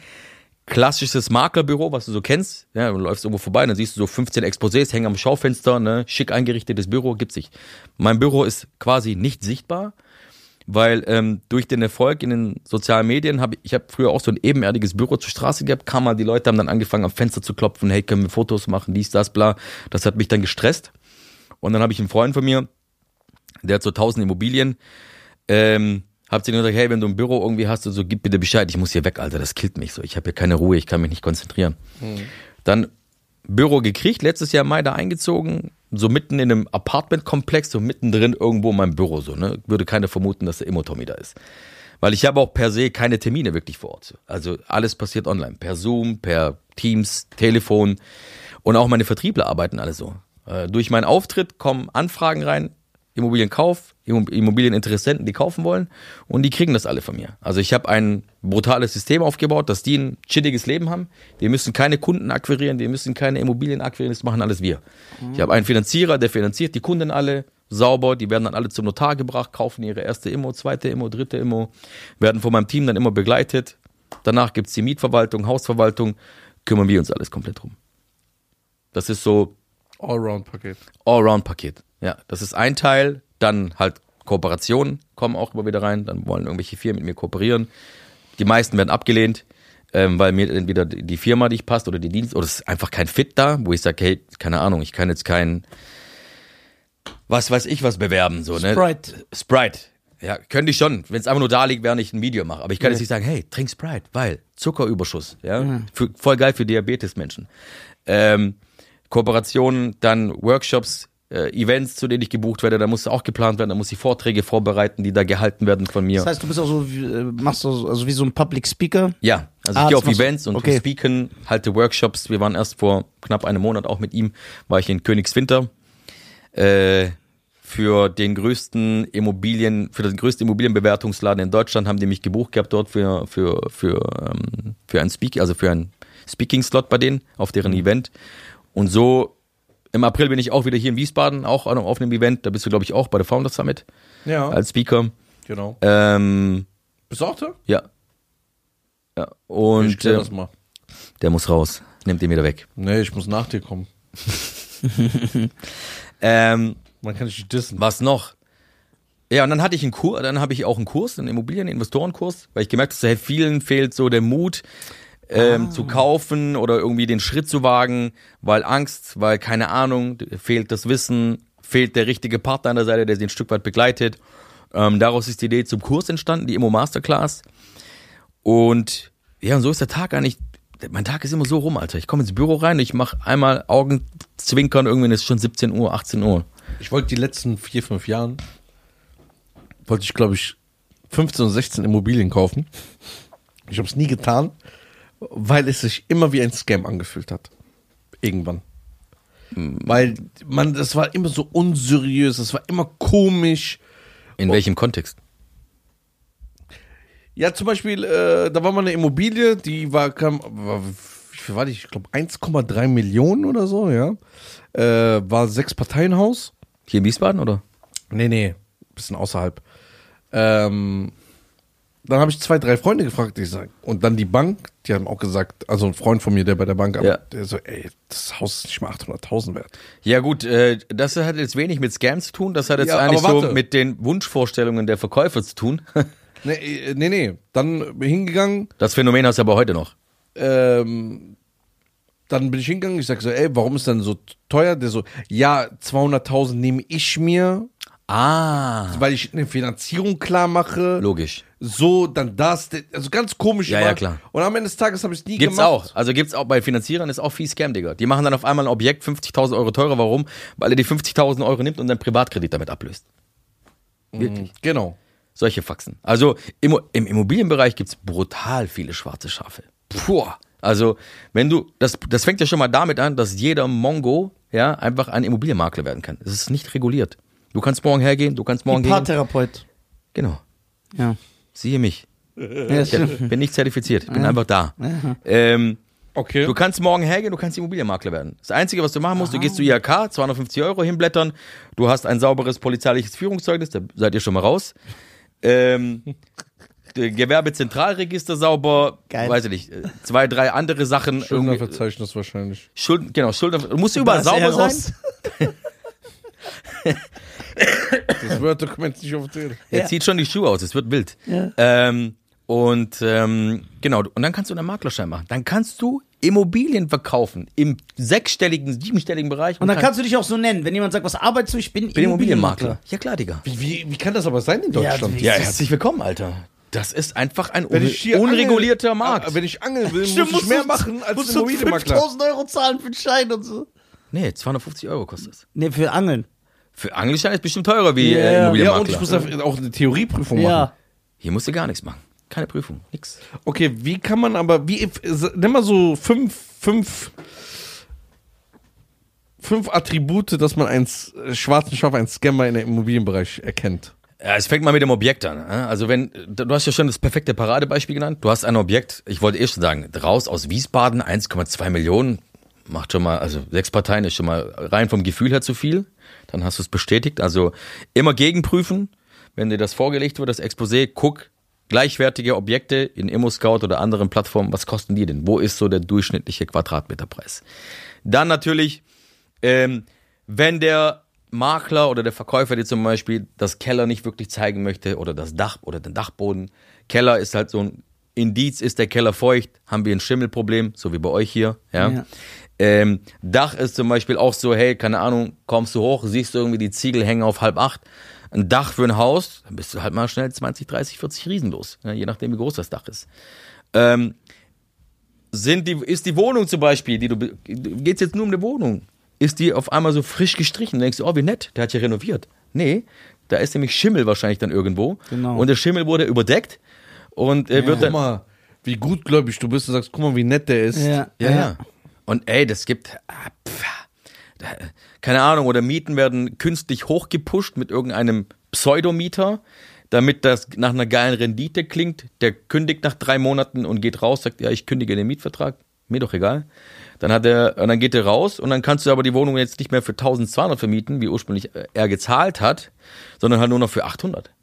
klassisches Maklerbüro, was du so kennst. Ja, du läufst irgendwo vorbei, dann siehst du so 15 Exposés hängen am Schaufenster, ne, schick eingerichtetes Büro, gibt's nicht. Mein Büro ist quasi nicht sichtbar weil ähm, durch den Erfolg in den sozialen Medien habe ich, ich habe früher auch so ein ebenerdiges Büro zur Straße gehabt, kam mal, die Leute haben dann angefangen am Fenster zu klopfen, hey, können wir Fotos machen, dies, das, bla. Das hat mich dann gestresst. Und dann habe ich einen Freund von mir, der hat so tausend Immobilien, ähm, hab zu ihm gesagt, hey, wenn du ein Büro irgendwie hast, so gib bitte Bescheid, ich muss hier weg, Alter, das killt mich so. Ich habe hier keine Ruhe, ich kann mich nicht konzentrieren. Mhm. Dann Büro gekriegt, letztes Jahr im Mai da eingezogen, so mitten in einem Apartmentkomplex, so mittendrin irgendwo in meinem Büro, so, ne? Würde keiner vermuten, dass der Immo-Tommy da ist. Weil ich habe auch per se keine Termine wirklich vor Ort. Also alles passiert online. Per Zoom, per Teams, Telefon. Und auch meine Vertriebler arbeiten alle so. Äh, durch meinen Auftritt kommen Anfragen rein. Immobilienkauf, Immo- Immobilieninteressenten, die kaufen wollen und die kriegen das alle von mir. Also ich habe ein brutales System aufgebaut, dass die ein chilliges Leben haben. Wir müssen keine Kunden akquirieren, wir müssen keine Immobilien akquirieren, das machen alles wir. Ich habe einen Finanzierer, der finanziert die Kunden alle sauber, die werden dann alle zum Notar gebracht, kaufen ihre erste Immo, zweite Immo, dritte Immo, werden von meinem Team dann immer begleitet. Danach gibt's die Mietverwaltung, Hausverwaltung, kümmern wir uns alles komplett drum. Das ist so Allround-Paket. Allround-Paket. Ja, das ist ein Teil. Dann halt Kooperationen kommen auch immer wieder rein. Dann wollen irgendwelche Firmen mit mir kooperieren. Die meisten werden abgelehnt, ähm, weil mir entweder die Firma nicht passt oder die Dienst oder es ist einfach kein Fit da, wo ich sage, hey, keine Ahnung, ich kann jetzt kein was weiß ich was bewerben so ne Sprite. Sprite. Ja, könnte ich schon, wenn es einfach nur da liegt, während ich ein Video mache. Aber ich kann jetzt nicht sagen, hey, trink Sprite, weil Zuckerüberschuss. Ja, für, voll geil für Diabetesmenschen. Ähm, Kooperationen, dann Workshops, äh, Events, zu denen ich gebucht werde. Da muss auch geplant werden. Da muss ich Vorträge vorbereiten, die da gehalten werden von mir. Das heißt, du bist auch so, wie, äh, machst du so- also wie so ein Public Speaker. Ja, also ich Ah, gehe das auf du- Events und okay. speaken, halte Workshops. Wir waren erst vor knapp einem Monat auch mit ihm, war ich in Königswinter äh, für den größten Immobilien, für den größten Immobilienbewertungsladen in Deutschland haben die mich gebucht gehabt dort für für für ähm, für ein Speak, also für ein Speaking Slot bei denen auf deren Mhm. Event. Und so im April bin ich auch wieder hier in Wiesbaden, auch auf einem Event. Da bist du glaube ich auch bei der Founder Summit Ja, als Speaker. genau. Ähm, Bist du auch da? ja. Ja, ich und klär äh, das mal. der muss raus. Nimmt den wieder weg. Nee, ich muss nach dir kommen. Ähm, Man kann dich nicht dissen. was noch? Ja, und dann hatte ich einen Kurs, dann habe ich auch einen Kurs, einen Immobilien-Investorenkurs, weil ich gemerkt habe, hey, vielen fehlt so der Mut, ähm, zu kaufen oder irgendwie den Schritt zu wagen, weil Angst, weil keine Ahnung, fehlt das Wissen, fehlt der richtige Partner an der Seite, der sie ein Stück weit begleitet. Ähm, daraus ist die Idee zum Kurs entstanden, die Immo Masterclass. Und ja, und so ist der Tag eigentlich. Mein Tag ist immer so rum, Alter. Ich komme ins Büro rein, ich mache einmal Augenzwinkern, irgendwann ist es schon 17 Uhr, 18 Uhr. Ich wollte die letzten vier, fünf Jahren, wollte ich glaube ich 15 oder 16 Immobilien kaufen. Ich habe es nie getan, weil es sich immer wie ein Scam angefühlt hat. Irgendwann. Weil man, das war immer so unseriös, es war immer komisch. In welchem Kontext? Ja, zum Beispiel, äh, da war mal eine Immobilie, die war, kam, war wie viel war die? Ich glaube 1,3 Millionen oder so, ja. Äh, war sechs Parteienhaus. Hier in Wiesbaden oder? Nee, nee, bisschen außerhalb. Ähm, dann habe ich zwei, drei Freunde gefragt, die sagen, und dann die Bank, die haben auch gesagt, also ein Freund von mir, der bei der Bank Ja. der so, ey, das Haus ist nicht mal 800.000 wert. Ja gut, äh, das hat jetzt wenig mit Scams zu tun, das hat jetzt Ja, eigentlich so mit den Wunschvorstellungen der Verkäufer zu tun. Nee, äh, nee, nee. Dann hingegangen, Das Phänomen hast du aber heute noch. ähm, dann bin ich hingegangen, ich sag so, ey, warum ist denn so teuer? Der so, ja, 200.000 nehme ich mir, Ah, weil ich eine Finanzierung klar mache. logisch. So, dann das, also ganz komisch. Ja, immer. ja, klar. Und am Ende des Tages habe ich es nie Gibt's gemacht. auch. Also gibt's auch bei Finanzierern ist auch viel Scam, Digga. Die machen dann auf einmal ein Objekt 50.000 Euro teurer. Warum? Weil er die 50.000 Euro nimmt und seinen Privatkredit damit ablöst. Wirklich. Genau. Solche Faxen. Also im, im Immobilienbereich gibt's brutal viele schwarze Schafe. Puh. Also, wenn du, das, das fängt ja schon mal damit an, dass jeder Mongo ja einfach ein Immobilienmakler werden kann. Es ist nicht reguliert. Du kannst morgen hergehen, du kannst morgen gehen. Paartherapeut. Genau. Ja. Siehe mich. ja Ich bin nicht zertifiziert, ich bin einfach da. Ähm, Okay. Du kannst morgen hergehen, du kannst Immobilienmakler werden. Das Einzige, was du machen musst, du gehst zu IHK, 250 Euro hinblättern, du hast ein sauberes polizeiliches Führungszeugnis, da seid ihr schon mal raus. Ähm, Gewerbezentralregister sauber, Geil. weiß ich nicht, äh, zwei, drei andere Sachen. irgendwie- Schuldnerverzeichnis wahrscheinlich. Schulden, genau, Schulden, du musst überall er sauber sein. Das Word-Dokument nicht aufzählen. Er Ja. zieht schon die Schuhe aus, es wird wild. Ja. Ähm, und ähm, genau, und dann kannst du einen Maklerschein machen. Dann kannst du Immobilien verkaufen im sechsstelligen, siebenstelligen Bereich. Und dann kannst du dich auch so nennen. Wenn jemand sagt, was arbeitest du? Ich bin, bin Immobilienmakler. Ja klar, Digga. Wie, wie, wie kann das aber sein in Deutschland? wie- Ja, herzlich willkommen, Alter. Das ist einfach ein un unregulierter angel- Markt. Ah, Wenn ich angeln will, Stimmt, muss ich mehr du- machen als musst ein du Immobilienmakler. 5000 Euro zahlen für einen Schein und so. nee, 250 Euro kostet es. Nee, für Angeln. Für Angelschein ist bestimmt teurer wie Ja, äh, ja. Ja, Immobilienmakler. und ich muss dafür auch eine Theorieprüfung machen. Ja. Hier musst du gar nichts machen. Keine Prüfung, nix. Okay, wie kann man aber, wie, nimm mal so fünf, fünf, fünf Attribute, dass man einen äh, schwarzen Schaf, einen Scammer in der Immobilienbereich erkennt. Ja, es fängt mal mit dem Objekt an. ne? Also wenn, du hast ja schon das perfekte Paradebeispiel genannt. Du hast ein Objekt, ich wollte eh schon sagen, raus aus Wiesbaden, 1,2 Millionen, macht schon mal, also sechs Parteien ist schon mal rein vom Gefühl her zu viel. Dann hast du es bestätigt. Also immer gegenprüfen, wenn dir das vorgelegt wird, das Exposé, guck, gleichwertige Objekte in ImmoScout oder anderen Plattformen, was kosten die denn? Wo ist so der durchschnittliche Quadratmeterpreis? Dann natürlich, ähm, wenn der Makler oder der Verkäufer dir zum Beispiel das Keller nicht wirklich zeigen möchte oder das Dach oder den Dachboden. Keller ist halt so ein Indiz, ist der Keller feucht, haben wir ein Schimmelproblem, so wie bei euch hier. Ja. Ja. Ähm, Dach ist zum Beispiel auch so, hey, keine Ahnung, kommst du hoch, siehst du irgendwie die Ziegel hängen auf halb acht. Ein Dach für ein Haus, dann bist du halt mal schnell 20, 30, 40 Riesen los, ja, je nachdem, wie groß das Dach ist. Ähm, sind die, ist die Wohnung zum Beispiel, die du, geht's jetzt nur um eine Wohnung, ist die auf einmal so frisch gestrichen, denkst du, oh, wie nett, der hat ja renoviert. Nee, da ist nämlich Schimmel wahrscheinlich dann irgendwo. Genau. Und der Schimmel wurde überdeckt und äh, wird Guck dann, mal, wie gutgläubig du bist. Du sagst, guck mal, wie nett der ist. Ja, ja, ja. Und ey, das gibt, ah, keine Ahnung, oder Mieten werden künstlich hochgepusht mit irgendeinem Pseudomieter, damit das nach einer geilen Rendite klingt. Der kündigt nach drei Monaten und geht raus, sagt, ja, ich kündige den Mietvertrag. Mir doch egal. Dann hat er, und dann geht er raus und dann kannst du aber die Wohnung jetzt nicht mehr für 1200 vermieten, wie ursprünglich er gezahlt hat, sondern halt nur noch für 800. Und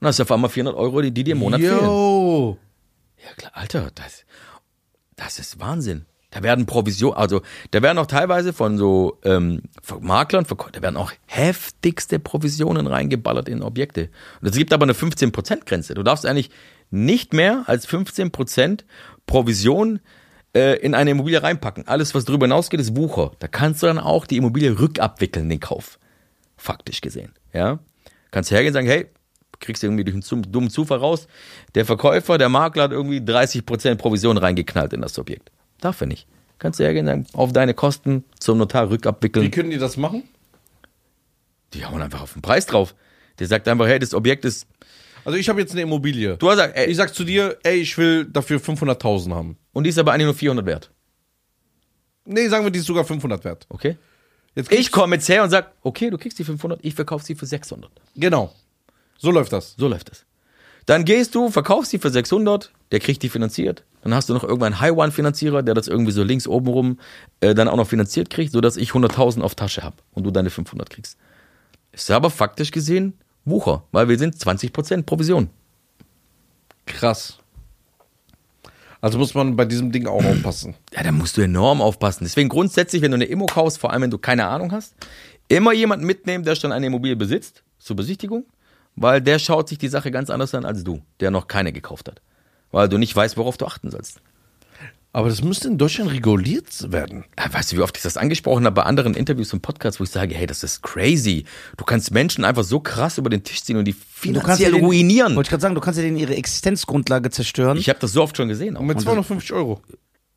dann hast du auf einmal 400 Euro, die, die dir im Monat fehlen. Yo. Ja klar, Alter, das, das ist Wahnsinn. Da werden Provisionen, also da werden auch teilweise von so ähm, Maklern, Verkäu- da werden auch heftigste Provisionen reingeballert in Objekte. Und es gibt aber eine 15%-Grenze. Du darfst eigentlich nicht mehr als 15% Provision äh, in eine Immobilie reinpacken. Alles, was darüber hinausgeht, ist Wucher. Da kannst du dann auch die Immobilie rückabwickeln, den Kauf. Faktisch gesehen. Ja. Kannst hergehen und sagen, hey, kriegst du irgendwie durch einen dummen Zufall raus. Der Verkäufer, der Makler hat irgendwie 30% Provision reingeknallt in das Objekt. Darf er nicht. Kannst du hergehen und sagen, auf deine Kosten zum Notar Wie rückabwickeln. können die das machen? Die hauen einfach auf den Preis drauf. Der sagt einfach, hey, das Objekt ist. Also ich habe jetzt eine Immobilie. Du hast gesagt, ey, ich sag zu dir, ey, ich will dafür 500.000 haben. und die ist aber eigentlich nur 400 wert. Nee, sagen wir, die ist sogar 500 wert. Okay? Jetzt Ich komme jetzt her und sag, okay, du kriegst die 500, ich verkaufe sie für 600. Genau. So läuft das. So läuft es. Dann gehst du, verkaufst die für 600, der kriegt die finanziert. Dann hast du noch irgendwann einen High-One-Finanzierer, der das irgendwie so links oben rum äh, dann auch noch finanziert kriegt, sodass ich 100.000 auf Tasche habe und du deine 500 kriegst. Ist aber faktisch gesehen Wucher, weil wir sind 20% Provision. Krass. Also muss man bei diesem Ding auch aufpassen. Ja, da musst du enorm aufpassen. Deswegen grundsätzlich, wenn du eine Immo kaufst, vor allem wenn du keine Ahnung hast, immer jemanden mitnehmen, der schon eine Immobilie besitzt, zur Besichtigung, weil der schaut sich die Sache ganz anders an als du, der noch keine gekauft hat. Weil du nicht weißt, worauf du achten sollst. Aber das müsste in Deutschland reguliert werden. Ja, Weißt du, wie oft ich das angesprochen habe bei anderen Interviews und Podcasts, wo ich sage, hey, das ist crazy. Du kannst Menschen einfach so krass über den Tisch ziehen und die finanziell den, ruinieren. Wollte ich gerade sagen, du kannst ja denen ihre Existenzgrundlage zerstören. Ich habe das so oft schon gesehen. Auch. Und mit 250 Euro.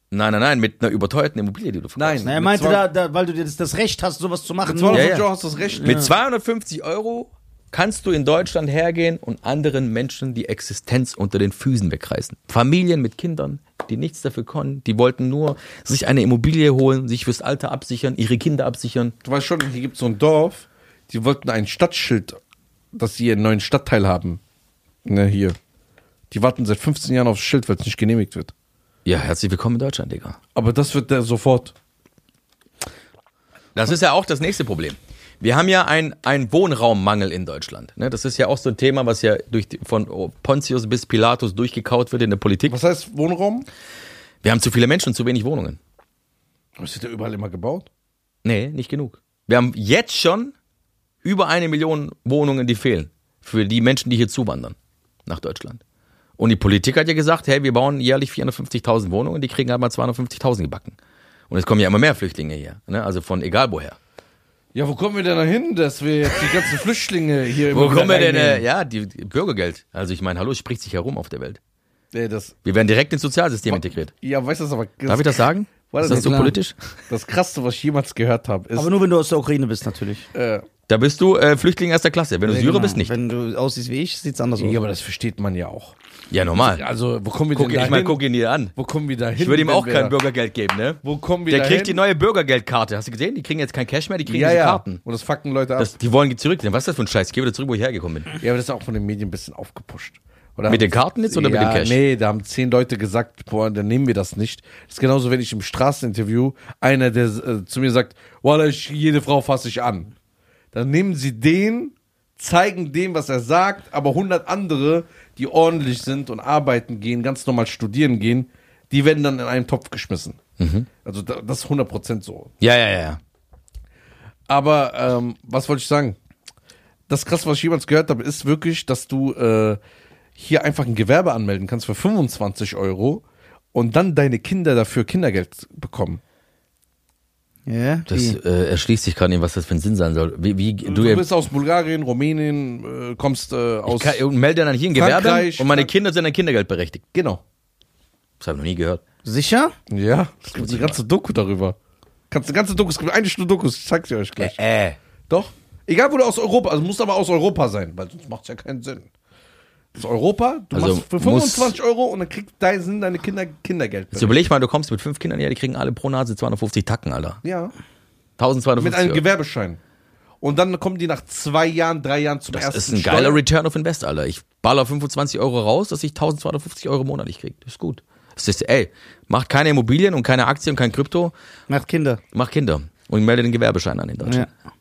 Nein, nein, nein, mit einer überteuerten Immobilie, die du verkaufst. Nein. Na, er meinte da, da, weil du dir das, das Recht hast, sowas zu machen. Mit nur- 250 Ja, ja. Euro hast du das Recht. Mit 250 Euro kannst du in Deutschland hergehen und anderen Menschen die Existenz unter den Füßen wegreißen. Familien mit Kindern, die nichts dafür konnten, die wollten nur sich eine Immobilie holen, sich fürs Alter absichern, ihre Kinder absichern. Du weißt schon, hier gibt es so ein Dorf, die wollten ein Stadtschild, dass sie einen neuen Stadtteil haben. Ne, hier. Die warten seit 15 Jahren aufs Schild, weil es nicht genehmigt wird. Ja, herzlich willkommen in Deutschland, Digga. Aber das wird der sofort. Das ist ja auch das nächste Problem. Wir haben ja ein, ein Wohnraummangel in Deutschland. Ne? Das ist ja auch so ein Thema, was ja durch von Pontius bis Pilatus durchgekaut wird in der Politik. Was heißt Wohnraum? Wir haben zu viele Menschen und zu wenig Wohnungen. Das wird ja überall immer gebaut. Nee, nicht genug. Wir haben jetzt schon über eine Million Wohnungen, die fehlen. Für die Menschen, die hier zuwandern nach Deutschland. Und die Politik hat ja gesagt, hey, wir bauen jährlich 450.000 Wohnungen, die kriegen halt mal 250.000 gebacken. Und es kommen ja immer mehr Flüchtlinge hier, ne? also von egal woher. Ja, wo kommen wir denn da hin, dass wir jetzt die ganzen Flüchtlinge hier Wo kommen wir denn? Äh, ja, die, die Bürgergeld. Also ich meine, hallo, es spricht sich herum auf der Welt. Nee, das, Wir werden direkt ins Sozialsystem integriert. ja, weißt du, was aber Darf ich das sagen? Ist das das, so klar. politisch? das Krasseste, was ich jemals gehört habe, ist, Aber nur wenn du aus der Ukraine bist, natürlich. äh, Da bist du äh, Flüchtling erster Klasse. Wenn du Syrer Genau. bist, nicht. Wenn du aussiehst wie ich, sieht's anders aus. ja, aber das versteht man ja auch. Ja, normal. Also, wo kommen wir Guck, denn da ich mal, hin? guck ihn dir an. Wo kommen wir da hin? Ich würde ihm auch kein Bürgergeld geben, ne? Wo kommen wir Der da kriegt die hin? neue Bürgergeldkarte. Hast du gesehen? Die kriegen jetzt kein Cash mehr, die kriegen ja, diese ja. Karten. Und das fucken Leute ab. Das, die wollen zurücknehmen. Was ist das für ein Scheiß? Ich gehe wieder zurück, wo ich hergekommen bin. ja, aber das ist auch von den Medien ein bisschen aufgepusht. Oder Mit den Karten jetzt oder mit ja, dem Cash? Nee, da haben zehn Leute gesagt, boah, dann nehmen wir das nicht. Das ist genauso, wenn ich im Straßeninterview einer, der äh, zu mir sagt, boah, ich, jede Frau fasse ich an. Dann nehmen sie den, zeigen dem, was er sagt, aber 100 andere, die ordentlich sind und arbeiten gehen, ganz normal studieren gehen, die werden dann in einen Topf geschmissen. Mhm. Also da, das ist 100% so. Ja, ja, ja. Aber ähm, was wollte ich sagen? Das krass, was ich jemals gehört habe, ist wirklich, dass du äh, hier einfach ein Gewerbe anmelden kannst für 25 Euro und dann deine Kinder dafür Kindergeld bekommen. Ja, Das äh, erschließt sich gerade nicht, was das für ein Sinn sein soll. Wie, wie, Du, du, bist aus Bulgarien, Rumänien, äh, kommst äh, aus. kann, und melde dann hier ein Gewerbe Frankreich, und meine Kinder sind an Kindergeld berechtigt. genau. Das habe ich noch nie gehört. Sicher? Ja, es gibt eine ganze Doku darüber. Kannst eine ganze Doku, es gibt eine Stunde Dokus, ich zeig sie euch gleich. Äh. Doch. Egal, wo du aus Europa, also muss aber aus Europa sein, weil sonst macht es ja keinen Sinn. Das ist Europa, du Also machst für muss- 25 Euro und dann kriegt dein, sind deine Kinder Kindergeld. Jetzt überleg mal, du kommst mit fünf Kindern her, die kriegen alle pro Nase 250 Tacken, Alter. Ja. 1250 Mit einem Euro. Gewerbeschein. Und dann kommen die nach zwei Jahren, drei Jahren zum Das ersten ist ein Steuer- geiler Return of Invest, Alter. Ich baller 25 Euro raus, dass ich 1250 Euro monatlich kriege. Das ist gut. Das ist, ey, macht keine Immobilien und keine Aktien und kein Krypto, Macht Kinder. mach Kinder. Und melde den Gewerbeschein an in Deutschland. Ja.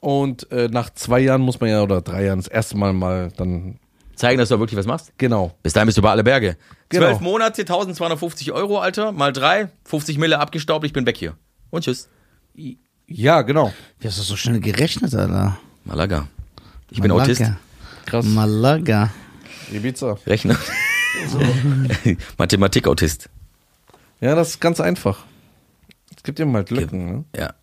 Und äh, nach zwei Jahren muss man ja, oder drei Jahren, das erste Mal mal dann, Zeigen, dass du wirklich was machst. genau. Bis dahin bist du über alle Berge. Genau. Zwölf Monate, 1250 Euro, Alter, mal drei, 50 Mille abgestaubt, ich bin weg hier. Und tschüss. Ja, genau. Wie hast du so schnell gerechnet, Alter? Malaga. Ich bin Malaga. Autist. Krass. Malaga. Ibiza. Rechner. Mathematik-Autist. Ja, das ist ganz einfach. Es gibt immer halt Lücken, ne? Ja.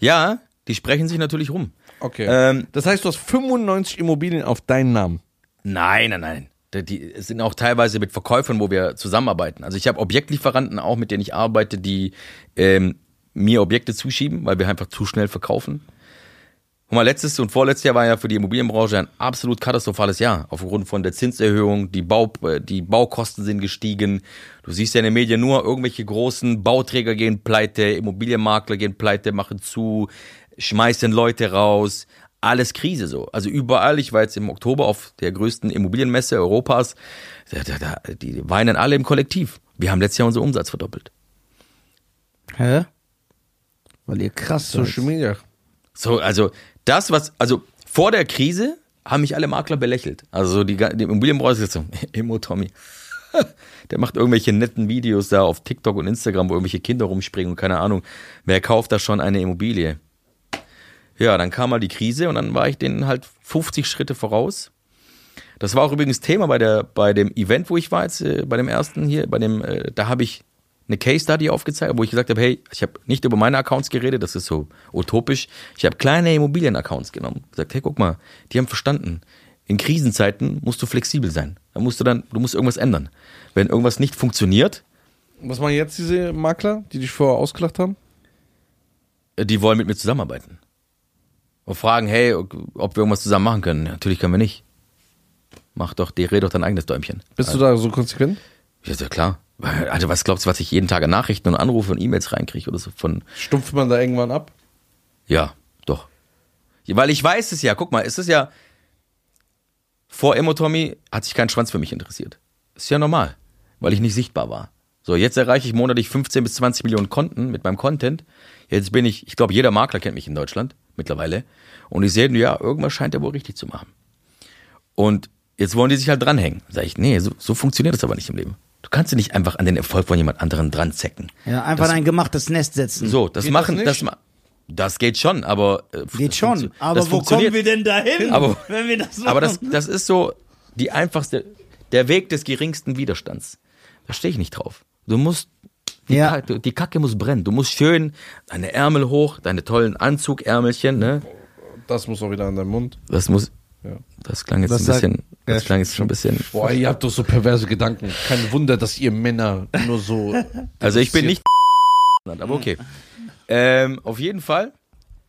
Ja, die sprechen sich natürlich rum. Okay. Ähm, das heißt, du hast 95 Immobilien auf deinen Namen. Nein, nein, nein. Die- Die es sind auch teilweise mit Verkäufern, wo wir zusammenarbeiten. Also ich habe Objektlieferanten auch, mit denen ich arbeite, die ähm, mir Objekte zuschieben, weil wir einfach zu schnell verkaufen. Guck mal, letztes und vorletztes Jahr war ja für die Immobilienbranche ein absolut katastrophales Jahr. Aufgrund von der Zinserhöhung, die, Bau, äh, die Baukosten sind gestiegen. Du siehst ja in den Medien nur, irgendwelche großen Bauträger gehen pleite, Immobilienmakler gehen pleite, machen zu, schmeißen Leute raus. Alles Krise so. Also überall, ich war jetzt im Oktober auf der größten Immobilienmesse Europas, da, da, da, die weinen alle im Kollektiv. Wir haben letztes Jahr unseren Umsatz verdoppelt. Hä? Weil ihr krass seid. Social Media. So, also das, was, also vor der Krise haben mich alle Makler belächelt. Also so die, die Immobilienbranche ist so, Immo Tommy. Der macht irgendwelche netten Videos da auf TikTok und Instagram, wo irgendwelche Kinder rumspringen und keine Ahnung. Wer kauft da schon eine Immobilie? Ja, dann kam mal die Krise und dann war ich denen halt 50 Schritte voraus. Das war auch übrigens Thema bei der bei dem Event, wo ich war jetzt, äh, bei dem ersten hier, bei dem, äh, da habe ich eine Case Study aufgezeigt, wo ich gesagt habe, hey, ich habe nicht über meine Accounts geredet, das ist so utopisch. Ich habe kleine Immobilien-Accounts genommen, gesagt, hey, guck mal, die haben verstanden. In Krisenzeiten musst du flexibel sein. Da musst du dann, du musst irgendwas ändern. Wenn irgendwas nicht funktioniert, Was machen jetzt diese Makler, die dich vorher ausgelacht haben? äh, die wollen mit mir zusammenarbeiten. Und fragen, hey, ob wir irgendwas zusammen machen können. Natürlich können wir nicht. Mach doch, dreh doch dein eigenes Däumchen. Bist du da so konsequent? Ja, ja klar. Also was glaubst du, was ich jeden Tag an Nachrichten und Anrufe und E-Mails reinkriege oder so von, Stumpft man da irgendwann ab? ja, doch. Weil ich weiß es ja, guck mal, es ist ja, vor Emotommy hat sich kein Schwanz für mich interessiert. Ist ja normal, weil ich nicht sichtbar war. So, jetzt erreiche ich monatlich 15 bis 20 Millionen Konten mit meinem Content. Jetzt bin ich, ich glaube, jeder Makler kennt mich in Deutschland mittlerweile. Und ich sehe, ja, irgendwas scheint er wohl richtig zu machen. Und jetzt wollen die sich halt dranhängen. Sag ich, nee, so, so funktioniert das aber nicht im Leben. Du kannst dich nicht einfach an den Erfolg von jemand anderen dran zecken. Ja, einfach Das- in ein gemachtes Nest setzen. So, das Geht machen, das das, das geht schon, aber äh, Geht das schon. Aber das wo funktioniert. kommen wir denn dahin, Aber- wenn wir das machen? Aber das, das ist so die einfachste, der Weg des geringsten Widerstands. Da stehe ich nicht drauf. Du musst, die, Ja. Kacke, die Kacke muss brennen. Du musst schön deine Ärmel hoch, deine tollen Anzugärmelchen, ne? Das muss auch wieder an deinen Mund. Das muss, Ja. das klang jetzt Was ein sagt- bisschen Das klang jetzt schon ein bisschen. Boah, ihr habt doch so perverse Gedanken. Kein Wunder, dass ihr Männer nur so. Also ich bin nicht. Aber okay. Ähm, auf jeden Fall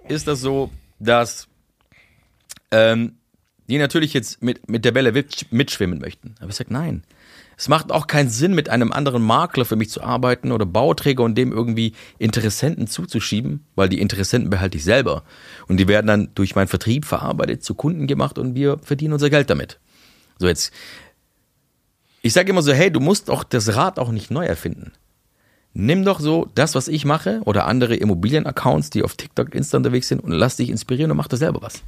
ist das so, dass ähm, die natürlich jetzt mit, mit der Welle mit- mitschwimmen möchten. Aber ich sag nein. Es macht auch keinen Sinn, mit einem anderen Makler für mich zu arbeiten oder Bauträger und dem irgendwie Interessenten zuzuschieben, weil die Interessenten behalte ich selber. Und die werden dann durch meinen Vertrieb verarbeitet, zu Kunden gemacht und wir verdienen unser Geld damit. So jetzt. Ich sage immer so, hey, du musst auch das Rad auch nicht neu erfinden. Nimm doch so das, was ich mache oder andere Immobilien-Accounts, die auf TikTok, Insta unterwegs sind und lass dich inspirieren und mach da selber was.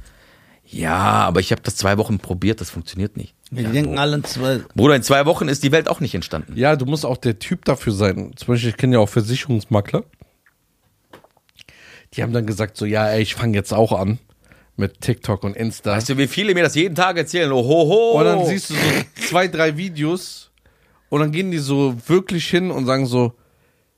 Ja, aber ich habe das zwei Wochen probiert, das funktioniert nicht. Die denken alle in zwei. Bruder, in zwei Wochen ist die Welt auch nicht entstanden. Ja, du musst auch der Typ dafür sein. Zum Beispiel, ich kenne ja auch Versicherungsmakler. Die haben dann gesagt, so, ja, ey, ich fange jetzt auch an mit TikTok und Insta. Weißt du, wie viele mir das jeden Tag erzählen? Oh, ho, ho. Und dann siehst du so zwei, drei Videos und dann gehen die so wirklich hin und sagen so,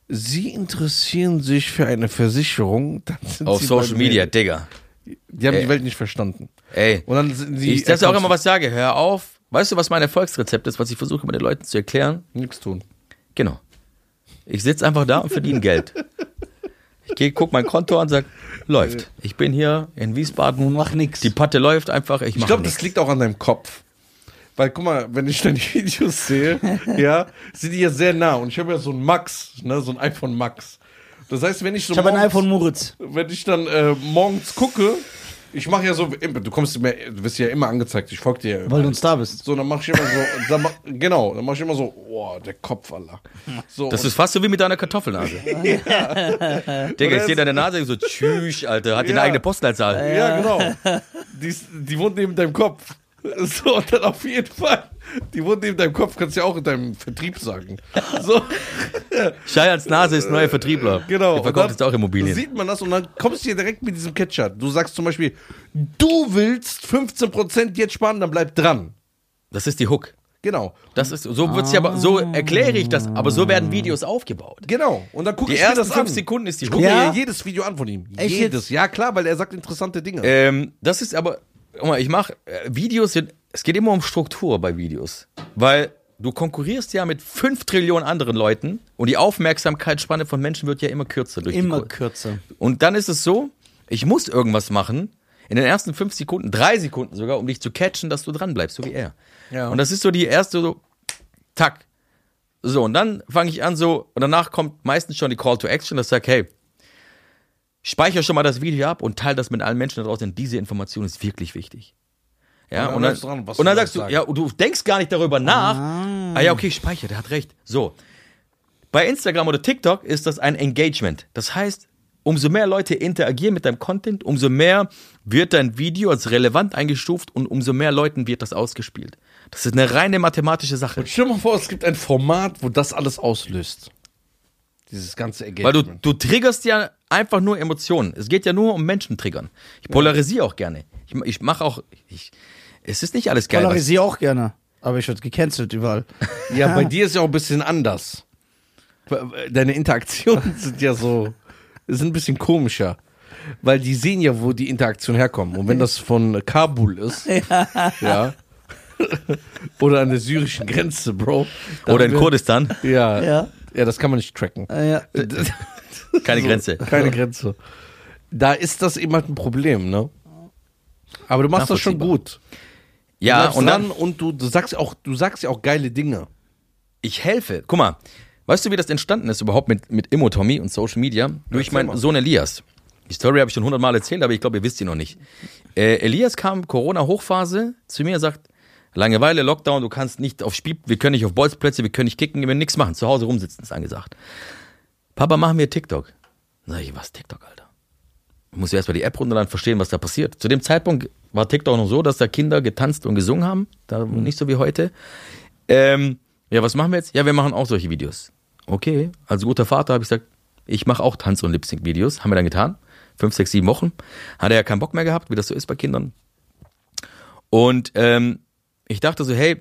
Sie interessieren sich für eine Versicherung. Dann sind auf sie Social. Media, Digga. Die haben Ey. die Welt nicht verstanden. Ey. Und dann sind die. Ich das auch immer was sage, hör auf. Weißt du, was mein Erfolgsrezept ist, was ich versuche, mit den Leuten zu erklären? Nichts tun. Genau. Ich sitze einfach da und verdiene Geld. Ich gehe, guck mein Konto an und sag, läuft. Ich bin hier in Wiesbaden. Und mach nix. Die Patte läuft einfach. Ich, Ich glaube, nichts. das liegt auch an deinem Kopf. Weil, guck mal, wenn ich deine Videos sehe, ja, sind die ja sehr nah. Und ich habe ja so ein Max, ne, so ein iPhone Max. Das heißt, wenn ich so Ich habe ein morgens- iPhone Moritz. wenn ich dann äh, morgens gucke, ich mache ja so, du kommst mir, du wirst ja immer angezeigt, ich folge dir ja immer. Weil du uns da bist. So, dann mache ich immer so, dann mach, genau, dann mache ich immer so, oh, der Kopf, Alter. So, Das ist fast so wie mit deiner Kartoffelnase. Digga, ich sehe deine Nase so, tschüss, Alter, hat die eine Ja. eigene Postleitzahl. ja, genau. Die, die wohnt neben deinem Kopf. So, und dann auf jeden Fall, die wohnt neben deinem Kopf, kannst du ja auch in deinem Vertrieb sagen. So, Scheians Nase ist neuer Vertriebler. genau. Der verkauft Und jetzt auch Immobilien. Sieht man das und dann kommst du hier direkt mit diesem Catcher. Du sagst zum Beispiel, du willst 15% jetzt sparen, dann bleib dran. Das ist die Hook. Genau. Das ist, so wird's ja, aber- so erkläre ich das, aber so werden Videos aufgebaut. Genau. Und dann gucke Die ich mir ersten das an. fünf Sekunden ist die Ich Hook. gucke Ja? mir jedes Video an von ihm. Echt jedes. Ja, klar, weil er sagt interessante Dinge. Ähm, das ist aber, guck mal, ich mache Videos, sind, es geht immer um Struktur bei Videos. Weil du konkurrierst ja mit fünf Trillionen anderen Leuten und die Aufmerksamkeitsspanne von Menschen wird ja immer kürzer durch Immer die kürzer. Und dann ist es so, ich muss irgendwas machen, in den ersten fünf Sekunden, drei Sekunden sogar, um dich zu catchen, dass du dran bleibst, so wie er. Ja. Und das ist so die erste, so, tack. So, und dann fange ich an so, und danach kommt meistens schon die Call to Action, das sagt, hey, speicher schon mal das Video ab und teile das mit allen Menschen da draußen, denn diese Information ist wirklich wichtig. Ja, dann und dann, dran, und dann sagst du, sagst. ja, und du denkst gar nicht darüber nach. Ah, ja, okay, speicher, der hat recht. So. Bei Instagram oder TikTok ist das ein Engagement. Das heißt, umso mehr Leute interagieren mit deinem Content, umso mehr wird dein Video als relevant eingestuft und umso mehr Leuten wird das ausgespielt. Das ist eine reine mathematische Sache. Stell dir mal vor, es gibt ein Format, wo das alles auslöst. Dieses ganze Weil du, Engagement. du triggerst ja einfach nur Emotionen. Es geht ja nur um Menschen triggern. Ich polarisiere auch gerne. Ich, ich mache auch. Ich, es ist nicht alles geil. Was, Polarisiere auch gerne. Aber ich werde gecancelt überall. ja, bei dir ist ja auch ein bisschen anders. Deine Interaktionen sind ja so, sind ein bisschen komischer. Weil die sehen ja, wo die Interaktion herkommt. Und wenn das von Kabul ist, ja, oder an der syrischen Grenze, Bro. oder in Kurdistan. Ja, Ja. Ja. das kann man nicht tracken. Äh, ja. Keine So, Grenze. Keine Grenze. Da ist das eben halt ein Problem, ne? Aber du machst das schon gut. Ja, und dann, und du, du sagst auch, du sagst ja auch geile Dinge. ich helfe. Guck mal, weißt du, wie das entstanden ist überhaupt mit, mit Immo Tommy und Social Media? Durch meinen. Sohn Elias. Die Story habe ich schon hundertmal erzählt, aber ich glaube, ihr wisst sie noch nicht. Äh, Elias kam Corona-Hochphase zu mir, sagt, Langeweile, Lockdown, du kannst nicht auf Spiel, wir können nicht auf Bolzplätze, wir können nicht kicken, wir können nichts machen, zu Hause rumsitzen, ist angesagt. Papa, machen wir TikTok. Sag ich, was TikTok, Alter? Ich muss ja erstmal die App runterladen, verstehen, was da passiert. Zu dem Zeitpunkt war TikTok noch so, dass da Kinder getanzt und gesungen haben. Da nicht so wie heute. Ähm, ja, was machen wir jetzt? Ja, wir machen auch solche Videos. Okay, als guter Vater habe ich gesagt, ich mache auch Tanz- und Lip-Sync-Videos. Haben wir dann getan. Fünf, sechs, sieben Wochen. Hat er ja keinen Bock mehr gehabt, wie das so ist bei Kindern. Und ähm, ich dachte so, hey,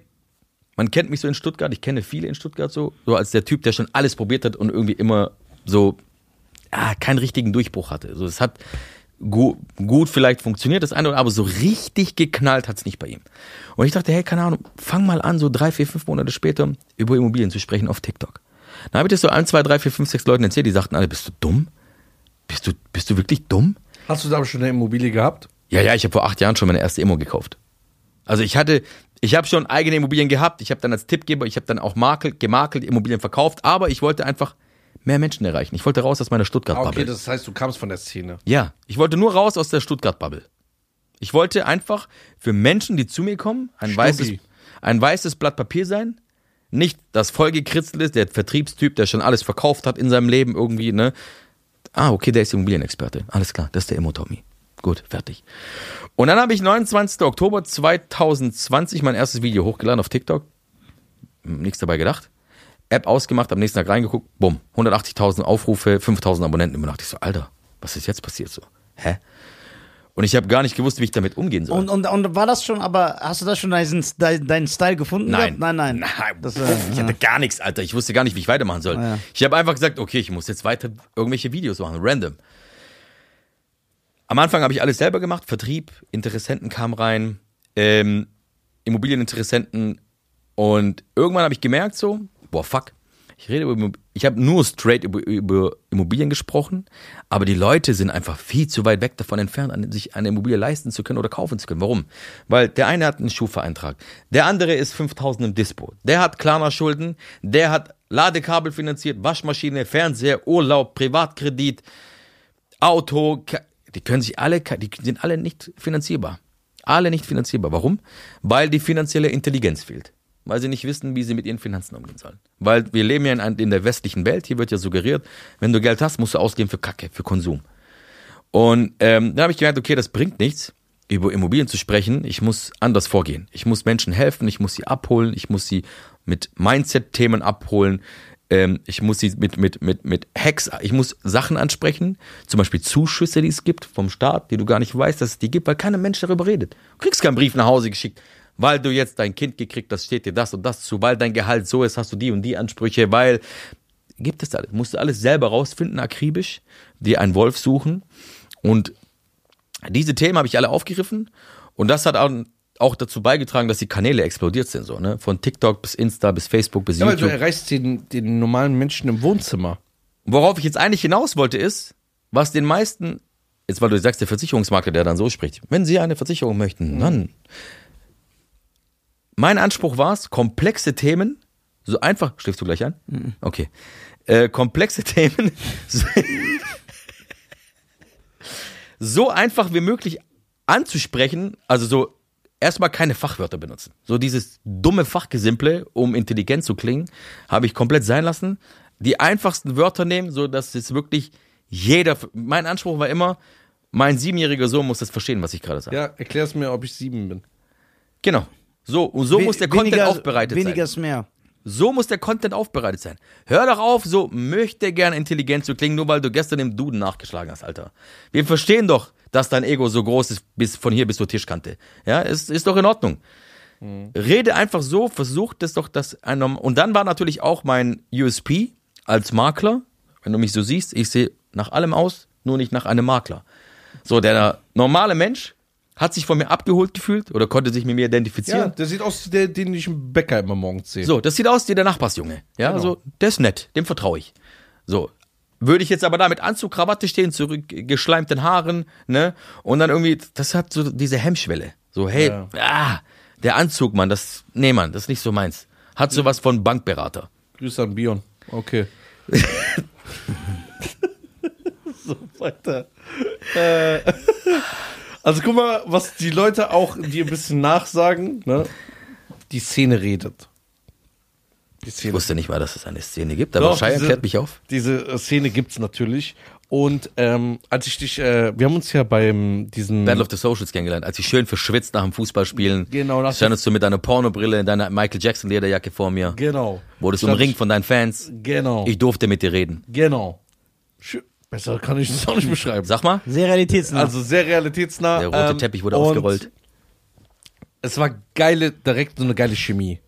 man kennt mich so in Stuttgart, ich kenne viele in Stuttgart so, so als der Typ, der schon alles probiert hat und irgendwie immer so ah, keinen richtigen Durchbruch hatte. So, es hat gut, gut vielleicht funktioniert, das eine oder aber so richtig geknallt hat's nicht bei ihm. Und ich dachte, hey, keine Ahnung, fang mal an, so drei, vier, fünf Monate später über Immobilien zu sprechen auf TikTok. Dann habe ich das so ein, zwei, drei, vier, fünf, sechs Leuten erzählt, die sagten alle, bist du dumm? Bist du, bist du wirklich dumm? Hast du da schon eine Immobilie gehabt? Ja, ja, ich habe vor acht Jahren schon meine erste Immo gekauft. Also ich hatte, ich habe schon eigene Immobilien gehabt. Ich habe dann als Tippgeber, ich habe dann auch makelt, gemakelt Immobilien verkauft, aber ich wollte einfach mehr Menschen erreichen. Ich wollte raus aus meiner Stuttgart-Bubble. okay, das heißt, du kamst von der Szene. Ja, ich wollte nur raus aus der Stuttgart-Bubble. Ich wollte einfach für Menschen, die zu mir kommen, ein weißes, ein weißes Blatt Papier sein. Nicht das vollgekritzelt ist, der Vertriebstyp, der schon alles verkauft hat in seinem Leben irgendwie, ne? Ah, okay, der ist Immobilienexperte. Alles klar, das ist der Immo-Tommy. Gut, fertig. Und dann habe ich 29. Oktober 2020 mein erstes Video hochgeladen auf TikTok. Hm, Nichts dabei gedacht. App ausgemacht, am nächsten Tag reingeguckt, bumm, 180.000 Aufrufe, 5.000 Abonnenten. Und dachte ich so, Alter, was ist jetzt passiert so? Hä? Und ich habe gar nicht gewusst, wie ich damit umgehen soll. Und, und, und war das schon, aber hast du da schon deinen, deinen, Style gefunden? Nein. Nein, nein. Nein, Das, äh, ich hatte gar nichts, Alter. Ich wusste gar nicht, wie ich weitermachen soll. Ja. Ich habe einfach gesagt, okay, ich muss jetzt weiter irgendwelche Videos machen, random. Am Anfang habe ich alles selber gemacht, Vertrieb, Interessenten kamen rein, ähm, Immobilieninteressenten und irgendwann habe ich gemerkt so, boah, fuck, ich rede über, ich habe nur straight über, über Immobilien gesprochen, aber die Leute sind einfach viel zu weit weg davon entfernt, an- sich eine Immobilie leisten zu können oder kaufen zu können. Warum? Weil der eine hat einen Schufa-Eintrag, der andere ist 5000 im Dispo, der hat Klarna-Schulden, der hat Ladekabel finanziert, Waschmaschine, Fernseher, Urlaub, Privatkredit, Auto, die können sich alle, die sind alle nicht finanzierbar. Alle nicht finanzierbar. Warum? Weil die finanzielle Intelligenz fehlt. Weil sie nicht wissen, wie sie mit ihren Finanzen umgehen sollen. Weil wir leben ja in, in der westlichen Welt, hier wird ja suggeriert, wenn du Geld hast, musst du ausgeben für Kacke, für Konsum. Und ähm, dann habe ich gemerkt, okay, das bringt nichts, über Immobilien zu sprechen. Ich muss anders vorgehen. Ich muss Menschen helfen, ich muss sie abholen, ich muss sie mit Mindset-Themen abholen. Ähm, ich muss sie mit, mit, mit, mit Hacks, ich muss Sachen ansprechen, zum Beispiel Zuschüsse, die es gibt vom Staat, die du gar nicht weißt, dass es die gibt, weil kein Mensch darüber redet. Du kriegst keinen Brief nach Hause geschickt, weil du jetzt dein Kind gekriegt hast, steht dir das und das zu, weil dein Gehalt so ist, hast du die und die Ansprüche, weil gibt es alles. Musst du alles selber rausfinden, akribisch, dir einen Wolf suchen. Und diese Themen habe ich alle aufgegriffen und das hat auch, auch dazu beigetragen, dass die Kanäle explodiert sind, so, ne? Von TikTok bis Insta bis Facebook bis Ja, weil du YouTube. erreichst den, den normalen Menschen im Wohnzimmer. Worauf ich jetzt eigentlich hinaus wollte, ist, was den meisten, jetzt weil du sagst, der Versicherungsmakler, der dann so spricht, wenn Sie eine Versicherung möchten, dann. Mein Anspruch war es, komplexe Themen, so einfach, schläfst du gleich an? Okay. Äh, komplexe Themen so, so einfach wie möglich anzusprechen, also so erstmal keine Fachwörter benutzen. So dieses dumme Fachgesimple, um intelligent zu klingen, habe ich komplett sein lassen. Die einfachsten Wörter nehmen, so dass es wirklich jeder, mein Anspruch war immer, mein siebenjähriger Sohn muss das verstehen, was ich gerade sage. Ja, erklär's mir, ob ich sieben bin. Genau. So, und so We- muss der Content weniger, aufbereitet weniger sein. ist mehr. So muss der Content aufbereitet sein. Hör doch auf, so möchte gerne intelligent zu klingen, nur weil du gestern im Duden nachgeschlagen hast, Alter. Wir verstehen doch, dass dein Ego so groß ist, bis von hier bis zur Tischkante. Ja, ist, ist doch in Ordnung. Rede einfach so, versuch das doch, das ein Norm- Und dann war natürlich auch mein USP als Makler, wenn du mich so siehst, ich sehe nach allem aus, nur nicht nach einem Makler. So, der normale Mensch hat sich von mir abgeholt gefühlt oder konnte sich mit mir identifizieren. Ja, der sieht aus der, den ich im Bäcker immer morgens sehe. So, das sieht aus wie der Nachbarsjunge. Ja, Genau. also der ist nett, dem vertraue ich. So. Würde ich jetzt aber da mit Anzug, Krawatte stehen, zurückgeschleimten Haaren, ne? Und dann irgendwie, das hat so diese Hemmschwelle. So, hey, Ja. ah, der Anzug, Mann, das, nee, Mann, das ist nicht so meins. Hat sowas von Bankberater. Grüße an Bion. Okay. so, weiter. Äh, also guck mal, was die Leute auch dir ein bisschen nachsagen, ne? Die Szene redet. Die Ich wusste nicht mal, dass es eine Szene gibt, aber Doch, Shire diese- klärt mich auf. Diese äh, Szene gibt's natürlich. Und ähm, als ich dich, äh, wir haben uns ja beim diesen Battle of the Socials kennengelernt, als ich schön verschwitzt nach dem Fußballspielen. Genau, Standest du mit deiner Pornobrille in deiner Michael Jackson Lederjacke vor mir. genau, Wurdest umringt von deinen Fans. Genau, Ich durfte mit dir reden. genau. Schö- Besser kann ich das auch nicht beschreiben. Sag mal. Sehr realitätsnah. Also sehr realitätsnah. Der rote ähm, Teppich wurde ausgerollt. Es war geile, direkt so eine geile Chemie.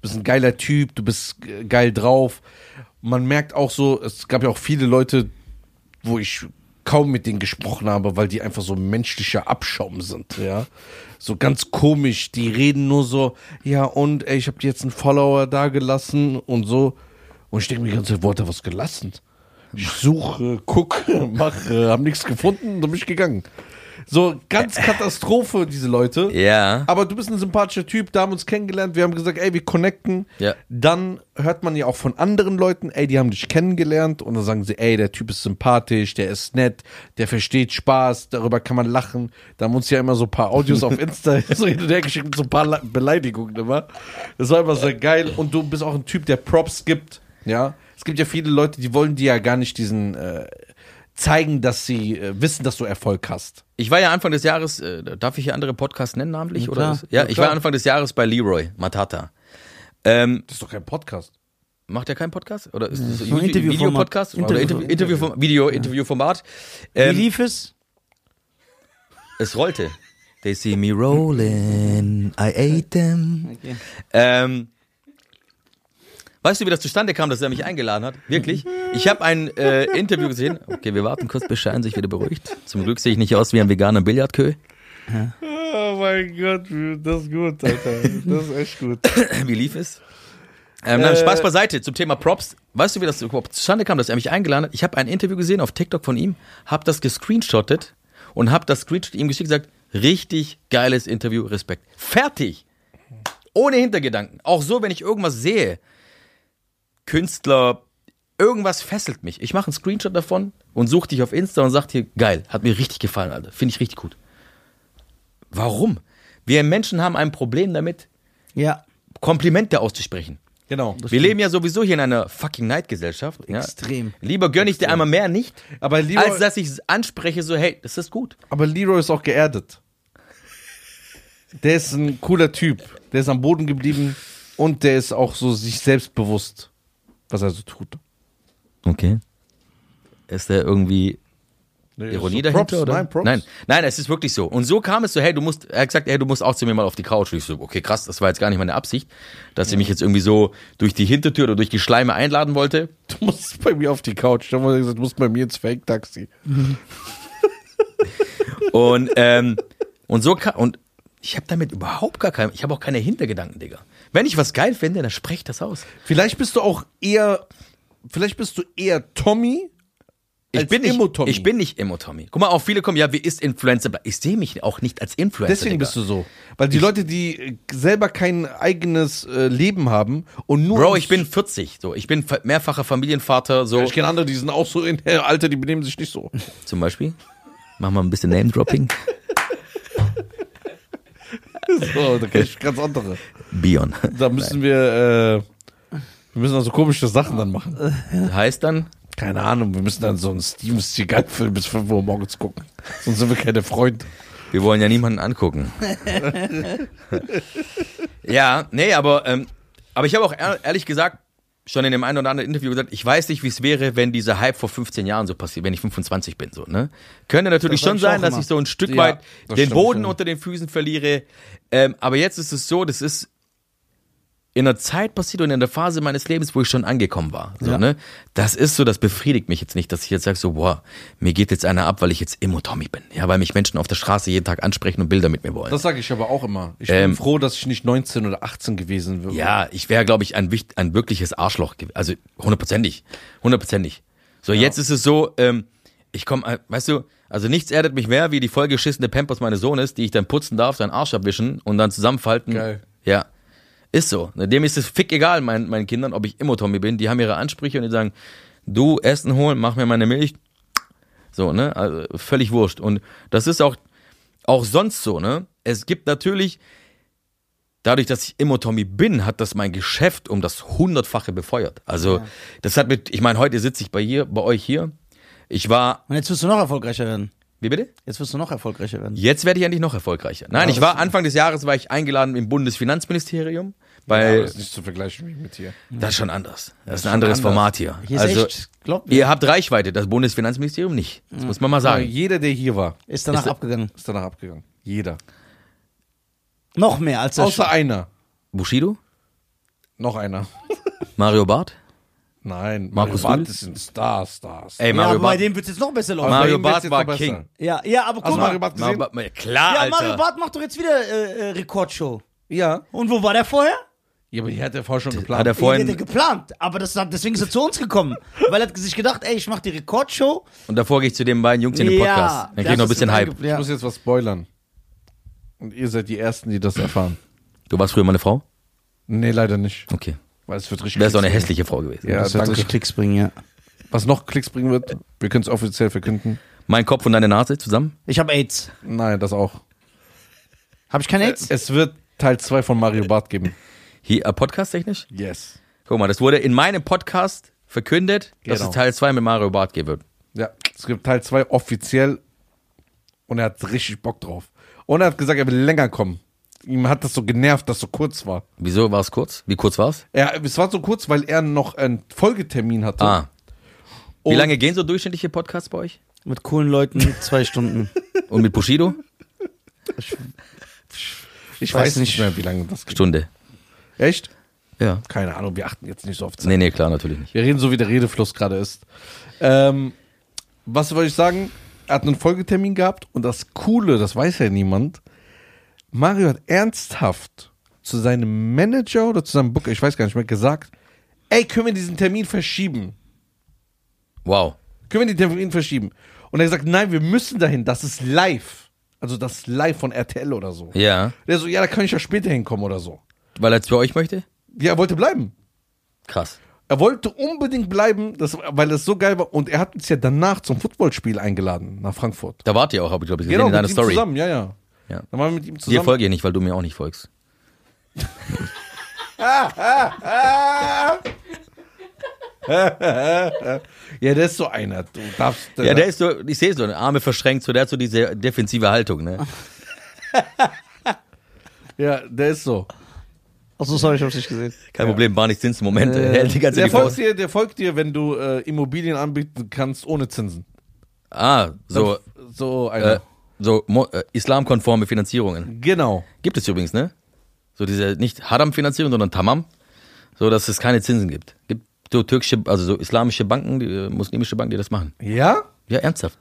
Du bist ein geiler Typ, du bist geil drauf. Man merkt auch so, es gab ja auch viele Leute, wo ich kaum mit denen gesprochen habe, weil die einfach so menschlicher Abschaum sind, ja. So ganz komisch, die reden nur so, ja und, ey, ich habe dir jetzt einen Follower da gelassen und so. Und ich denke mir die ganze Zeit, wo hat er was gelassen? Ich suche, gucke, mache, hab nichts gefunden, dann bin ich gegangen. So, ganz Katastrophe, diese Leute. Ja. Aber du bist ein sympathischer Typ, da haben uns kennengelernt, wir haben gesagt, ey, wir connecten. Ja. Dann hört man ja auch von anderen Leuten, ey, die haben dich kennengelernt und dann sagen sie, ey, der Typ ist sympathisch, der ist nett, der versteht Spaß, darüber kann man lachen. Da haben uns ja immer so ein paar Audios auf Insta so hin und her geschickt mit so ein paar La- Beleidigungen immer. Das war immer sehr geil und du bist auch ein Typ, der Props gibt, ja. Es gibt ja viele Leute, die wollen dir ja gar nicht diesen äh, zeigen, dass sie äh, wissen, dass du Erfolg hast. Ich war ja Anfang des Jahres, äh, darf ich hier andere Podcasts nennen namentlich? Ja, oder? Ja, Ja, ich war Anfang des Jahres bei Leroy Matata. Ähm, Das ist doch kein Podcast. macht er keinen Podcast? Oder ist das so ein. Video-Podcast? Interview- Interviewformat. Wie Ähm, lief es? es rollte. They see me rolling, I ate them. Ähm, weißt du, wie das zustande kam, dass er mich eingeladen hat? Wirklich? Ich habe ein äh, Interview gesehen. Okay, wir warten kurz, bis Schein sich wieder beruhigt. Zum Glück sehe ich nicht aus wie ein veganer Billardkö. Oh mein Gott, das ist gut, Alter. Das ist echt gut. Wie lief es? Ähm, nein, Spaß beiseite zum Thema Props. Weißt du, wie das überhaupt zustande kam, dass er mich eingeladen hat? Ich habe ein Interview gesehen auf TikTok von ihm, habe das gescreenshottet und habe das Screenshot ihm geschickt und gesagt, richtig geiles Interview, Respekt. Fertig. Ohne Hintergedanken. Auch so, wenn ich irgendwas sehe, Künstler, irgendwas fesselt mich. Ich mache einen Screenshot davon und suche dich auf Insta und sag dir, geil, hat mir richtig gefallen, Alter. Finde ich richtig gut. Warum? Wir Menschen haben ein Problem damit, Ja. Komplimente auszusprechen. Genau. Wir leben ja sowieso hier in einer fucking Neidgesellschaft. Ja. Extrem. Lieber gönne ich dir einmal mehr nicht, Aber Leroy, als dass ich es anspreche, so, hey, das ist gut. aber Leroy ist auch geerdet. Der ist ein cooler Typ. Der ist am Boden geblieben und der ist auch so sich selbstbewusst, was er so tut. Okay. Ist der irgendwie Ironie so dahinter? Props, oder? Nein, Props. nein, nein, es ist wirklich so. Und so kam es so, hey, du musst, er hat gesagt, hey, du musst auch zu mir mal auf die Couch. Und ich so, okay, krass, das war jetzt gar nicht meine Absicht, dass sie mich jetzt irgendwie so durch die Hintertür oder durch die Schleime einladen wollte. Du musst bei mir auf die Couch. Dann hat er gesagt, du musst bei mir ins Fake-Taxi. Und, ähm, und so kam, und ich habe damit überhaupt gar kein, ich habe auch keine Hintergedanken, Digga. Wenn ich was geil finde, dann sprech das aus. Vielleicht bist du auch eher, vielleicht bist du eher Tommy Ich bin, nicht, ich bin nicht Emo-Tommy. Guck mal, auch viele kommen, ja, wie ist Influencer? Aber Ich sehe mich auch nicht als Influencer. Deswegen Digga. bist du so. Weil die Leute, die äh, selber kein eigenes äh, Leben haben und nur. Bro, ich bin 40, so. Ich bin fa- mehrfacher Familienvater, so. Ich kenne andere, die sind auch so in der Alter, die benehmen sich nicht so. Zum Beispiel. Machen wir ein bisschen Name-Dropping. so da kenne ich ganz andere. Bion. Da müssen wir, äh, wir müssen also komische Sachen dann machen. Heißt dann, Keine Ahnung, wir müssen dann so einen Steven Seagal-Film bis 5 Uhr morgens gucken. Sonst sind wir keine Freunde. wir wollen ja niemanden angucken. ja, nee, aber, ähm, aber ich habe auch ehr- ehrlich gesagt schon in dem einen oder anderen Interview gesagt, ich weiß nicht, wie es wäre, wenn dieser Hype vor 15 Jahren so passiert, wenn ich 25 bin, so, ne? Könnte natürlich schon sein, dass immer. ich so ein Stück Ja, weit den Boden schon. unter den Füßen verliere. Ähm, aber jetzt ist es so, das ist in einer Zeit passiert und in der Phase meines Lebens, wo ich schon angekommen war. So, Ja. ne? Das ist so, das befriedigt mich jetzt nicht, dass ich jetzt sage so, boah, mir geht jetzt einer ab, weil ich jetzt Immo-Tommy bin. Ja, weil mich Menschen auf der Straße jeden Tag ansprechen und Bilder mit mir wollen. Das sage ich aber auch immer. Ich Ähm, bin froh, dass ich nicht 19 oder 18 gewesen wäre. Ja, ich wäre, glaube ich, ein, ein wirkliches Arschloch. gew- Also hundertprozentig. Hundertprozentig. So, jetzt ist es so, ähm, ich komme, weißt du, also nichts erdet mich mehr, wie die vollgeschissene Pampers meines Sohnes, die ich dann putzen darf, seinen Arsch abwischen und dann zusammenfalten. Geil. Ja. Ist so. Dem ist es fick egal, meinen, meinen Kindern, ob ich Immo-Tommy bin. Die haben ihre Ansprüche und die sagen, du Essen holen, mach mir meine Milch. So, ne? Also völlig wurscht. Und das ist auch, auch sonst so, ne? Es gibt natürlich, dadurch, dass ich Immo-Tommy bin, hat das mein Geschäft um das hundertfache befeuert. Also, das hat mit, ich meine, heute sitze ich bei hier, bei euch hier. Ich war, Und jetzt wirst du noch erfolgreicher werden. Wie bitte? Jetzt wirst du noch erfolgreicher werden. Jetzt werde ich endlich noch erfolgreicher. Nein, Ja, ich war Anfang des Jahres war ich eingeladen im Bundesfinanzministerium, weil Aber das ist nicht zu vergleichen mit hier. das ist schon anders. Das ist schon ein anderes anders. Format hier. Hier ist also echt, glaub ihr habt Reichweite, das Bundesfinanzministerium nicht. Das muss man mal sagen. jeder, der hier war, ist danach ist- abgegangen. ist danach abgegangen. Jeder. Noch mehr als das. Außer einer. Bushido, Noch einer. Mario Barth, Nein, Markus Mario Rühl? Barth sind Star, Stars. Ey, Ja, Mario aber bei Barth. dem wird es jetzt noch besser laufen. Mario Barth jetzt war. King. Ja, ja, aber guck mal. Mario Barth Mario gesehen? Barth- Klar, Ja, Alter. Mario Barth macht doch jetzt wieder äh, äh, Rekordshow. Ja. Und wo war der vorher? Ja, aber die hat er vorher schon geplant. Hat er Den hat er vorhin, geplant, aber das, deswegen ist er zu uns gekommen. weil er hat sich gedacht, ey, ich mach die Rekordshow. und davor gehe ich zu den beiden Jungs in den Podcast. Dann krieg ich noch ein bisschen Hype. Ich Ja. muss jetzt was spoilern. Und ihr seid die Ersten, die das erfahren. Du warst früher meine Frau? Nee, leider nicht. Okay. Weil es wird richtig Wäre so eine hässliche Frau gewesen. Ja, das wird danke. richtig Klicks bringen, ja. Was noch Klicks bringen wird, wir können es offiziell verkünden. Mein Kopf und deine Nase zusammen? Ich habe AIDS. Nein, das auch. Habe ich kein AIDS? Es wird Teil 2 von Mario Barth geben. Hier, äh, podcast-technisch? Yes. Guck mal, das wurde in meinem Podcast verkündet, dass Genau. es Teil 2 mit Mario Barth geben wird. Ja, es gibt Teil 2 offiziell und er hat richtig Bock drauf. Und er hat gesagt, er will länger kommen. Ihm hat das so genervt, dass so kurz war. Wieso war es kurz? Wie kurz war es? Er, es war so kurz, weil er noch einen Folgetermin hatte. Ah. Wie lange gehen so durchschnittliche Podcasts bei euch? Mit coolen Leuten zwei Stunden. Und mit Bushido? Ich weiß weiß nicht nicht. mehr, wie lange das geht. Stunde. Echt? Ja. Keine Ahnung, wir achten jetzt nicht so auf Zeit. Nee, nee, klar, natürlich nicht. Wir reden so, wie der Redefluss gerade ist. Ähm, was wollte ich sagen? Er hat einen Folgetermin gehabt und das Coole, das weiß ja niemand, Mario hat ernsthaft zu seinem Manager oder zu seinem Booker, ich weiß gar nicht mehr, gesagt, ey, können wir diesen Termin verschieben? Wow. Können wir den Termin verschieben? Und er hat gesagt, nein, wir müssen dahin, das ist live. Also das ist live von RTL oder so. Ja. Der so, ja, da kann ich ja später hinkommen oder so. Weil er jetzt für euch möchte? Ja, er wollte bleiben. Krass. Er wollte unbedingt bleiben, das, weil es so geil war. Und er hat uns ja danach zum Footballspiel eingeladen, nach Frankfurt. Da wart ihr auch, habe ich glaube ich gesehen Genau, in deiner Story. zusammen, ja, ja. Ja. Dann waren wir mit ihm Dir zusammen. folge ich nicht, weil du mir auch nicht folgst. ja, der ist so einer. Du darfst. Ja, der ist so, ich sehe so, Arme verschränkt, so, der hat so diese defensive Haltung, ne? ja, der ist so. Achso, sorry, ich hab's nicht gesehen. Kein Problem, war nicht Zinsmoment. Äh, er hält die ganze Der folgt, dir, der folgt dir, wenn du äh, Immobilien anbieten kannst ohne Zinsen. Ah, so, So einer. äh, so äh, islamkonforme Finanzierungen. genau. Gibt es übrigens, ne? So diese, nicht Haram-Finanzierung, sondern Tamam. So, dass es keine Zinsen gibt. Gibt so türkische, also so islamische Banken, die, äh, muslimische Banken, die das machen. Ja? Ja, ernsthaft.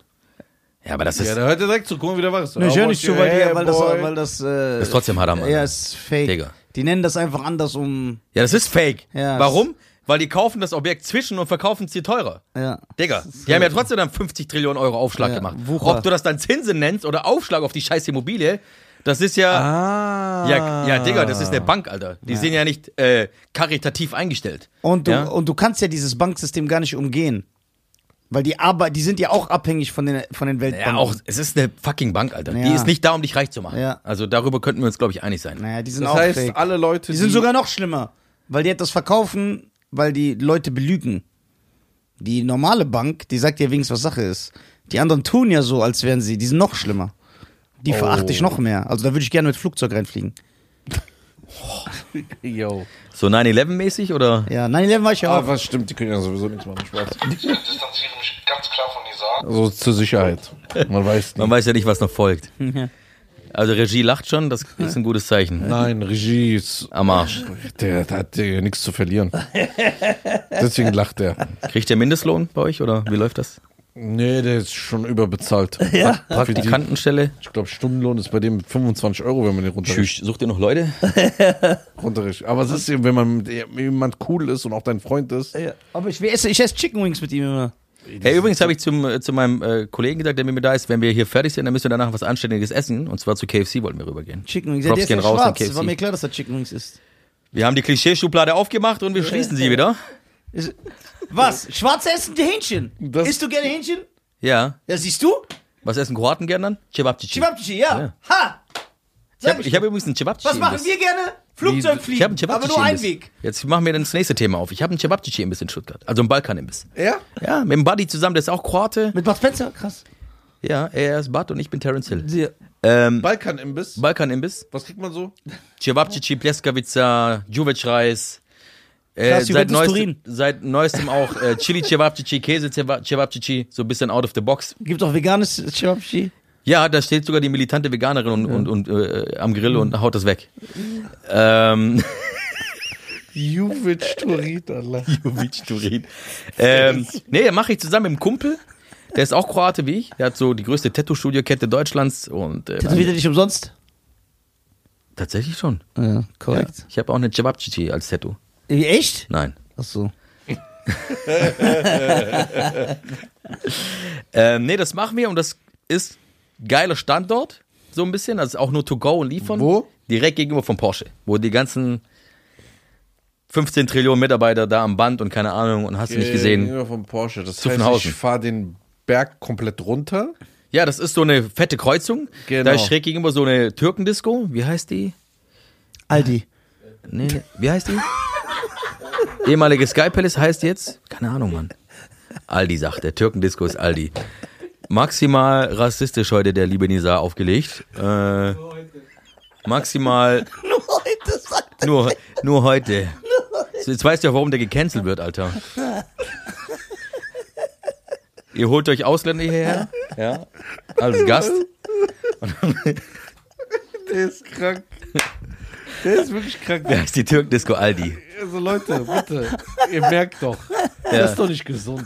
Ja, aber das ist, Ja, der hört ja direkt zu. Guck mal, wie der war. Nee, ich höre nicht zu, weil, die, weil das, weil das, äh, ist trotzdem Haram. Ja, ist fake. Digga. Die nennen das einfach anders, um, Ja, das ist fake. Ja, Warum? Weil die kaufen das Objekt zwischen und verkaufen es dir teurer. ja. Digga, die haben ja trotzdem dann 50 Trillionen Euro Aufschlag Ja, gemacht. Wucher. Ob du das dann Zinsen nennst oder Aufschlag auf die scheiß Immobilie, das ist ja, Ah. ja, ja, Digga, das ist eine Bank, Alter. Die sind ja nicht äh, karitativ eingestellt. Und du, Ja? und du kannst ja dieses Banksystem gar nicht umgehen. Weil die Arbeit, die sind ja auch abhängig von den, von den Weltbanken. Ja, auch, es ist eine fucking Bank, Alter. Die Ja. ist nicht da, um dich reich zu machen. Ja. Also darüber könnten wir uns, glaube ich, einig sein. Naja, die sind Das auch heißt, fake. alle Leute, Die sind sogar noch schlimmer, weil die etwas verkaufen, weil die Leute belügen. Die normale Bank, die sagt dir wenigstens, was Sache ist. Die anderen tun ja so, als wären sie, die sind noch schlimmer. Die verachte ich noch mehr. Also da würde ich gerne mit Flugzeug reinfliegen. Yo. So 9-11-mäßig oder? Ja, 9-11 war ich ja Ah, auch. was stimmt, die können ja sowieso nichts machen. Spaß. Ich distanziere mich ganz klar von Nizar. Also zur Sicherheit. Man weiß Man nicht. weiß ja nicht, was noch folgt. Also Regie lacht schon, das ist ein gutes Zeichen. Nein, Regie ist. Am Arsch. Der, der hat ja nichts zu verlieren. Deswegen lacht er. Kriegt der Mindestlohn bei euch oder wie läuft das? Nee, der ist schon überbezahlt. Ja. Für die, Praktikantenstelle? ich glaube, Stundenlohn ist bei dem 25 Euro, wenn man den runterrichtet. Tschüss. Sucht ihr noch Leute? runterrichtet. Aber es ist eben, wenn man mit jemand cool ist und auch dein Freund ist. Ja, aber ich, esse, ich esse Chicken Wings mit ihm immer. Hey, übrigens habe ich zum, äh, zu meinem äh, Kollegen gesagt, der mit mir da ist, wenn wir hier fertig sind, dann müssen wir danach was Anständiges essen. Und zwar zu KFC wollten wir rübergehen. Chicken Wings. Props der ist ja gehen raus an schwarz. War mir KFC. klar, dass er Chicken Wings ist. Wir haben die Klischeeschublade aufgemacht und wir schließen sie wieder. was? Schwarze essen die Hähnchen. Das- Isst du gerne Hähnchen? Ja. Ja, siehst du? Was essen Kroaten gern dann? Cevapcici. Chibabchichi, ja. Ja. Ha! Ich habe hab übrigens einen Cevapcici. Was machen wir gerne? Flugzeugfliegen. Ich habe einen aber Cevapcici. nur einen Imbiss. Weg. Jetzt machen wir dann das nächste Thema auf. Ich habe einen Cevapcici Imbiss in Stuttgart. Also einen Balkan-Imbiss. Ja? Ja, mit dem Buddy zusammen, der ist auch Kroate. Mit Bud Spencer? Krass. Ja, er ist Bud und ich bin Terence Hill. Ja. Ähm, Balkan-Imbiss. Balkan-Imbiss. Was kriegt man so? Cevapcici, Pljeskavica, Juvec-Reis. Äh, Krass, seit, neuestem, seit neuestem auch äh, Chili Cevapcici, Käse Cevapcici, so ein bisschen out of the box. Gibt auch veganes Chibabchichi? Ja, da steht sogar die militante Veganerin und, und, und äh, am Grill und haut das weg. Ähm, Juvic Turin, Allah. Jovic Turin. Ähm, nee, mache ich zusammen mit einem Kumpel. Der ist auch Kroate wie ich. Der hat so die größte Tattoo-Studio-Kette Deutschlands und äh, Tätowiert er dich umsonst? tatsächlich schon. Ja, Ja. korrekt. Ich habe auch eine Cevapcici als Tattoo. Wie, Echt? Nein. Ach so. Ähm, nee, das machen wir und das ist geiler Standort, so ein bisschen. Ist auch nur to go und liefern. Wo? Direkt gegenüber von Porsche, wo die ganzen 15 Trillionen Mitarbeiter da am Band und keine Ahnung und hast du nicht gesehen. Gegenüber vom Porsche. Das heißt, ich fahre den Berg komplett runter. Ja, das ist so eine fette Kreuzung. Genau. Da ist schräg gegenüber so eine Türkendisco. Wie heißt die? Aldi. Nee, nee. wie heißt die? Ehemalige Sky Palace heißt jetzt? Keine Ahnung, Mann. Aldi sagt, der Türkendisco ist Aldi. Maximal rassistisch heute der liebe Nisa aufgelegt. Äh, maximal Nur heute sagt nur, nur heute. Jetzt weißt du ja, warum der gecancelt wird, Alter. Ihr holt euch Ausländer hierher, ja, als Gast. Der ist krank. Der ist wirklich krank. Wer ist die Türkendisco Aldi? Also Leute, bitte, ihr merkt doch, das ist doch nicht gesund.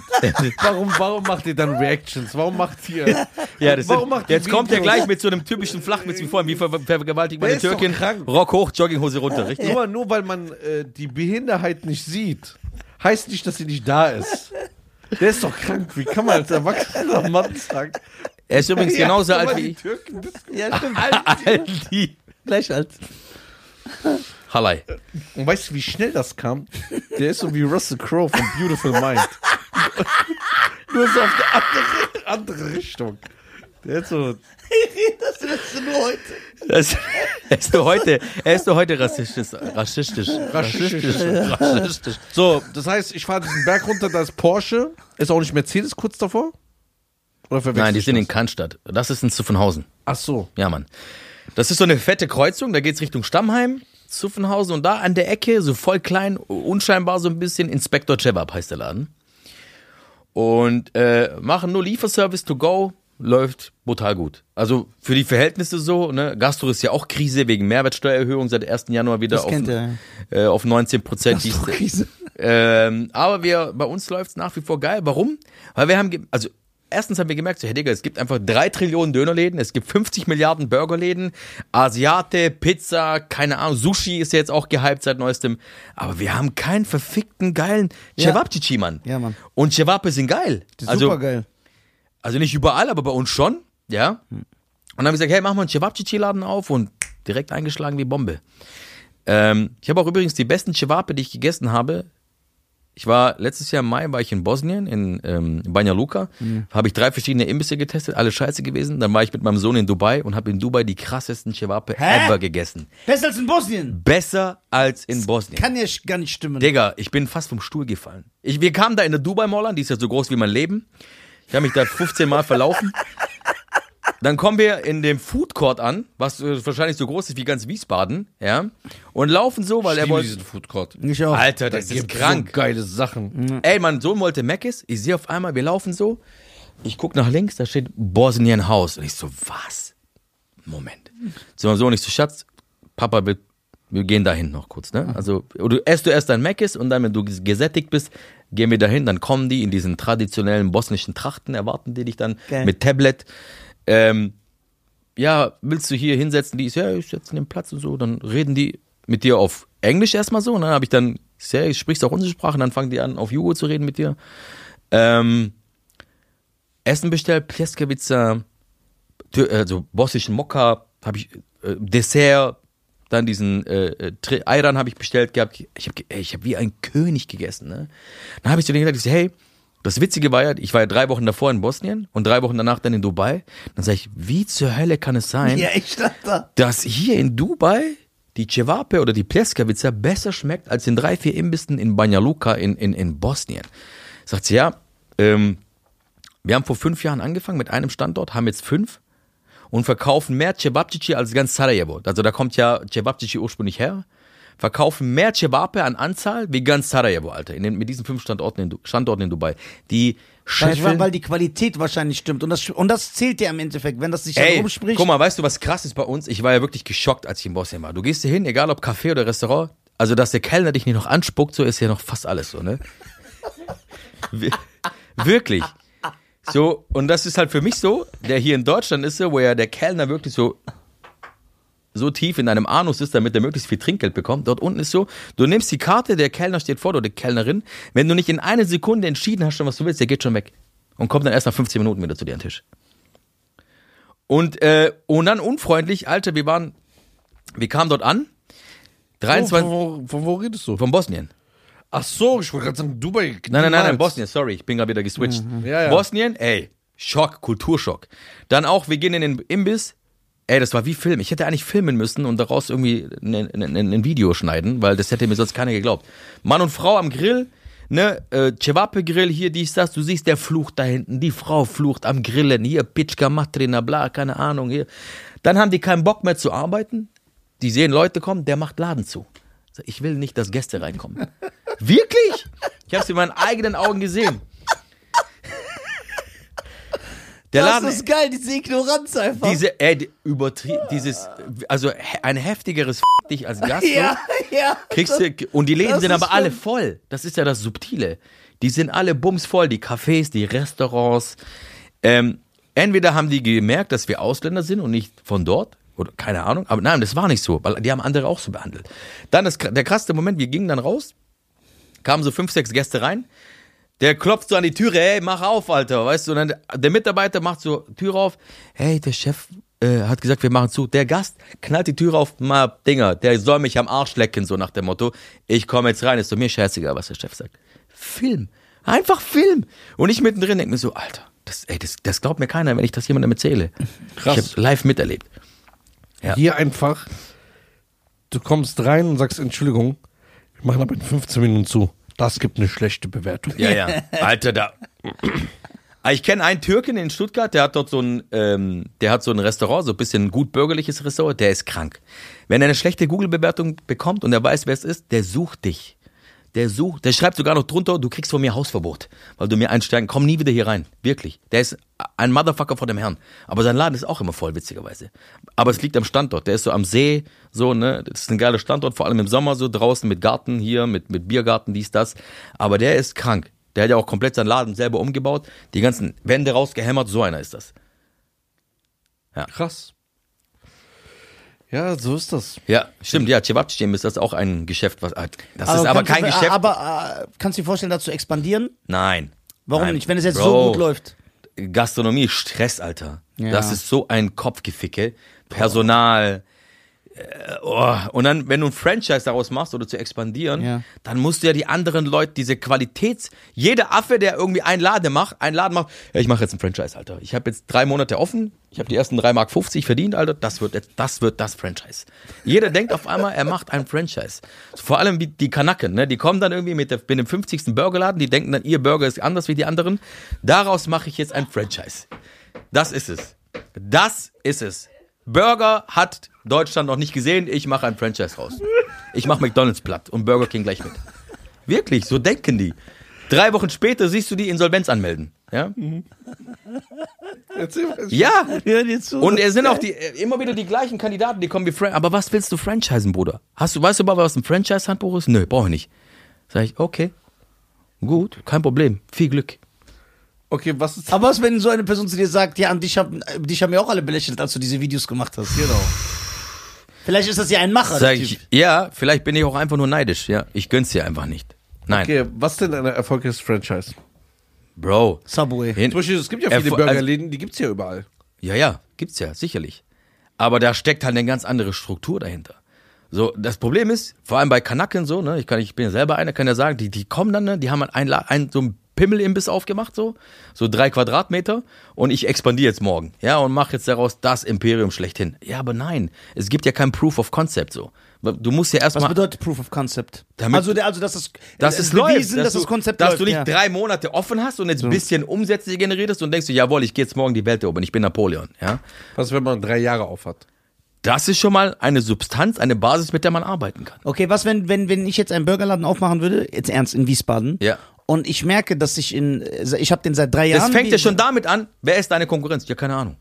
Warum, warum macht ihr dann Reactions? Warum macht ihr... Ja, das Warum sind, macht ihr jetzt kommt er Videos? gleich mit so einem typischen Flachwitz wie vorhin, wie ver vergewaltigt Der ist doch Türkin. krank. Rock hoch, Jogginghose runter, richtig? Nur, nur weil man äh, die Behinderheit nicht sieht, heißt nicht, dass sie nicht da ist. Der ist doch krank. Wie kann man als erwachsener Mann sagen? Er ist übrigens genauso Ja, alt aber wie ich. Ja, stimmt. Aldi. Gleich alt. Hallei. Und weißt du, wie schnell das kam? Der ist so wie Russell Crowe von Beautiful Mind. Nur so auf eine andere, andere Richtung. Der ist so. Das ist nur heute. Das, er ist nur heute, er ist nur heute rassistisch, rassistisch, rassistisch, rassistisch. So, das heißt, ich fahre diesen Berg runter, da ist Porsche. Ist auch nicht Mercedes kurz davor? Nein, die sind in das? Cannstatt. Das ist in Zuffenhausen. Ach so. Ja, Mann. Das ist so eine fette Kreuzung, da geht's Richtung Stammheim, Zuffenhausen und da an der Ecke, so voll klein, unscheinbar so ein bisschen, Inspektor Cevap heißt der Laden. Und äh, machen nur Lieferservice to go, läuft brutal gut. Also für die Verhältnisse so, ne? Gastro ist ja auch Krise wegen Mehrwertsteuererhöhung seit 1. Januar wieder auf, äh, auf 19 Prozent. Krise. Ähm, aber wir, bei uns läuft's nach wie vor geil. Warum? Weil wir haben, also erstens haben wir gemerkt, so, Herr Digga, es gibt einfach drei Trillionen Dönerläden, es gibt 50 Milliarden Burgerläden, Asiate, Pizza, keine Ahnung, Sushi ist ja jetzt auch gehypt seit neuestem. Aber wir haben keinen verfickten geilen. Cevapcici, Mann. Ja, Mann. Und Cevape sind geil. Also, Super geil. also nicht überall, aber bei uns schon, ja. Und dann haben wir gesagt, hey, machen wir einen Cevapcici-Laden auf und direkt eingeschlagen wie Bombe. Ähm, ich habe auch übrigens die besten Cevape, die ich gegessen habe. Ich war letztes Jahr im Mai war ich in Bosnien, in ähm, Banja Luka, habe ich drei verschiedene Imbisse getestet, alle scheiße gewesen. Dann war ich mit meinem Sohn in Dubai und habe in Dubai die krassesten Cevape Hä? ever gegessen. Besser als in Bosnien. Besser als in Bosnien. Kann ja gar nicht stimmen. Digga, ich bin fast vom Stuhl gefallen. Ich, wir kamen da in der Dubai Mall an, die ist ja so groß wie mein Leben. Ich habe mich da 15 Mal verlaufen. Dann kommen wir in dem Food Court an, was äh, wahrscheinlich so groß ist wie ganz Wiesbaden, ja, und laufen so, weil Ich er wollte. diesen Food Court. Ich auch. Alter, das ist Gibt krank. So geile Sachen. Ey, mein Sohn wollte Mc's. Ich sehe auf einmal, wir laufen so. Ich guck nach links, da steht Bosnien House. Und ich so, was? Moment. Zu meinem Sohn, ich so, Schatz, Papa, wir, wir gehen dahin noch kurz, ne? Also, du esst du erst dein Mc's und dann, wenn du gesättigt bist, gehen wir dahin. Dann kommen die in diesen traditionellen bosnischen Trachten, erwarten die dich dann Geil. mit Tablet. Ähm, ja, willst du hier hinsetzen? Die ist, ja, ich setze den Platz und so. Dann reden die mit dir auf Englisch erstmal so. Und dann habe ich dann, ich ja, sprichst auch unsere Sprache. Und dann fangen die an, auf Jugo zu reden mit dir. Ähm, Essen bestellt, Pljeskavica, Tür- also bosnischen Mokka, habe ich, äh, Dessert, dann diesen äh, äh, Tri- Ayran habe ich bestellt gehabt. Ich habe ich hab wie ein König gegessen. Ne? Dann habe ich zu denen gesagt, ich hey, das Witzige war ja, ich war ja drei Wochen davor in Bosnien und drei Wochen danach dann in Dubai. Dann sage ich, wie zur Hölle kann es sein, Ja, da. dass hier in Dubai die Cevape oder die Pljeskavica besser schmeckt als in drei, vier Imbissen in Banja Luka in, in, in Bosnien. Sagt sie, ja, ähm, wir haben vor fünf Jahren angefangen mit einem Standort, haben jetzt fünf und verkaufen mehr Cevapcici als ganz Sarajevo. Also da kommt ja Cevapcici ursprünglich her. Verkaufen mehr Cevape an Anzahl wie ganz Sarajevo, Alter, in den, mit diesen fünf Standorten in, Standorten in Dubai. Die Weil, scheffeln... weil die Qualität wahrscheinlich stimmt. Und das, und das zählt ja im Endeffekt, wenn das sich Ey, herumspricht. guck mal, weißt du, was krass ist bei uns? Ich war ja wirklich geschockt, als ich in Bosnien war. Du gehst hier hin, egal ob Café oder Restaurant, also dass der Kellner dich nicht noch anspuckt, so ist ja noch fast alles so, ne? Wir- Wirklich. So, und das ist halt für mich so, der hier in Deutschland ist so, wo ja der Kellner wirklich so so tief in deinem Anus ist, damit er möglichst viel Trinkgeld bekommt. Dort unten ist so, du nimmst die Karte, der Kellner steht vor dir, oder die Kellnerin. Wenn du nicht in einer Sekunde entschieden hast, schon was du willst, der geht schon weg. Und kommt dann erst nach 15 Minuten wieder zu dir an den Tisch. Und, äh, und dann unfreundlich, Alter, wir waren, wir kamen dort an, Von, 23, wo, von wo redest du? von Bosnien. Ach so, ich wollte gerade sagen, Dubai. Nein, nein, nein, nein. Bosnien, sorry, ich bin gerade wieder geswitcht. Ja, ja. Bosnien, ey, Schock, Kulturschock. Dann auch, wir gehen in den Imbiss. Ey, das war wie Film. Ich hätte eigentlich filmen müssen und daraus irgendwie ein, ein, ein, ein Video schneiden, weil das hätte mir sonst keiner geglaubt. Mann und Frau am Grill, ne, äh, Cevape-Grill, hier, dies, das, du siehst, der flucht da hinten, die Frau flucht am Grillen, hier, Pitschka, Matrina, bla, keine Ahnung, hier. Dann haben die keinen Bock mehr zu arbeiten. Die sehen Leute kommen, der macht Laden zu. Ich will nicht, dass Gäste reinkommen. Wirklich? Ich habe es in meinen eigenen Augen gesehen. Der Das Laden, ist geil, diese Ignoranz einfach. diese, ey, die- übertrie dieses, also ein heftigeres F dich als Gast. ja, ja. Kriegst du, und die Läden sind aber alle schlimm. voll. Das ist ja das Subtile. Die sind alle bumsvoll, die Cafés, die Restaurants. Ähm, entweder haben die gemerkt, dass wir Ausländer sind und nicht von dort. Oder keine Ahnung. Aber nein, das war nicht so, weil die haben andere auch so behandelt. Dann das, der krasseste Moment, wir gingen dann raus, kamen so fünf, sechs Gäste rein. Der klopft so an die Türe, hey, mach auf, Alter, weißt du, und dann der, Mitarbeiter macht so Tür auf, hey, der Chef äh, hat gesagt, wir machen zu. Der Gast knallt die Tür auf, mal Dinger, der soll mich am Arsch lecken, so nach dem Motto, ich komme jetzt rein, ist so mir scheißegal, was der Chef sagt. Film, einfach Film. Und ich mittendrin denke mir so, Alter, das, ey, das, das glaubt mir keiner, wenn ich das jemandem erzähle. Krass. Ich habe live miterlebt. Ja. Hier einfach, du kommst rein und sagst, Entschuldigung, wir machen aber in 15 Minuten zu. Das gibt eine schlechte Bewertung. Ja, ja. Alter, da. Ah, Ich kenne einen Türken in Stuttgart, der hat dort so ein, ähm, der hat so ein Restaurant, so ein bisschen gut bürgerliches Restaurant, der ist krank. Wenn er eine schlechte Google-Bewertung bekommt und er weiß, wer es ist, der sucht dich. Der sucht, der schreibt sogar noch drunter, du kriegst von mir Hausverbot, weil du mir einsteigen, komm nie wieder hier rein. Wirklich. Der ist ein Motherfucker vor dem Herrn. Aber sein Laden ist auch immer voll, witzigerweise. Aber es liegt am Standort. Der ist so am See, so, ne, das ist ein geiler Standort, vor allem im Sommer so draußen mit Garten hier, mit, mit Biergarten, dies, das. Aber der ist krank. Der hat ja auch komplett seinen Laden selber umgebaut, die ganzen Wände rausgehämmert, so einer ist das. Krass. Ja, so ist das. Ja, stimmt, ja, Cevapcici ist das auch ein Geschäft, was, ah, das ist aber kannst du- kein Geschäft. Aber äh, kannst du dir vorstellen, dazu expandieren? Nein. Warum Nein. nicht, wenn es jetzt Bro, so gut läuft? Gastronomie, Stress, Alter. Ja. Das ist so ein Kopfgeficke. Personal. Äh, oh. Und dann, wenn du ein Franchise daraus machst oder zu expandieren, Ja. dann musst du ja die anderen Leute, diese Qualitäts... Jeder Affe, der irgendwie einen Laden macht, einen Laden macht, ja, ich mache jetzt ein Franchise, Alter. Ich habe jetzt drei Monate offen, ich habe die ersten 3,50 Mark verdient, Alter. Das wird, jetzt, das wird das Franchise. Jeder denkt auf einmal, er macht ein Franchise. Vor allem wie die Kanaken, ne? Die kommen dann irgendwie mit, der, mit dem 50. Burgerladen, die denken dann, ihr Burger ist anders wie die anderen. Daraus mache ich jetzt ein Franchise. Das ist es. Das ist es. Burger hat Deutschland noch nicht gesehen, ich mache ein Franchise raus. Ich mache McDonalds platt und Burger King gleich mit. Wirklich, so denken die. Drei Wochen später siehst du die Insolvenz anmelden. Ja? Ja. Und es sind auch die, äh, immer wieder die gleichen Kandidaten, die kommen wie Fran Aber was willst du franchisen, Bruder? Hast du, weißt du mal, was ein Franchise-Handbuch ist? Nö, brauche ich nicht. Sag ich, okay. Gut, kein Problem. Viel Glück. Okay, was ist. aber was, wenn so eine Person zu dir sagt, ja, an dich haben, dich haben ja auch alle belächelt, als du diese Videos gemacht hast. Genau. Vielleicht ist das ja ein Macher, Sag ich, ja, vielleicht bin ich auch einfach nur neidisch. Ja, ich gönn's dir einfach nicht. Nein, Okay, was denn ein erfolgreiches Franchise? Bro. Subway. Hin, Zum Beispiel, es gibt ja Erfol- viele also- Burgerläden, die gibt's ja überall. Ja, ja, gibt's ja, sicherlich. Aber da steckt halt eine ganz andere Struktur dahinter. So, das Problem ist, vor allem bei Kanaken so, ne, ich kann, ich bin ja selber einer, kann ja sagen, die, die kommen dann, ne, die haben halt ein, ein so ein Pimmelimbiss aufgemacht, so, so drei Quadratmeter, und ich expandiere jetzt morgen, ja, und mache jetzt daraus das Imperium schlechthin. Ja, aber nein, es gibt ja kein Proof of Concept, so. Du musst ja Was erstmal, bedeutet Proof of Concept? Damit- also, also, dass das, dass äh, es bewiesen, läuft, dass das Konzept dass läuft. du nicht ja. drei Monate offen hast und jetzt ein bisschen Umsätze generierst und denkst du, jawohl, ich gehe jetzt morgen die Welt erobern, ich bin Napoleon, ja. Was, wenn man drei Jahre auf hat? Das ist schon mal eine Substanz, eine Basis, mit der man arbeiten kann. Okay, was, wenn, wenn, wenn ich jetzt einen Burgerladen aufmachen würde, jetzt ernst, in Wiesbaden, Ja. Und ich merke, dass ich in, ich habe den seit drei Das Jahren. fängt ja schon damit an, wer ist deine Konkurrenz? Ja, keine Ahnung.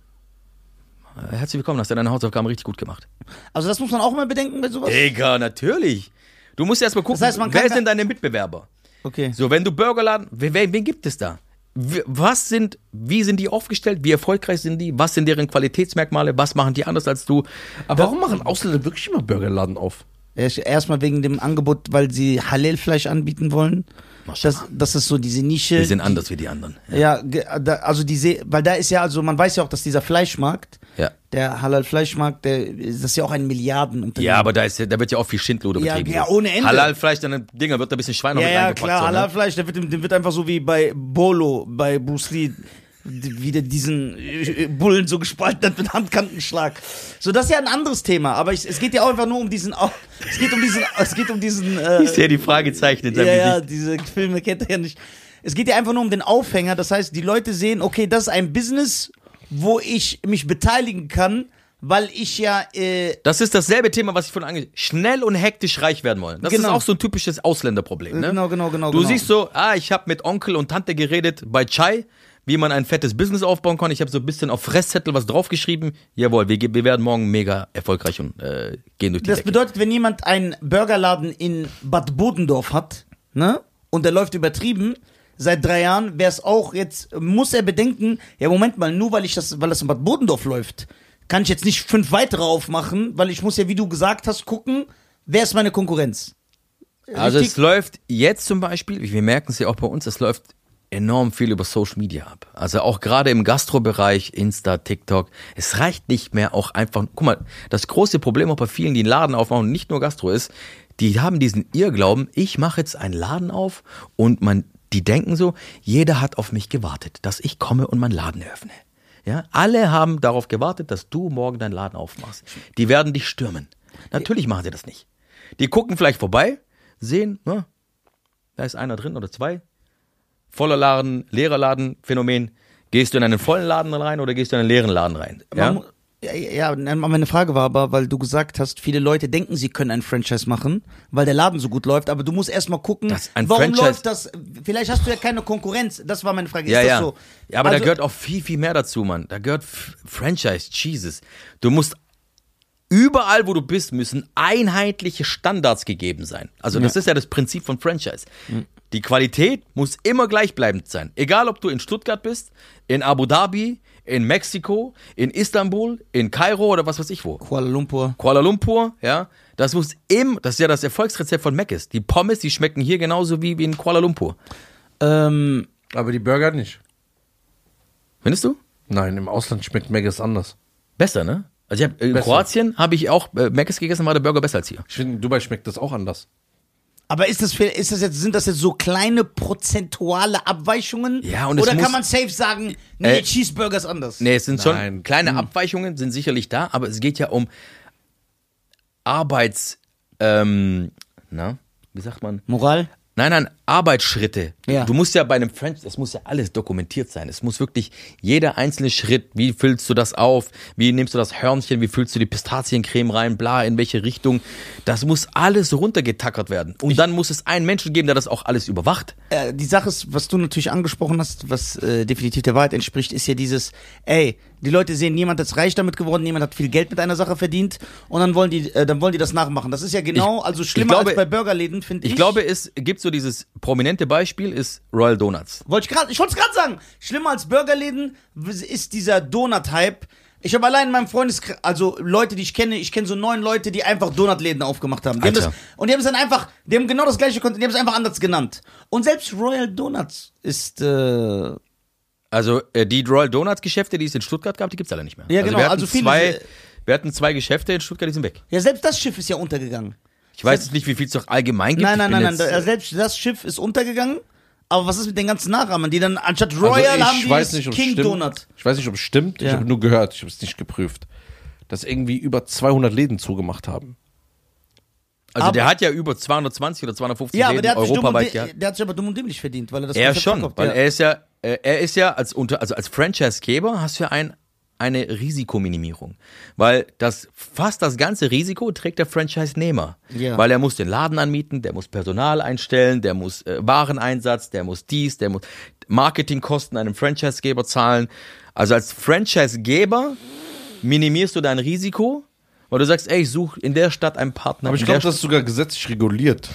Herzlich willkommen, hast du deine Hausaufgaben richtig gut gemacht. Also, das muss man auch mal bedenken bei sowas. Digga, natürlich. Du musst erst mal gucken, Das heißt, man wer kann sind deine Mitbewerber? Okay. So, wenn du Burgerladen, wer, wen gibt es da? Wie- Was sind, wie sind die aufgestellt? Wie erfolgreich sind die? Was sind deren Qualitätsmerkmale? Was machen die anders als du? Aber warum machen Ausländer wirklich immer Burgerladen auf? Erst- Erstmal wegen dem Angebot, weil sie Halal-Fleisch anbieten wollen. Das, das ist so diese Nische. Wir sind anders wie die anderen. Ja, ge- da, also diese, weil da ist ja, also man weiß ja auch, dass dieser Fleischmarkt, Ja. der Halal-Fleischmarkt, der, das ist ja auch ein Milliardenunternehmen. Ja, aber da, ist, ja- da wird ja auch viel Schindluder Ja, betrieben. ja, ohne Ende. Halalfleisch, dann Dinger, wird da ein bisschen Schwein noch Ja, mit ja, klar, so, ne? Halalfleisch, der wird, der wird einfach so wie bei Bolo, bei Bruce Lee, wieder diesen äh, Bullen so gespalten hat mit Handkantenschlag. So, das ist ja ein anderes Thema, aber ich, es geht ja auch einfach nur um diesen, es geht um diesen, es geht um diesen, äh, Ich sehe die Fragezeichen in ja, seinem ja, Gesicht. diese Filme kennt er ja nicht. Es geht ja einfach nur um den Aufhänger, das heißt, die Leute sehen, okay, das ist ein Business, wo ich mich beteiligen kann, weil ich ja, äh, Das ist dasselbe Thema, was ich vorhin ange... Schnell und hektisch reich werden wollen. Das Genau. ist auch so ein typisches Ausländerproblem. Ne? Genau, genau, genau, Du genau. siehst so, ah, ich habe mit Onkel und Tante geredet bei Chai, wie man ein fettes Business aufbauen kann. Ich habe so ein bisschen auf Fresszettel was draufgeschrieben. Jawohl, wir, wir werden morgen mega erfolgreich und äh, gehen durch die Das Decke. bedeutet, wenn jemand einen Burgerladen in Bad Bodendorf hat, ne, und der läuft übertrieben, seit drei Jahren, wäre es auch jetzt, muss er bedenken, ja, Moment mal, nur weil ich das, weil das in Bad Bodendorf läuft, kann ich jetzt nicht fünf weitere aufmachen, weil ich muss ja, wie du gesagt hast, gucken, wer ist meine Konkurrenz. Also Richtig? es läuft jetzt zum Beispiel, wir merken es ja auch bei uns, es läuft enorm viel über Social Media ab. Also auch gerade im Gastrobereich, Insta, TikTok, es reicht nicht mehr auch einfach, guck mal, das große Problem auch bei vielen, die einen Laden aufmachen nicht nur Gastro ist, die haben diesen Irrglauben, ich mache jetzt einen Laden auf und man, die denken so, jeder hat auf mich gewartet, dass ich komme und meinen Laden eröffne. Ja, alle haben darauf gewartet, dass du morgen deinen Laden aufmachst. Die werden dich stürmen. Natürlich machen sie das nicht. Die gucken vielleicht vorbei, sehen, ne, da ist einer drin oder zwei. Voller Laden, leerer Laden, Phänomen. Gehst du in einen vollen Laden rein oder gehst du in einen leeren Laden rein? Ja? Man Ja, ja, meine Frage war aber, weil du gesagt hast, viele Leute denken, sie können ein Franchise machen, weil der Laden so gut läuft, aber du musst erstmal gucken, warum Franchise- läuft das? Vielleicht hast du ja keine Konkurrenz, das war meine Frage. Ja, ist ja. das so? Ja, aber also, da gehört auch viel, viel mehr dazu, Mann. Da gehört F Franchise, Jesus. Du musst überall, wo du bist, müssen einheitliche Standards gegeben sein. Also das ist ja das Prinzip von Franchise. Die Qualität muss immer gleichbleibend sein. Egal, ob du in Stuttgart bist, in Abu Dhabi, in Mexiko, in Istanbul, in Kairo oder was weiß ich wo. Kuala Lumpur. Kuala Lumpur, ja, das muss im, das ist ja das Erfolgsrezept von Mc's. Die Pommes, die schmecken hier genauso wie, wie in Kuala Lumpur. Ähm, Aber die Burger nicht. Findest du? Nein, im Ausland schmeckt Maggis anders. Besser, ne? Also ich hab, in Besser. Kroatien habe ich auch äh, Mc's gegessen, war der Burger besser als hier. Ich finde, in Dubai schmeckt das auch anders. Aber ist das, ist das jetzt, sind das jetzt so kleine prozentuale Abweichungen? Ja, und Oder muss- kann man safe sagen, nee, Äh, Cheeseburger ist anders? Nee, es sind schon Nein. kleine Abweichungen, sind sicherlich da, aber es geht ja um Arbeits, ähm, na, wie sagt man? Moral? Nein, nein, Arbeitsschritte. Ja. Du musst ja bei einem Franchise, es muss ja alles dokumentiert sein. Es muss wirklich jeder einzelne Schritt, wie füllst du das auf, wie nimmst du das Hörnchen, wie füllst du die Pistaziencreme rein, bla, in welche Richtung. Das muss alles runtergetackert werden. Und dann muss es einen Menschen geben, der das auch alles überwacht. äh, die Sache ist, was du natürlich angesprochen hast, was äh, definitiv der Wahrheit entspricht, ist ja dieses, ey, die Leute sehen, niemand ist reich damit geworden, niemand hat viel Geld mit einer Sache verdient und dann wollen die, äh, dann wollen die das nachmachen. Das ist ja genau, Ich- also schlimmer glaube- als bei Burgerläden, finde ich. Ich glaube, es gibt so dieses prominente Beispiel, ist Royal Donuts. wollte ich gerade, ich wollte es gerade sagen, schlimmer als Burgerläden ist dieser Donut-Hype. Ich habe allein in meinem Freundeskreis, also Leute, die ich kenne, ich kenne so neun Leute, die einfach Donutläden aufgemacht haben. Die haben das, und die haben es dann einfach, die haben genau das gleiche, Konzept, die haben es einfach anders genannt. Und selbst Royal Donuts ist, äh, Also äh, die Royal Donuts Geschäfte, die es in Stuttgart gab, die gibt's alle nicht mehr. Ja, genau, Wir hatten, also viele zwei, wir hatten zwei Geschäfte in Stuttgart, die sind weg. ja, selbst das Schiff ist ja untergegangen. Ich weiß jetzt nicht, wie viel es noch allgemein gibt. Nein, Ich nein, nein, nein. da- Selbst das Schiff ist untergegangen. Aber was ist mit den ganzen Nachahmern, die dann anstatt Royal also ich haben die nicht, es King stimmt. Donut? Ich weiß nicht, ob es stimmt. Ich Ja. habe nur gehört, ich habe es nicht geprüft. Dass irgendwie über 200 Läden zugemacht haben. Also aber- der hat ja über 220 oder 250 Ja, aber Läden der hat, sich dumm und europaweit gehabt. der hat sich aber dumm und dämlich verdient, weil er das Er schon, weil er ist ja, äh, er ist ja als unter, also als Franchisegeber hast du ja ein, eine Risikominimierung. Weil das, fast das ganze Risiko trägt der Franchise-Nehmer. Ja. Weil er muss den Laden anmieten, der muss Personal einstellen, der muss äh, Wareneinsatz, der muss dies, der muss Marketingkosten einem Franchisegeber zahlen. Also als Franchisegeber minimierst du dein Risiko, Weil du sagst, ey, ich suche in der Stadt einen Partner. Aber ich glaube, das ist sogar gesetzlich reguliert,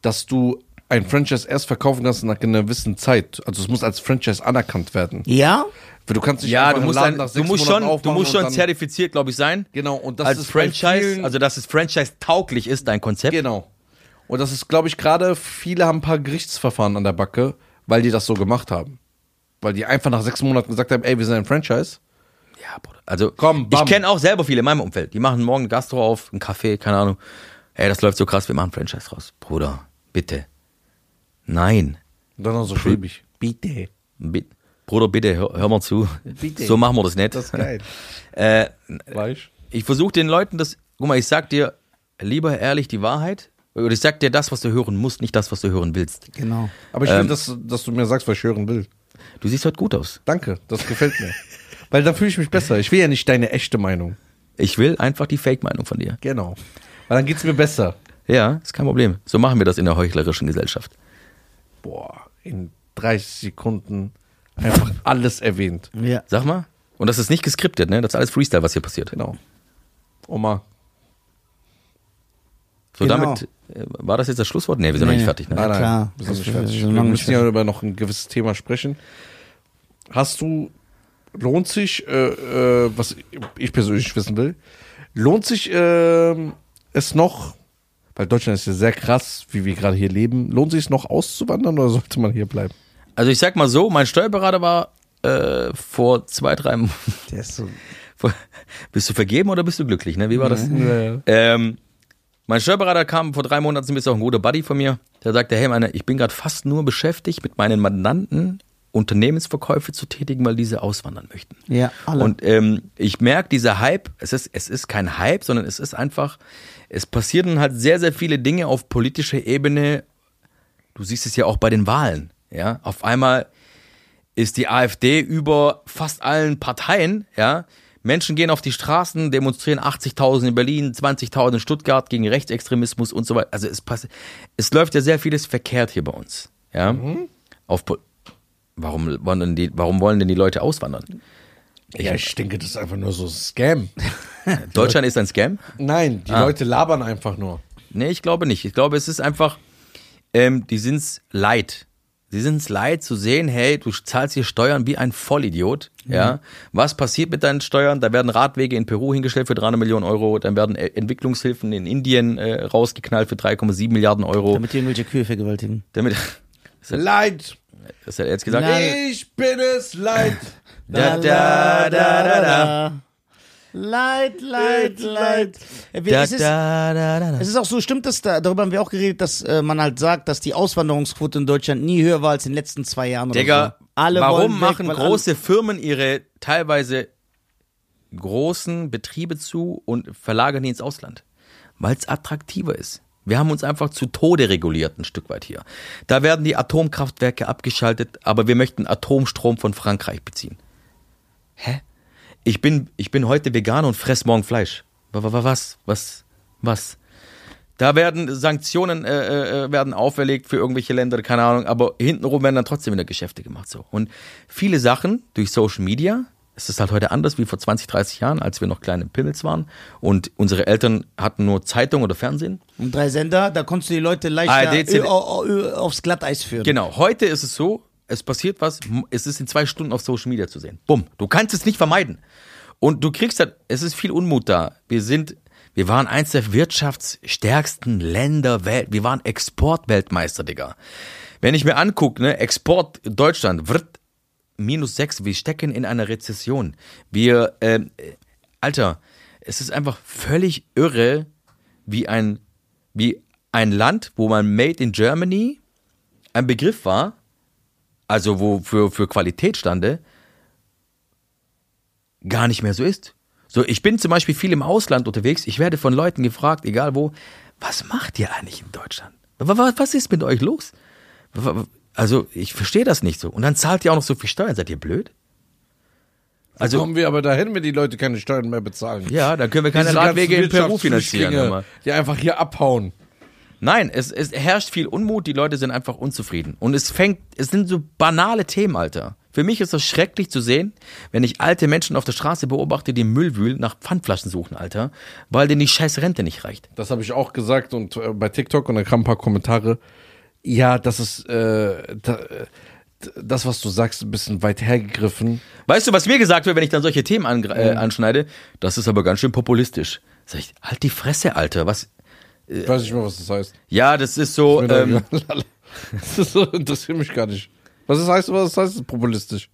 dass du ein Franchise erst verkaufen kannst nach einer gewissen Zeit. Also es muss als Franchise anerkannt werden. Ja? Du kannst nicht ja, einfach du musst, Laden ein, nach du sechs musst Monaten schon, du musst schon zertifiziert, glaube ich, sein. Genau, und das als ist Franchise, also dass es Franchise tauglich ist, dein Konzept. Genau. Und das ist, glaube ich, gerade viele haben ein paar Gerichtsverfahren an der Backe, weil die das so gemacht haben. Weil die einfach nach sechs Monaten gesagt haben, ey, wir sind ein Franchise. Ja, Bruder. Also, Komm, ich bam. kenne auch selber viele in meinem Umfeld. Die machen morgen ein Gastro auf, ein Café, keine Ahnung. Ey, das läuft so krass, wir machen Franchise raus. Bruder, bitte. Nein. Dann noch so schwäbig. Bitte. Bi- Bruder, bitte, hör, hör mal zu. Bitte. So machen wir das nicht. Das ist geil. Äh, Weißt ich versuche den Leuten das, guck mal, ich sag dir lieber ehrlich die Wahrheit. Oder ich sag dir das, was du hören musst, nicht das, was du hören willst. Genau. Aber ich Ähm. will, dass, dass du mir sagst, was ich hören will. Du siehst heute gut aus. Danke, das gefällt mir. Weil dann fühle ich mich besser. Ich will ja nicht deine echte Meinung. Ich will einfach die Fake-Meinung von dir. Genau. Weil dann geht's mir besser. Ja, ist kein Problem. So machen wir das in der heuchlerischen Gesellschaft. Boah, in 30 Sekunden einfach alles erwähnt. Ja. Sag mal. Und das ist nicht geskriptet, ne? Das ist alles Freestyle, was hier passiert. Genau. Oma. So, Genau. damit äh, war das jetzt das Schlusswort? Nee, wir sind noch Nee, nicht fertig, ne? Ja, klar. Wir sind nicht fertig. wir noch müssen ja über noch ein gewisses Thema sprechen. Hast du, lohnt sich, äh, äh, was ich persönlich wissen will, lohnt sich ähm, es noch, weil Deutschland ist ja sehr krass, wie wir gerade hier leben, lohnt sich es noch auszuwandern oder sollte man hier bleiben? Also ich sag mal so, mein Steuerberater war äh, vor zwei, drei Monaten. Der ist so. Bist du vergeben oder bist du glücklich, ne? Wie war das? Ja. Ähm, mein Steuerberater kam vor drei Monaten, ist auch ein guter Buddy von mir. Der sagte, hey, meine, ich bin gerade fast nur beschäftigt, mit meinen Mandanten Unternehmensverkäufe zu tätigen, weil diese auswandern möchten. Ja, alle. Und ähm, ich merke, dieser Hype, es ist, es ist kein Hype, sondern es ist einfach, es passieren halt sehr, sehr viele Dinge auf politischer Ebene. Du siehst es ja auch bei den Wahlen. Ja, auf einmal ist die AfD über fast allen Parteien, ja. Menschen gehen auf die Straßen, demonstrieren 80.000 in Berlin, 20.000 in Stuttgart gegen Rechtsextremismus und so weiter. Also es passt, es läuft ja sehr vieles verkehrt hier bei uns, ja. Auf, Po- warum wollen denn die, warum wollen denn die Leute auswandern? Ja, ich denke, das ist einfach nur so ein Scam. Deutschland ist ein Scam? Nein, die Ah. Leute labern einfach nur. Nee, ich glaube nicht. Ich glaube, es ist einfach, ähm, die sind's leid. Sie sind's leid zu sehen, hey, du zahlst hier Steuern wie ein Vollidiot. Ja. Was passiert mit deinen Steuern? Da werden Radwege in Peru hingestellt für 300 Millionen Euro, dann werden äh, Entwicklungshilfen in Indien äh, rausgeknallt für 3,7 Milliarden Euro. Damit die irgendwelche Kühe vergewaltigen. Damit, Leid. das hat er jetzt gesagt. Nein. Ich bin es leid. Da, da, da, da, da. Leid, Leid, Leid. Da, Es ist, da, da, da, da. es ist auch so, stimmt das, da, darüber haben wir auch geredet, dass äh, man halt sagt, dass die Auswanderungsquote in Deutschland nie höher war als in den letzten zwei Jahren Digga, so. Alle warum weg, machen große Firmen ihre teilweise großen Betriebe zu und verlagern die ins Ausland? Weil es attraktiver ist. Wir haben uns einfach zu Tode reguliert, ein Stück weit hier. Da werden die Atomkraftwerke abgeschaltet, aber wir möchten Atomstrom von Frankreich beziehen. Hä? Ich bin, ich bin heute Veganer und fress morgen Fleisch. Wa- wa- wa- Was? Was? Was? Da werden Sanktionen äh, äh, werden auferlegt für irgendwelche Länder, keine Ahnung, aber hintenrum werden dann trotzdem wieder Geschäfte gemacht so. Und viele Sachen durch Social Media, es ist halt heute anders wie vor 20, 30 Jahren, als wir noch kleine Pimmels waren und unsere Eltern hatten nur Zeitung oder Fernsehen. Und drei Sender, da konntest du die Leute leichter ARD, aufs Glatteis führen. Genau, heute ist es so, es passiert was, es ist in zwei Stunden auf Social Media zu sehen. Bumm, du kannst es nicht vermeiden. Und du kriegst halt, es ist viel Unmut da. Wir sind, wir waren eins der wirtschaftsstärksten Länder Welt. Wir waren Exportweltmeister, Digga. Wenn ich mir angucke, ne, Export Deutschland wird minus sechs. Wir stecken in einer Rezession. Wir, äh, Alter, es ist einfach völlig irre, wie ein, wie ein Land, wo man Made in Germany ein Begriff war, also wo für, für Qualität stande, gar nicht mehr so ist. So, ich bin zum Beispiel viel im Ausland unterwegs. Ich werde von Leuten gefragt, egal wo, was macht ihr eigentlich in Deutschland? Wa- wa- Was ist mit euch los? Also, ich verstehe das nicht so. Und dann zahlt ihr auch noch so viel Steuern. Seid ihr blöd? Also kommen wir aber dahin, wenn die Leute keine Steuern mehr bezahlen. ja, dann können wir keine Diese Radwege in Peru finanzieren. Die einfach hier abhauen. Nein, es, es herrscht viel Unmut, die Leute sind einfach unzufrieden. Und es fängt, es sind so banale Themen, Alter. Für mich ist das schrecklich zu sehen, wenn ich alte Menschen auf der Straße beobachte, die im Müll wühlen, nach Pfandflaschen suchen, Alter, weil denen die scheiß Rente nicht reicht. Das habe ich auch gesagt und äh, bei TikTok und da kamen ein paar Kommentare. Ja, das ist äh, da, das, was du sagst, ein bisschen weit hergegriffen. Weißt du, was mir gesagt wird, wenn ich dann solche Themen an, äh, anschneide? Das ist aber ganz schön populistisch. Sag ich, halt die Fresse, Alter. Was? Ich weiß nicht mehr, was das heißt. Ja, das ist so. Doch Ähm, das ist so, interessiert mich gar nicht. Was das heißt, was das heißt, populistisch.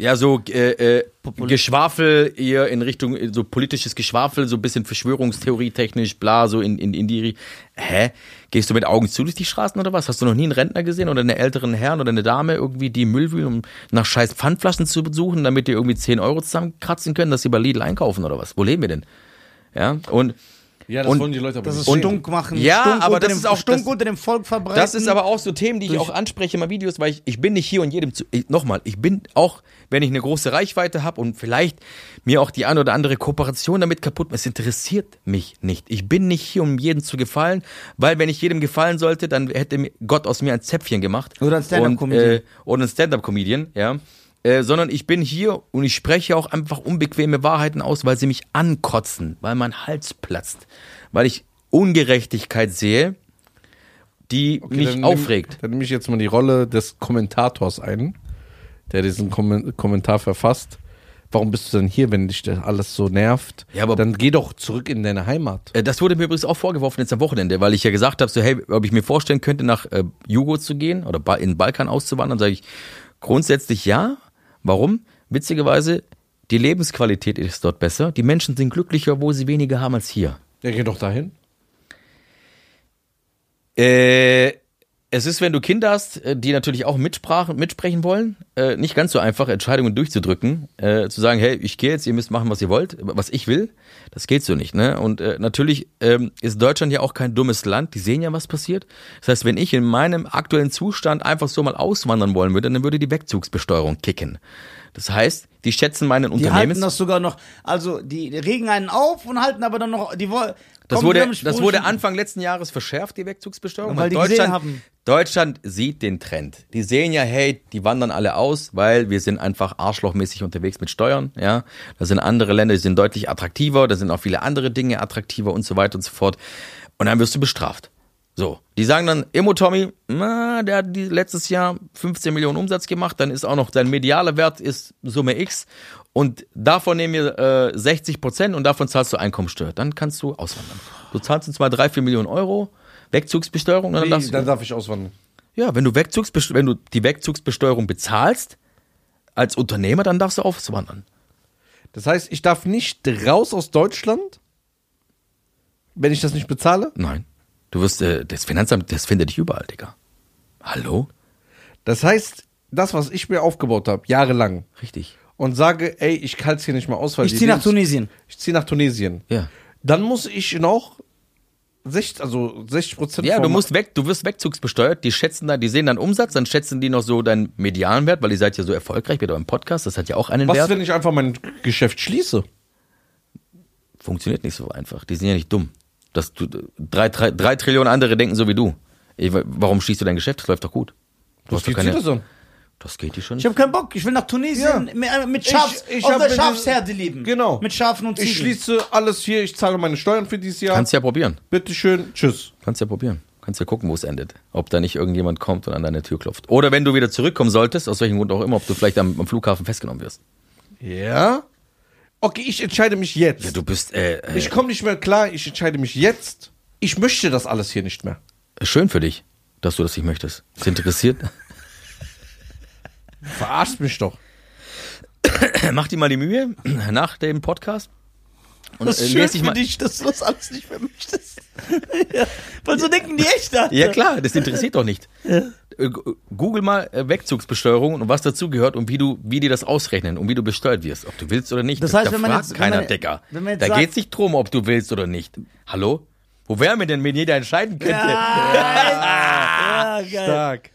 Ja, so äh, äh, Geschwafel eher in Richtung äh, so politisches Geschwafel, so ein bisschen Verschwörungstheorie technisch, bla, so in, in, in die Hä? Gehst du mit Augen zu durch die Straßen oder was? Hast du noch nie einen Rentner gesehen oder einen älteren Herrn oder eine Dame irgendwie, die Müll wühlen, um nach scheiß Pfandflaschen zu besuchen, damit die irgendwie 10 Euro zusammenkratzen können, dass sie bei Lidl einkaufen oder was? Wo leben wir denn? Ja, und Ja, Und- wollen die Leute aber Das ist nicht. Stunk machen, Ja, Stunk, aber das dem, ist auch- Stunk das- unter dem Volk verbreiten. Das ist aber auch so Themen, die ich auch anspreche in meinen Videos, weil ich, ich bin nicht hier und jedem zu. Nochmal, ich bin auch, wenn ich eine große Reichweite habe und vielleicht mir auch die eine oder andere Kooperation damit kaputt, es interessiert mich nicht. Ich bin nicht hier, um jedem zu gefallen, weil wenn ich jedem gefallen sollte, dann hätte Gott aus mir ein Zäpfchen gemacht. Oder ein Stand-up-Comedian. Und, äh, Oder ein Stand-up-Comedian, ja. Äh, sondern ich bin hier und ich spreche auch einfach unbequeme Wahrheiten aus, weil sie mich ankotzen, weil mein Hals platzt, weil ich Ungerechtigkeit sehe, die Okay, mich dann aufregt. Nehm, dann nehme ich jetzt mal die Rolle des Kommentators ein, der diesen Kommen Kommentar verfasst. Warum bist du denn hier, wenn dich das alles so nervt? Ja, aber- dann geh doch zurück in deine Heimat. Äh, Das wurde mir übrigens auch vorgeworfen jetzt am Wochenende, weil ich ja gesagt habe, so hey, ob ich mir vorstellen könnte, nach äh, Jugo zu gehen oder in den Balkan auszuwandern, sage ich grundsätzlich ja. Warum? Witzigerweise, die Lebensqualität ist dort besser. Die Menschen sind glücklicher, wo sie weniger haben als hier. Ja, geh doch dahin. Äh, es ist, wenn du Kinder hast, äh, die natürlich auch mitsprachen, mitsprechen wollen, äh, nicht ganz so einfach, Entscheidungen durchzudrücken, äh, zu sagen, hey, ich gehe jetzt, ihr müsst machen, was ihr wollt, was ich will. Das geht so nicht, ne? Und äh, natürlich ähm, ist Deutschland ja auch kein dummes Land. Die sehen ja, was passiert. Das heißt, wenn ich in meinem aktuellen Zustand einfach so mal auswandern wollen würde, dann würde die Wegzugsbesteuerung kicken. Das heißt, die schätzen meinen Die halten Unternehmens. das sogar noch, also die regen einen auf und halten aber dann noch, die wollen. Das wurde, das wurde Anfang letzten Jahres verschärft, die Wegzugsbesteuerung. Weil die Deutschland, haben. Deutschland sieht den Trend. Die sehen ja, hey, die wandern alle aus, weil wir sind einfach arschlochmäßig unterwegs mit Steuern. Ja, da sind andere Länder, die sind deutlich attraktiver, da sind auch viele andere Dinge attraktiver und so weiter und so fort. Und dann wirst du bestraft. So, die sagen dann, Immo Tommy, na, der hat letztes Jahr 15 Millionen Umsatz gemacht, dann ist auch noch sein medialer Wert ist Summe X und davon nehmen wir äh, 60 Prozent und davon zahlst du Einkommensteuer. Dann kannst du auswandern. Du zahlst uns mal drei, vier Millionen Euro Wegzugsbesteuerung und dann Wie, darfst du, dann darf ich auswandern. ja, wenn du wenn du die Wegzugsbesteuerung bezahlst als Unternehmer, dann darfst du auswandern. Das heißt, ich darf nicht raus aus Deutschland, wenn ich das nicht bezahle? Nein. Du wirst, äh, das Finanzamt, das findet dich überall, Digga. Hallo? Das heißt, das, was ich mir aufgebaut habe, jahrelang, Richtig. und sage, ey, ich halte es hier nicht mehr aus, weil Ich ziehe nach Tunesien. Ich ziehe nach Tunesien. Ja. Dann muss ich noch 60, also 60 Prozent. Ja, du musst weg, du wirst wegzugsbesteuert, die schätzen dann, die sehen deinen Umsatz, dann schätzen die noch so deinen medialen Wert, weil ihr seid ja so erfolgreich mit eurem Podcast, das hat ja auch einen Was, Wert. wenn ich einfach mein Geschäft schließe? Funktioniert nicht so einfach. Die sind ja nicht dumm. Das, du, drei, drei, drei Trillionen andere denken so wie du. Ich, warum schließt du dein Geschäft? Das läuft doch gut. Du Was hast doch das an? Das geht dir schon. Ich habe keinen Bock. Ich will nach Tunesien mit, äh, mit Schafs, Ich- ich auf der Schafsherde leben. Genau. Mit Schafen und Ziegen. Ich schließe alles hier, ich zahle meine Steuern für dieses Jahr. Kannst ja probieren. Bitteschön, tschüss. Kannst ja probieren. Kannst ja gucken, wo es endet. Ob da nicht irgendjemand kommt und an deine Tür klopft. Oder wenn du wieder zurückkommen solltest, aus welchem Grund auch immer, ob du vielleicht am, am Flughafen festgenommen wirst. Ja? Okay, ich entscheide mich jetzt. Ja, du bist äh, äh, ich komme nicht mehr klar, ich entscheide mich jetzt. Ich möchte das alles hier nicht mehr. schön für dich, dass du das nicht möchtest. Ist interessiert? Verarscht mich doch. Mach dir mal die Mühe nach dem Podcast. Und Das äh, ist schön lest dich für mal. dich, dass du das alles nicht mehr möchtest. ja. Weil so denken die echt, Alter. Ja klar, das interessiert doch nicht. Äh, gu- Google mal äh, Wegzugsbesteuerung und was dazu gehört und wie du, wie die das ausrechnen und wie du besteuert wirst, ob du willst oder nicht. Das heißt, da wenn man fragt jetzt- wenn keiner, man- Decker. wenn man jetzt Da sagt- geht's nicht drum, ob du willst oder nicht. Hallo? Wo wären wir denn, wenn jeder entscheiden könnte? Ja, geil. Stark.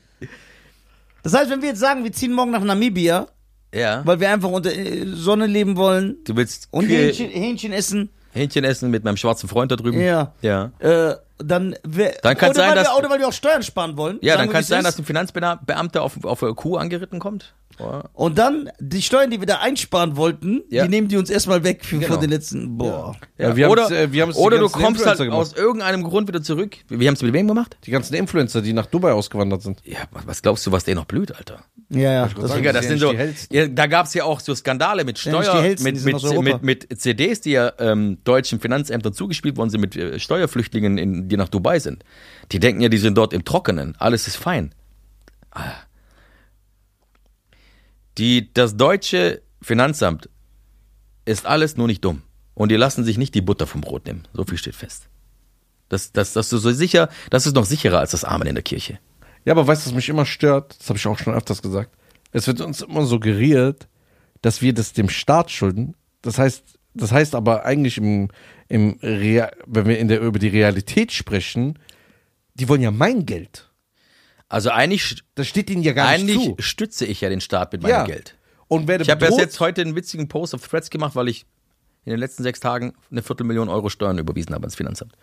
Das heißt, wenn wir jetzt sagen, wir ziehen morgen nach Namibia, Ja. weil wir einfach unter äh, Sonne leben wollen Du willst und Kühe, Hähnchen, Hähnchen essen, Hähnchen essen mit meinem schwarzen Freund da drüben. Ja. Ja. äh, dann, wär, Dann kann's oder, sein, weil dass- wir, oder weil wir auch Steuern sparen wollen. Ja, dann kann es sein, dass ein Finanzbeamter auf, auf eine Kuh angeritten kommt Und dann die Steuern, die wir da einsparen wollten, Ja. die nehmen die uns erstmal weg für, Genau. von den letzten. Boah. Ja, wir oder äh, wir oder du kommst halt gemacht. aus irgendeinem Grund wieder zurück. Wir haben es mit wem gemacht? Die ganzen Influencer, die nach Dubai ausgewandert sind. Ja, was- glaubst du, was denen noch blüht, Alter? Ja, ja. sagen, Das, Digga, das sind so, ja, da gab's ja auch so Skandale mit Ja, nicht die Steuer, hellsten, mit, mit, mit, mit CDs, die ja ähm, deutschen Finanzämtern zugespielt worden sind, mit äh, Steuerflüchtlingen, in, die nach Dubai sind. Die denken ja, die sind dort im Trockenen. Alles ist fein. Ah. Die, das deutsche Finanzamt ist alles nur nicht dumm. Und die lassen sich nicht die Butter vom Brot nehmen. So viel steht fest. Das, das, das ist so sicher, das ist noch sicherer als das Amen in der Kirche. Ja, aber weißt du, was mich immer stört? Das habe ich auch schon öfters gesagt. Es wird uns immer suggeriert, dass wir das dem Staat schulden. Das heißt, das heißt aber eigentlich im, im Rea wenn wir in der, über die Realität sprechen, die wollen ja mein Geld. Also eigentlich, Das steht ihnen ja gar eigentlich nicht zu. stütze ich ja den Staat mit meinem Ja. Geld. Und werde Ich habe jetzt heute einen witzigen Post auf Threads gemacht, weil ich in den letzten sechs Tagen eine Viertelmillion Euro Steuern überwiesen habe ans Finanzamt.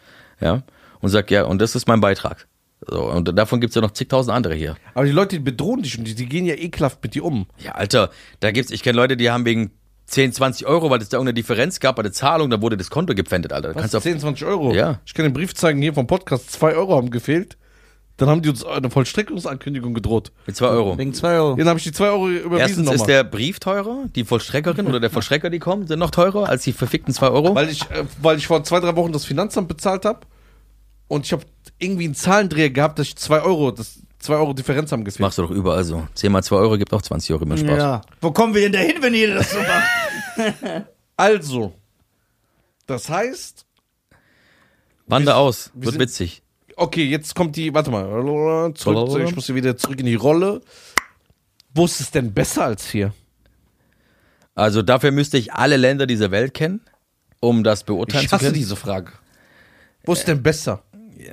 Ja. Und sag, ja, und das ist mein Beitrag. So, und davon gibt's ja noch zigtausend andere hier. aber die Leute, die bedrohen dich und die, die gehen ja ekelhaft mit dir um. Ja, Alter, da gibt's, ich kenne Leute, die haben wegen 10, 20 Euro, weil es da irgendeine Differenz gab bei der Zahlung, da wurde das Konto gepfändet, Alter. Was, kannst du auf, 10, 20 Euro? Ja. Ich kann den Brief zeigen hier vom Podcast, 2 Euro haben gefehlt. Dann haben die uns eine Vollstreckungsankündigung gedroht. mit 2 Euro. wegen 2 Euro. Dann habe ich die 2 Euro überwiesen Erstens ist der Brief teurer, die Vollstreckerin oder der Vollstrecker, die kommen, sind noch teurer als die verfickten 2 Euro. Weil ich, äh, weil ich vor zwei, drei Wochen das Finanzamt bezahlt habe und ich habe irgendwie einen Zahlendreher gehabt, dass ich 2 Euro, das 2 Euro Differenz haben gefehlt. Machst du doch überall so. 10 mal 2 Euro gibt auch 20 Euro mehr Spaß. Ja. Wo kommen wir denn dahin, wenn jeder das so macht? Also, das heißt, Wander aus, wir wird sind- witzig. Okay, jetzt kommt die, warte mal, zurück, zurück, ich muss hier wieder zurück in die Rolle. Wo ist es denn besser als hier? Also dafür müsste ich alle Länder dieser Welt kennen, um das beurteilen Ich zu hasse können. diese Frage. Wo ist denn besser?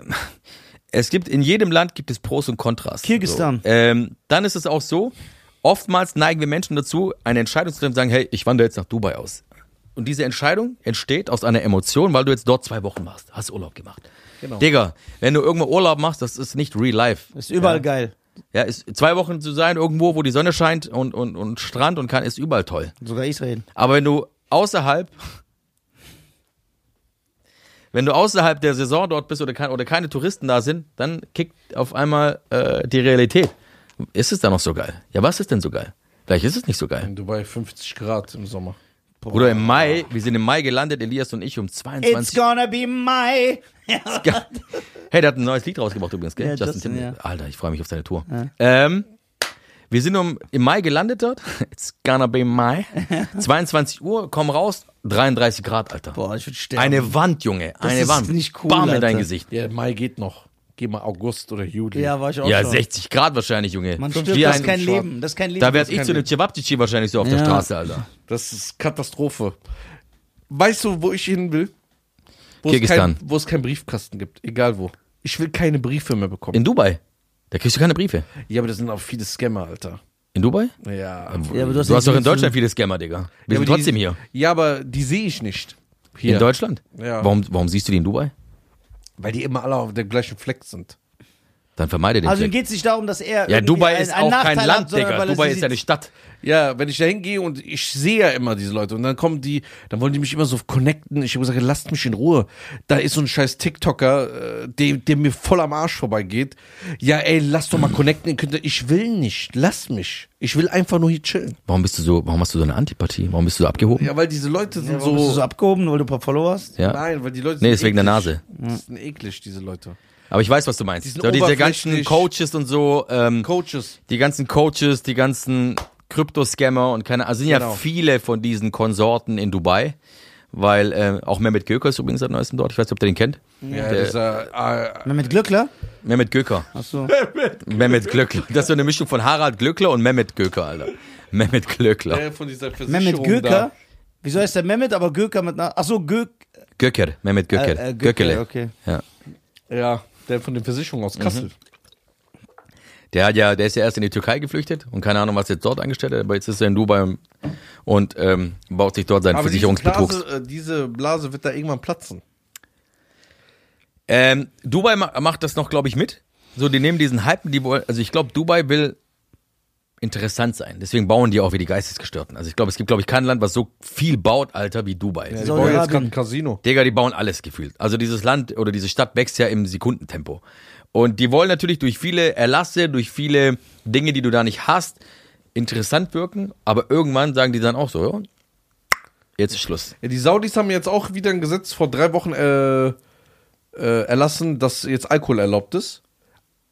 Es gibt in jedem Land gibt es Pros und Kontras. Kirgisistan. So. Ähm, dann ist es auch so, oftmals neigen wir Menschen dazu, eine Entscheidung zu treffen und sagen, hey, ich wandere jetzt nach Dubai aus. Und diese Entscheidung entsteht aus einer Emotion, weil du jetzt dort zwei Wochen warst, hast Urlaub gemacht. Genau. Digga, wenn du irgendwo Urlaub machst, das ist nicht real life. Ist überall ja. geil. Ja, ist zwei Wochen zu sein irgendwo, wo die Sonne scheint und, und, und Strand und kann, ist überall toll. Sogar Israel. Aber wenn du außerhalb, wenn du außerhalb der Saison dort bist oder, kein, oder keine Touristen da sind, dann kickt auf einmal äh, die Realität. Ist es da noch so geil? Ja, was ist denn so geil? Vielleicht ist es nicht so geil. In Dubai 50 Grad im Sommer. Oder im Mai, wir sind im Mai gelandet, Elias und ich um It's 22 gonna be my. Ja. Hey, der hat ein neues Lied rausgebracht übrigens, gell? Ja, Justin Justin, Timberlake. Alter, ich freue mich auf seine Tour. Ähm, wir sind um, im Mai gelandet dort. It's gonna be Mai. 22 Uhr, komm raus, 33 Grad, Alter. Boah, ich würde sterben. Eine Wand, Junge. Eine ist Wand. nicht cool, Bam in dein Alter. Gesicht. Ja, Mai geht noch. Geh mal August oder Juli. Ja, war ich auch Ja, schon. 60 Grad wahrscheinlich, Junge. Man stirbt, das ist kein. Leben. Das ist kein Leben. Da werd ich zu einem Cevapcici wahrscheinlich so auf der Ja. Straße, Alter. Das ist Katastrophe. Weißt du, wo ich hin will? Wo es, Kirgisistan. kein, wo es keinen Briefkasten gibt. Egal wo. Ich will keine Briefe mehr bekommen. In Dubai. Da kriegst du keine Briefe. ja, aber das sind auch viele Scammer, Alter. In Dubai? Ja. Ja, aber Du du hast, hast doch in Deutschland viele Scammer, Digga. Wir Ja, sind aber trotzdem die, hier. Ja, aber die sehe ich nicht. Hier. In Deutschland? Ja. Warum, warum siehst du die in Dubai? Weil die immer alle auf der gleichen Fleck sind. Dann vermeide den Also Fleck. geht es nicht darum, dass er. Ja, Dubai ein- ist einen auch kein Nachteil Land, hat, sondern Digga. weil er Dubai sie ist ja eine. Stadt. Ja, wenn ich da hingehe und ich sehe ja immer diese Leute und dann kommen die, dann wollen die mich immer so connecten. Ich habe gesagt, lasst mich in Ruhe. Da ist so ein scheiß TikToker, äh, der, der mir voll am Arsch vorbeigeht. Ja, ey, lass doch mal connecten. Ihr könnt- Ich will nicht, lass mich. Ich will einfach nur hier chillen. Warum bist du so, warum hast du so eine Antipathie? Warum bist du so abgehoben? Ja, weil diese Leute sind Ja, warum bist du so, so abgehoben, weil du ein paar Follower hast? Ja. Nein, weil die Leute Nee, sind ist wegen der eklig. Nase. Das sind eklig, diese Leute. Aber ich weiß, was du meinst. Die sind So, diese ganzen. Coaches und so, ähm, Coaches. die ganzen Coaches, die ganzen Krypto-Scammer und keine, also sind ja Genau. viele von diesen Konsorten in Dubai, weil äh, auch Mehmet Göker ist übrigens seit neuestem dort. Ich weiß nicht, ob ihr den kennt. Ja, Der- dieser, äh, Mit Glückler? Mehmet Göker. Achso. Mehmet Glöckler. Das ist so eine Mischung von Harald Glöckler und Mehmet Göker, Alter. Mehmet Glöckler. der von dieser Versicherung Mehmet da. Göker? Wieso heißt der Mehmet, aber Göker mit einer. Achso, Gök. Göcker. Mehmet Göcker. Äh, äh, Göckele. Okay. Ja. Ja, der von den Versicherungen aus Kassel. Der hat ja, der ist ja erst in die Türkei geflüchtet und keine Ahnung, was er jetzt dort angestellt hat, aber jetzt ist er in Dubai und, ähm, baut sich dort seinen Aber diese. Blase, äh, diese Blase wird da irgendwann platzen. Ähm, Dubai ma macht das noch, glaube ich, mit. So, die nehmen diesen Hype, die wollen, also ich glaube, Dubai will interessant sein. Deswegen bauen die auch wie die Geistesgestörten. Also ich glaube, es gibt, glaube ich, kein Land, was so viel baut, Alter, wie Dubai. Ja, die bauen jetzt gerade ein Casino. Digga, die bauen alles gefühlt. Also dieses Land oder diese Stadt wächst ja im Sekundentempo. Und die wollen natürlich durch viele Erlasse, durch viele Dinge, die du da nicht hast, interessant wirken. Aber irgendwann sagen die dann auch so, ja, jetzt ist Schluss. Ja, die Saudis haben jetzt auch wieder ein Gesetz vor drei Wochen äh, äh, erlassen, dass jetzt Alkohol erlaubt ist.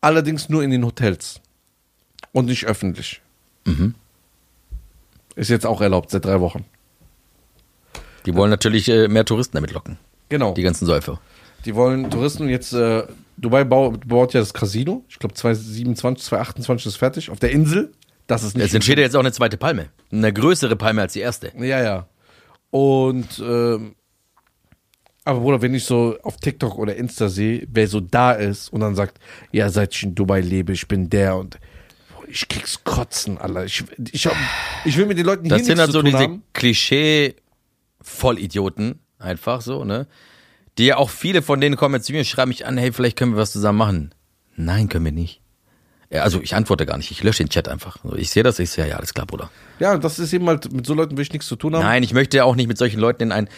Allerdings nur in den Hotels. Und nicht öffentlich. Ist jetzt auch erlaubt seit drei Wochen. Die wollen natürlich äh, mehr Touristen damit locken. Genau. Die ganzen Säufer. Die wollen Touristen jetzt, äh, Dubai baut, baut ja das Casino. Ich glaube 2027, 2028 ist fertig. Auf der Insel. Das ist nicht. Jetzt entsteht ja jetzt auch eine zweite Palme. Eine größere Palme als die erste. Ja, ja. Und, ähm, aber Bruder, wenn ich so auf TikTok oder Insta sehe, wer so da ist und dann sagt, ja, seit ich in Dubai lebe, ich bin der und ich krieg's kotzen, Alter. Ich, ich, hab, ich will mit den Leuten Das hier sind nichts halt zu so tun diese haben. Klischee-Vollidioten, einfach so, ne? Die ja auch viele von denen kommen jetzt zu mir und schreiben mich an, hey, vielleicht können wir was zusammen machen. Nein, können wir nicht. Ja, also ich antworte gar nicht, ich lösche den Chat einfach. So, Ich sehe das, ich sehe, ja, alles klar, Bruder. Ja, das ist eben halt, mit so Leuten will ich nichts zu tun haben. Nein, ich möchte auch nicht mit solchen Leuten in ein,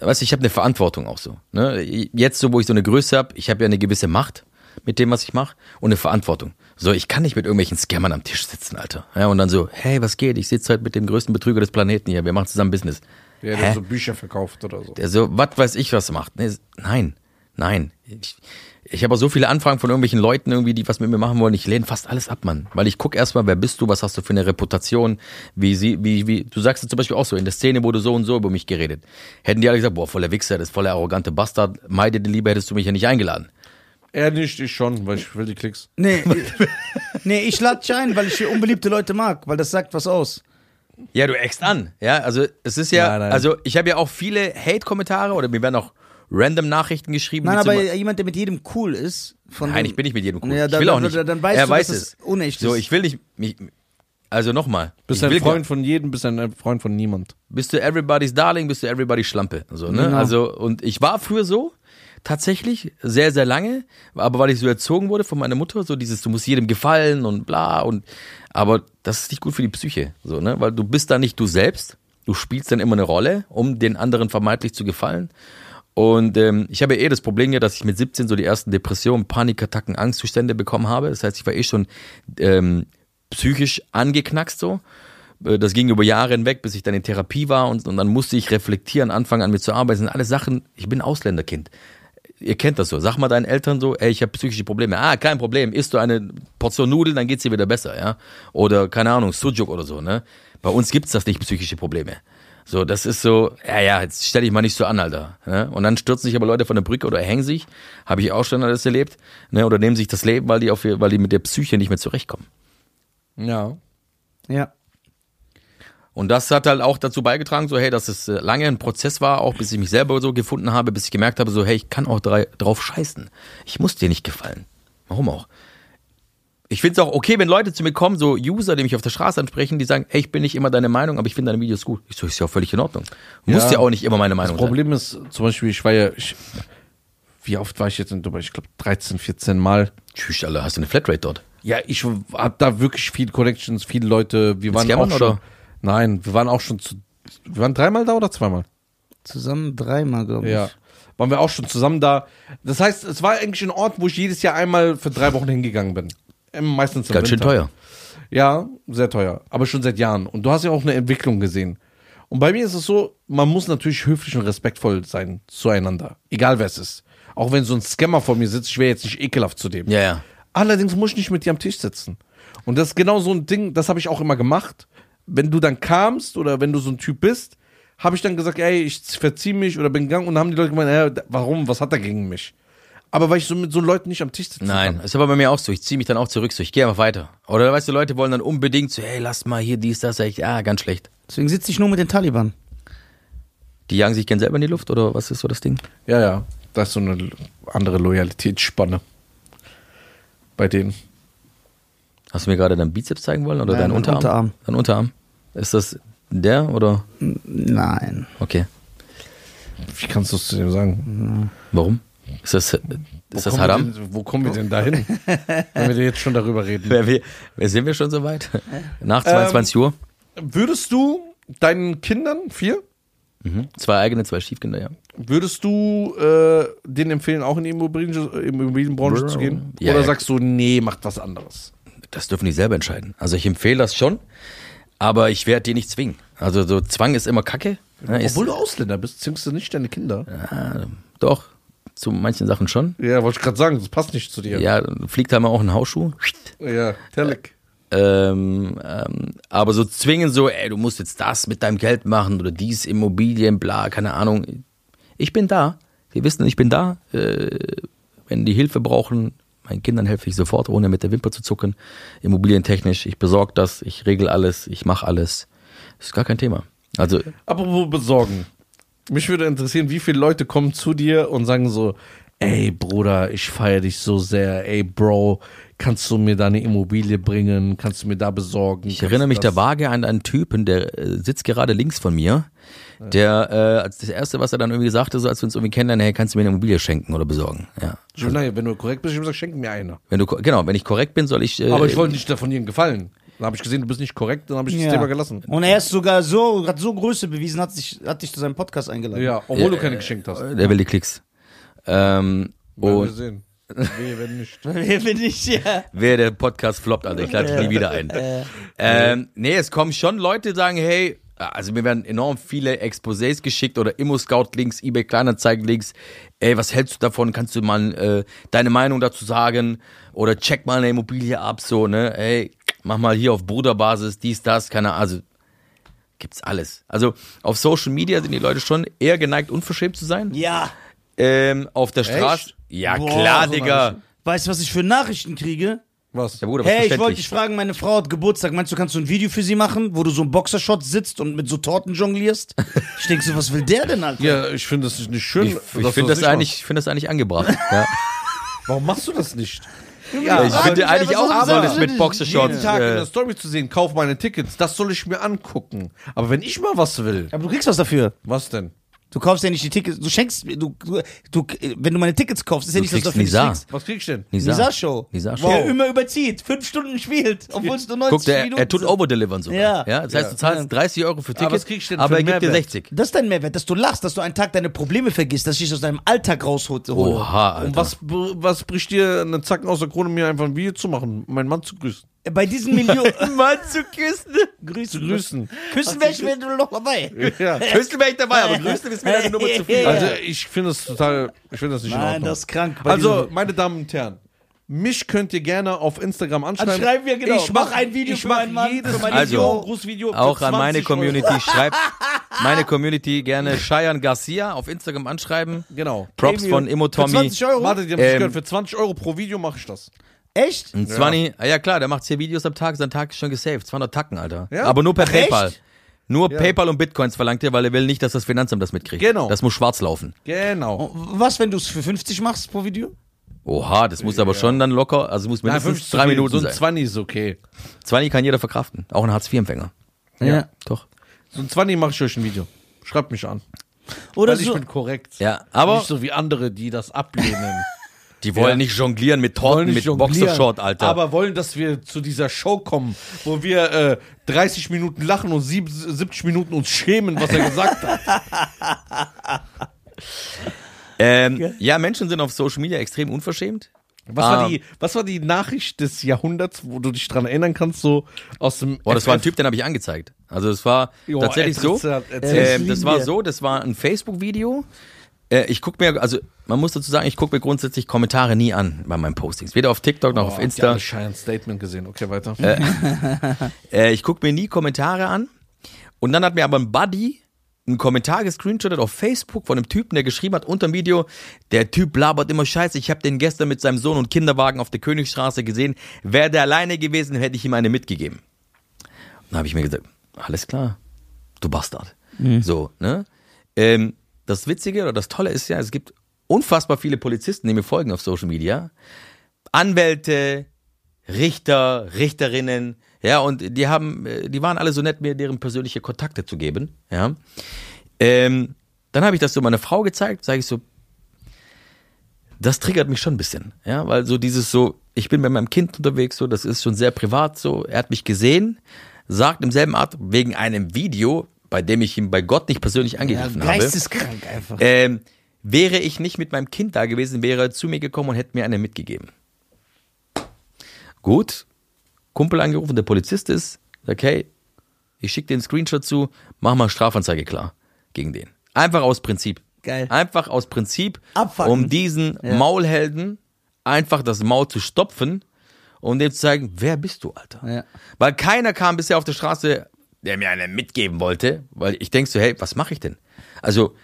weißt du, ich habe eine Verantwortung auch so. Ne? Jetzt so, wo ich so eine Größe habe, ich habe ja eine gewisse Macht mit dem, was ich mache und eine Verantwortung. So, ich kann nicht mit irgendwelchen Scammern am Tisch sitzen, Alter. Ja, und dann so, hey, was geht? Ich sitze heute mit dem größten Betrüger des Planeten hier, wir machen zusammen Business. Ja, Hä? der so Bücher verkauft oder so. Der so, was weiß ich, was er macht. Nee, nein, nein. Ich, ich habe auch so viele Anfragen von irgendwelchen Leuten irgendwie, die was mit mir machen wollen. Ich lehne fast alles ab, Mann. Weil ich guck erstmal, wer bist du, was hast du für eine Reputation, wie sie, wie, wie, du sagst es zum Beispiel auch so, in der Szene wurde so und so über mich geredet. Hätten die alle gesagt, boah, voller Wichser, das ist voller arrogante Bastard, meide den lieber, hättest du mich ja nicht eingeladen. Er nicht, ich schon, weil ich will die Klicks. Nee, nee ich lade dich ein, weil ich hier unbeliebte Leute mag, weil das sagt was aus. Ja, du eckst an. Ja, also es ist ja, Nein, nein. also ich habe ja auch viele Hate-Kommentare oder mir werden auch random Nachrichten geschrieben. Nein, aber jemand, der mit jedem cool ist, von Nein, dem- ich bin nicht mit jedem cool. Ja, ich dann- will auch dann- nicht. dann weißt er du, weiß dass es. es unecht so, ist. ich will nicht. Mich, also nochmal. Bist ich ein Freund von jedem, bist ein Freund von niemand. bist du everybody's Darling, bist du everybody's Schlampe. So, ne? Genau. Also, und ich war früher so, tatsächlich, sehr, sehr lange, aber weil ich so erzogen wurde von meiner Mutter, so dieses, du musst jedem gefallen und bla und, aber das ist nicht gut für die Psyche, so, ne? Weil du bist da nicht du selbst, du spielst dann immer eine Rolle, um den anderen vermeintlich zu gefallen. Und ähm, ich habe eh das Problem ja, dass ich mit 17 so die ersten Depressionen, Panikattacken, Angstzustände bekommen habe. Das heißt, ich war eh schon ähm, psychisch angeknackst so. Äh, Das ging über Jahre hinweg, bis ich dann in Therapie war und, und dann musste ich reflektieren, anfangen an mir zu arbeiten. Das sind alles Sachen, ich bin Ausländerkind. Ihr kennt das so. Sag mal deinen Eltern so, ey, ich habe psychische Probleme. Ah, kein Problem. Isst du eine Portion Nudeln, dann geht's dir wieder besser, ja? Oder keine Ahnung, Sujuk oder so, ne? Bei uns gibt's das nicht, psychische Probleme. So, das ist so, ja, ja, jetzt stell dich mal nicht so an, Alter. Ne? Und dann stürzen sich aber Leute von der Brücke oder hängen sich. Habe ich auch schon alles erlebt. Ne? Oder nehmen sich das Leben, weil die, auf, weil die mit der Psyche nicht mehr zurechtkommen. Ja. Ja. Und das hat halt auch dazu beigetragen, so hey, dass es äh, lange ein Prozess war, auch bis ich mich selber so gefunden habe, bis ich gemerkt habe, so hey, ich kann auch drei, drauf scheißen. Ich muss dir nicht gefallen. Warum auch? Ich finde es auch okay, wenn Leute zu mir kommen, so User, die mich auf der Straße ansprechen, die sagen, hey, ich bin nicht immer deine Meinung, aber ich finde deine Videos gut. Ich so, ist ja auch völlig in Ordnung. Muss Ja. ja auch nicht immer meine Meinung Das Problem ist, zum Beispiel, ich war ja, ich, wie oft war ich jetzt in Dubai? Ich glaube 13, 14 Mal. sein. Tschüss, Alter, hast du eine Flatrate dort? Ja, ich hab da wirklich viele Connections, viele Leute. Wir waren Scammern, auch schon. oder? Nein, wir waren auch schon zu. Wir waren dreimal da oder zweimal? Zusammen dreimal, glaube ich. Ja. Waren wir auch schon zusammen da. Das heißt, es war eigentlich ein Ort, wo ich jedes Jahr einmal für drei Wochen hingegangen bin. Meistens im Ganz schön Winter. teuer. Ja, sehr teuer. Aber schon seit Jahren. Und du hast ja auch eine Entwicklung gesehen. Und bei mir ist es so, man muss natürlich höflich und respektvoll sein zueinander. Egal wer es ist. Auch wenn so ein Scammer vor mir sitzt, ich wäre jetzt nicht ekelhaft zu dem. Ja, ja. Allerdings muss ich nicht mit dir am Tisch sitzen. Und das ist genau so ein Ding, das habe ich auch immer gemacht. Wenn du dann kamst oder wenn du so ein Typ bist, habe ich dann gesagt, ey, ich verzieh mich oder bin gegangen und dann haben die Leute gemeint, äh, warum, was hat er gegen mich? Aber weil ich so mit so Leuten nicht am Tisch sitzen Nein, kann. ist aber bei mir auch so. Ich ziehe mich dann auch zurück, so ich gehe einfach weiter. Oder weißt du, Leute wollen dann unbedingt so, hey, lass mal hier dies, das, sag ich, ah, ganz schlecht. Deswegen sitze ich nur mit den Taliban. Die jagen sich gern selber in die Luft oder was ist so das Ding? Ja, ja, das ist so eine andere Loyalitätsspanne bei denen. Hast du mir gerade deinen Bizeps zeigen wollen oder Nein, deinen Unterarm? Unterarm. Dein Unterarm. Ist das der oder? Nein. Okay. Wie kannst du es zu dem sagen? Warum? Ist das Ist wo das kommen wir Haram? Denn, wo kommen wir denn da hin? wenn wir jetzt schon darüber reden. Wer, wer, wer sind wir schon so weit? Nach Ähm, 22 Uhr? Würdest du deinen Kindern, vier, Zwei eigene, zwei Stiefkinder, ja. würdest du äh, denen empfehlen, auch in die Immobilien, Immobilienbranche Bro. zu gehen? Ja, Oder sagst du, nee, macht was anderes? Das dürfen die selber entscheiden. Also ich empfehle das schon, aber ich werde die nicht zwingen. Also so Zwang ist immer Kacke. Ist, Obwohl du Ausländer bist, zwingst du nicht deine Kinder. ja, doch, zu manchen Sachen schon. Ja, wollte ich gerade sagen, das passt nicht zu dir. Ja, fliegt da mal auch ein Hausschuh. ja Telek. Ähm, ähm, aber so zwingen so, ey, du musst jetzt das mit deinem Geld machen oder dies, Immobilien, bla, keine Ahnung. Ich bin da. Sie wissen, ich bin da. Äh, wenn die Hilfe brauchen, meinen Kindern helfe ich sofort, ohne mit der Wimper zu zucken. Immobilientechnisch, ich besorge das, ich regel alles, ich mache alles. Das ist gar kein Thema. Also, Apropos besorgen. Mich würde interessieren, wie viele Leute kommen zu dir und sagen so, ey Bruder, ich feiere dich so sehr, ey Bro, kannst du mir da eine Immobilie bringen, kannst du mir da besorgen? ich erinnere mich da vage an einen Typen, der äh, sitzt gerade links von mir. Der, äh, als das erste, was er dann irgendwie sagte, so als wir uns irgendwie kennenlernen, hey, kannst du mir eine Immobilie schenken oder besorgen? Ja. Ich, nein, wenn du korrekt bist, ich gesagt, schenk mir eine. Wenn du, genau, wenn ich korrekt bin, soll ich. Äh, Aber ich wollte nicht davon jedem gefallen. Dann habe ich gesehen, du bist nicht korrekt, dann habe ich das Thema gelassen. Und er ist sogar so, hat so Größe bewiesen, hat, sich, hat dich zu seinem Podcast eingeladen. Ja, obwohl du keine geschenkt hast. Der will die Klicks. Ähm, Werden wir und sehen. Wehe, wenn nicht. Wer bin ich, ja. wer der Podcast floppt, Alter, ich lade dich nie wieder ein. Ähm, nee, es kommen schon Leute, die sagen, hey, also mir werden enorm viele Exposés geschickt oder Immo-Scout-Links, eBay Kleinanzeigen-Links. Ey, was hältst du davon? Kannst du mal äh, deine Meinung dazu sagen? Oder check mal eine Immobilie ab, so, ne? Ey, mach mal hier auf Bruderbasis, dies, das, keine Ahnung. Also, gibt's alles. Also, auf Social Media sind die Leute schon eher geneigt, unverschämt zu sein. Ja. Ähm, auf der Straße. Ja, Boah, klar, so Digga. Weißt du, was ich für Nachrichten kriege? Was? Ja, Bruder, was Hey, ich wollte dich fragen, meine Frau hat Geburtstag. Meinst du, kannst du ein Video für sie machen, wo du so im Boxershot sitzt und mit so Torten jonglierst? Ich denk so, was will der denn, Alter? Ja, ich finde das nicht schön. Ich, ich finde das, eigentlich, ich finde das eigentlich angebracht. Ja. Warum machst du das nicht? Ja, ich frag finde eigentlich einfach, auch, soll das? mit Boxershorts. Jeden Tag in Äh, der Story zu sehen, kauf meine Tickets, das soll ich mir angucken. Aber wenn ich mal was will, Aber du kriegst was dafür. was denn? Du kaufst ja nicht die Tickets, du schenkst, du, du, du wenn du meine Tickets kaufst, ist ja Du nicht, dass du kriegst kriegst. Was krieg ich denn? Nisa. Nisa-Show. Nisa-Show. Der immer überzieht, fünf Stunden spielt, obwohl es nur 90 Guck, der, Minuten er tut overdelivern sogar. Ja. Ja. das heißt, du zahlst 30 Euro für Aber Tickets, was krieg ich denn aber für er gibt dir Mehrwert? 60. Das ist dein Mehrwert, dass du lachst, dass du einen Tag deine Probleme vergisst, dass ich dich aus deinem Alltag rausholt. hole. Oha, Alter. Und was, was bricht dir einen Zacken aus der Krone, mir einfach ein Video zu machen, meinen Mann zu grüßen? Bei diesen Millionen. Mann zu küssen. Grüßen. Zu grüßen. Küssen wäre ich, wenn du noch dabei. Ja. Küssen wäre ich dabei, aber grüßen ist mir eine Nummer zu viel. Also ich finde das total, ich finde das nicht in Nein, Ordnung. das ist krank. Also, meine Damen und Herren, mich könnt ihr gerne auf Instagram anschreiben. Anschreiben wir, genau. Ich Mach mach ein Video ich für mach meinen Mann, jedes für meine Also, Video, Grußvideo für Auch an meine 20 Euro. Community schreibt, meine Community gerne Cheyenne Garcia auf Instagram anschreiben. Genau. Props von Immo Für Tommy. 20 Euro? Warte, die haben sich Ähm, gehört, für 20 Euro pro Video mache ich das. Echt? Ein 20, ja. ja klar, der macht 10 Videos am Tag, sein Tag ist schon gesaved. 200 Tacken, Alter. Ja. Aber nur per Ach, PayPal. echt? Nur PayPal und Bitcoins verlangt er, weil er will nicht, dass das Finanzamt das mitkriegt. Genau. Das muss schwarz laufen. Genau. Was, wenn du es für 50 machst pro Video? Oha, das muss aber schon dann locker, also muss mindestens 50 drei Minuten So ein sein. 20 ist okay. 20 kann jeder verkraften. Auch ein Hartz-IV-Empfänger. Ja. Doch. So ein 20 mache ich euch ein Video. Schreibt mich an. Oder Weil ich so. bin korrekt. Ja, aber Nicht so wie andere, die das ablehnen. die wollen Ja. nicht jonglieren mit Torten, mit Boxershort, Alter. Aber wollen, dass wir zu dieser Show kommen, wo wir äh, 30 Minuten lachen und sieb- 70 Minuten uns schämen, was er gesagt hat. ähm, ja, Menschen sind auf Social Media extrem unverschämt. Was, Ah. war die, was war die Nachricht des Jahrhunderts, wo du dich dran erinnern kannst, so aus dem. Oh, das war ein FF? Typ, den habe ich angezeigt. Also es war Jo, tatsächlich so. Ähm, das war so, das war ein Facebook-Video. Äh, ich gucke mir, also man muss dazu sagen, ich gucke mir grundsätzlich Kommentare nie an bei meinen Postings. Weder auf TikTok noch Oh, auf Insta. Ich ein Statement gesehen. Okay, weiter. Äh, ich gucke mir nie Kommentare an. Und dann hat mir aber ein Buddy einen Kommentar gescreenshottet auf Facebook von einem Typen, der geschrieben hat unter dem Video, der Typ labert immer Scheiße, ich habe den gestern mit seinem Sohn und Kinderwagen auf der Königsstraße gesehen. Wäre der alleine gewesen, hätte ich ihm eine mitgegeben. Und dann habe ich mir gesagt, alles klar, du Bastard. So, ne? Ähm, das Witzige oder das Tolle ist ja, es gibt unfassbar viele Polizisten, die mir folgen auf Social Media. Anwälte, Richter, Richterinnen, ja, und die haben, äh, die waren alle so nett, mir deren persönliche Kontakte zu geben, ja. Ähm, dann habe ich das so meiner Frau gezeigt, sage ich so, das triggert mich schon ein bisschen. Ja, weil so dieses so, ich bin mit meinem Kind unterwegs, so, das ist schon sehr privat so. Er hat mich gesehen, sagt im selben Art, wegen einem Video, bei dem ich ihn bei Gott nicht persönlich Ja, angegriffen habe. geisteskrank einfach. Ähm, wäre ich nicht mit meinem Kind da gewesen, wäre er zu mir gekommen und hätte mir eine mitgegeben. Gut, Kumpel angerufen, der Polizist ist, sagt, hey, ich schicke dir einen Screenshot zu, mach mal Strafanzeige klar gegen den. Einfach aus Prinzip. Geil. Einfach aus Prinzip, Abfucken. um diesen Maulhelden einfach das Maul zu stopfen und dem zu zeigen, wer bist du, Alter? Ja. Weil keiner kam bisher auf der Straße, der mir eine mitgeben wollte, weil ich denk so, hey, was mache ich denn? Also,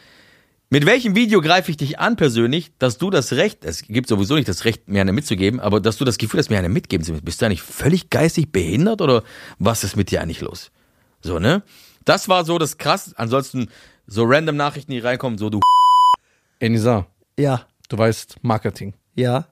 mit welchem Video greife ich dich an persönlich, dass du das Recht, es gibt sowieso nicht das Recht, mir eine mitzugeben, aber dass du das Gefühl hast, mir eine mitgeben zu müssen. Bist du eigentlich völlig geistig behindert oder was ist mit dir eigentlich los? So, ne? Das war so das krass. Ansonsten so random Nachrichten, die reinkommen, so du Enisa, Ja, du weißt, Marketing. ja.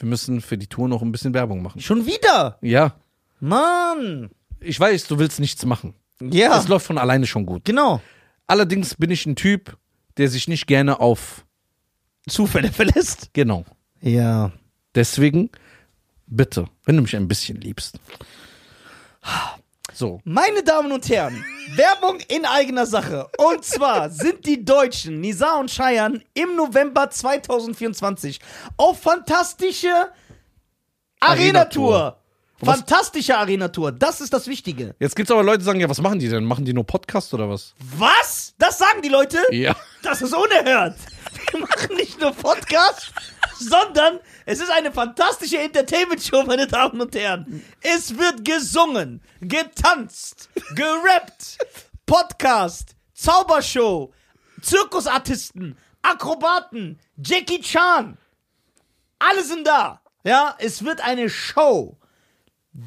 Wir müssen für die Tour noch ein bisschen Werbung machen. Schon wieder? Ja. Mann. Ich weiß, du willst nichts machen. Ja, Es läuft von alleine schon gut. genau. Allerdings bin ich ein Typ, der sich nicht gerne auf. Zufälle verlässt. Genau. Ja. Deswegen, bitte, wenn du mich ein bisschen liebst. So. Meine Damen und Herren, Werbung in eigener Sache. Und zwar sind die Deutschen Nisa und Cheyenne im November 2024 auf fantastische Arena-Tour. Arena-Tour. Fantastische Arena-Tour. Das ist das Wichtige. Jetzt gibt's aber Leute, die sagen, ja, was machen die denn? Machen die nur Podcast oder was? Was? Das sagen die Leute? Ja. Das ist unerhört. Wir machen nicht nur Podcast, sondern es ist eine fantastische Entertainment-Show, meine Damen und Herren. Es wird gesungen, getanzt, gerappt, Podcast, Zaubershow, Zirkusartisten, Akrobaten, Jackie Chan. Alle sind da. Ja, es wird eine Show,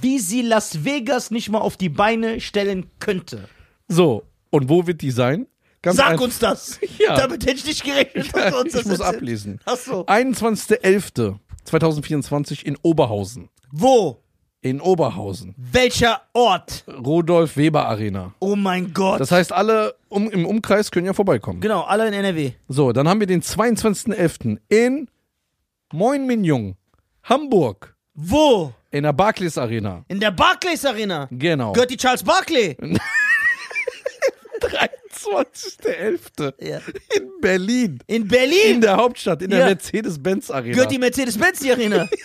wie sie Las Vegas nicht mal auf die Beine stellen könnte. So, und wo wird die sein? Ganz Sag uns das. Ja. Damit hätte ich nicht gerechnet. dass du uns ich das muss erzählst. ablesen. Ach so. 21.11.2024 in Oberhausen. Wo? In Oberhausen. Welcher Ort? Rudolf Weber Arena. Oh mein Gott. Das heißt, alle um, im Umkreis können ja vorbeikommen. genau, alle in NRW. So, dann haben wir den 22.11. in Moin Minjung, Hamburg, Wo? In der Barclays Arena. In der Barclays Arena. Genau. Gehört die Charles Barkley? 23.11. Ja. in Berlin. In Berlin? In der Hauptstadt, in der Ja. Mercedes-Benz Arena. Gehört die Mercedes-Benz die Arena?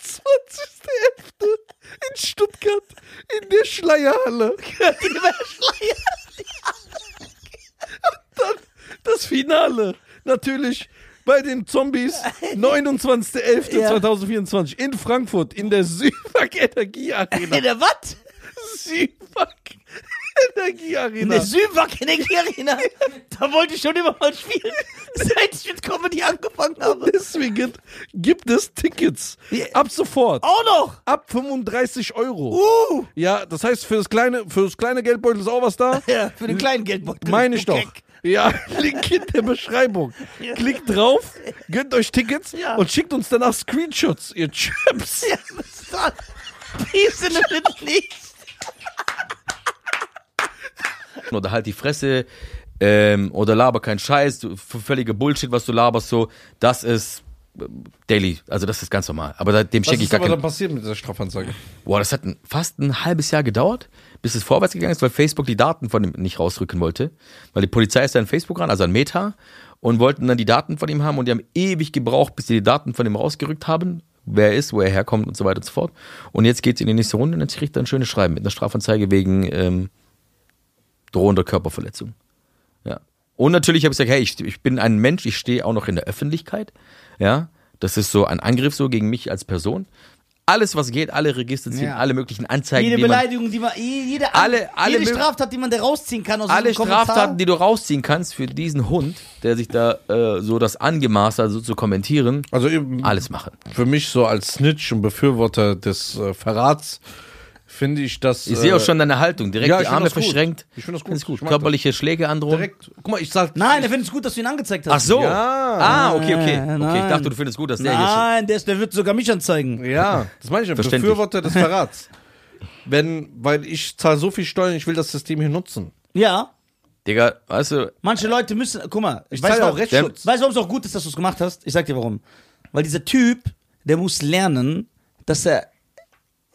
20.11. in Stuttgart, in der Schleierhalle. Gehört die Schleier? Dann das Finale. Natürlich bei den Zombies. 29.11.2024 in Frankfurt, in der Süwag Energie Arena. In der was? Süwag Energie In Arena. der Süwag Energie Arena. Da wollte ich schon immer mal spielen. Seit ich mit Comedy angefangen habe. Deswegen gibt es Tickets. Ab sofort. Auch noch. Ab 35 Euro. Uh. Ja, das heißt, für das kleine, für das kleine Geldbeutel ist auch was da. Ja, für den kleinen Geldbeutel. Meine ich doch. Ja, Link in der Beschreibung. Klickt drauf, gönnt euch Tickets Ja. und schickt uns danach Screenshots, ihr Chaps. Ja, dann. Peace in the Middle East. oder halt die Fresse ähm, oder laber keinen Scheiß, du, v- völlige Bullshit, was du laberst, so, das ist daily, also das ist ganz normal. Aber da, dem Was schicke ich ist gar aber dann passiert mit dieser Strafanzeige? Boah, das hat ein, fast ein halbes Jahr gedauert, bis es vorwärts gegangen ist, weil Facebook die Daten von ihm nicht rausrücken wollte. Weil die Polizei ist da an Facebook ran, also an Meta, und wollten dann die Daten von ihm haben und die haben ewig gebraucht, bis sie die Daten von ihm rausgerückt haben, wer er ist, wo er herkommt und so weiter und so fort. Und jetzt geht's in die nächste Runde und jetzt kriegt er ein schönes Schreiben mit einer Strafanzeige wegen ähm, drohender Körperverletzung. Ja. Und natürlich habe ich gesagt, hey, ich, ich bin ein Mensch, ich stehe auch noch in der Öffentlichkeit. Ja. Das ist so ein Angriff so gegen mich als Person. Alles, was geht, alle Register ziehen, Ja. alle möglichen Anzeigen, Jede die man, Beleidigung, die man, jede, Alle- alle jede mö- Straftat, die man da rausziehen kann aus alle diesem Kommentar. Straftaten, die du rausziehen kannst für diesen Hund, der sich da äh, so das angemaßt hat, so zu kommentieren, Also eben alles machen. für mich so als Snitch und Befürworter des äh, Verrats finde ich das. Ich sehe auch schon deine Haltung, direkt ja, die ich Arme verschränkt. Ich finde das gut. Find's gut. Ich mag das. Körperliche Schläge androhen. direkt. Guck mal, ich sag. Nein, er findet es gut, dass du ihn angezeigt hast. Ach so. Ja. Ah, okay, okay. Nein, Okay, ich nein. dachte, du findest gut, dass der hier schon. Nein, der, wird sogar mich anzeigen. Ja, das meine ich ja. Verständlich. Befürworter des Verrats. Wenn, weil ich zahle so viel Steuern, ich will das System hier nutzen. Ja. Digga, weißt du, Manche Leute müssen, guck mal, Ich du, auch Rechtsschutz. Weißt du, warum es auch gut ist, dass du es gemacht hast? Ich sag dir warum. Weil dieser Typ, der muss lernen, dass er,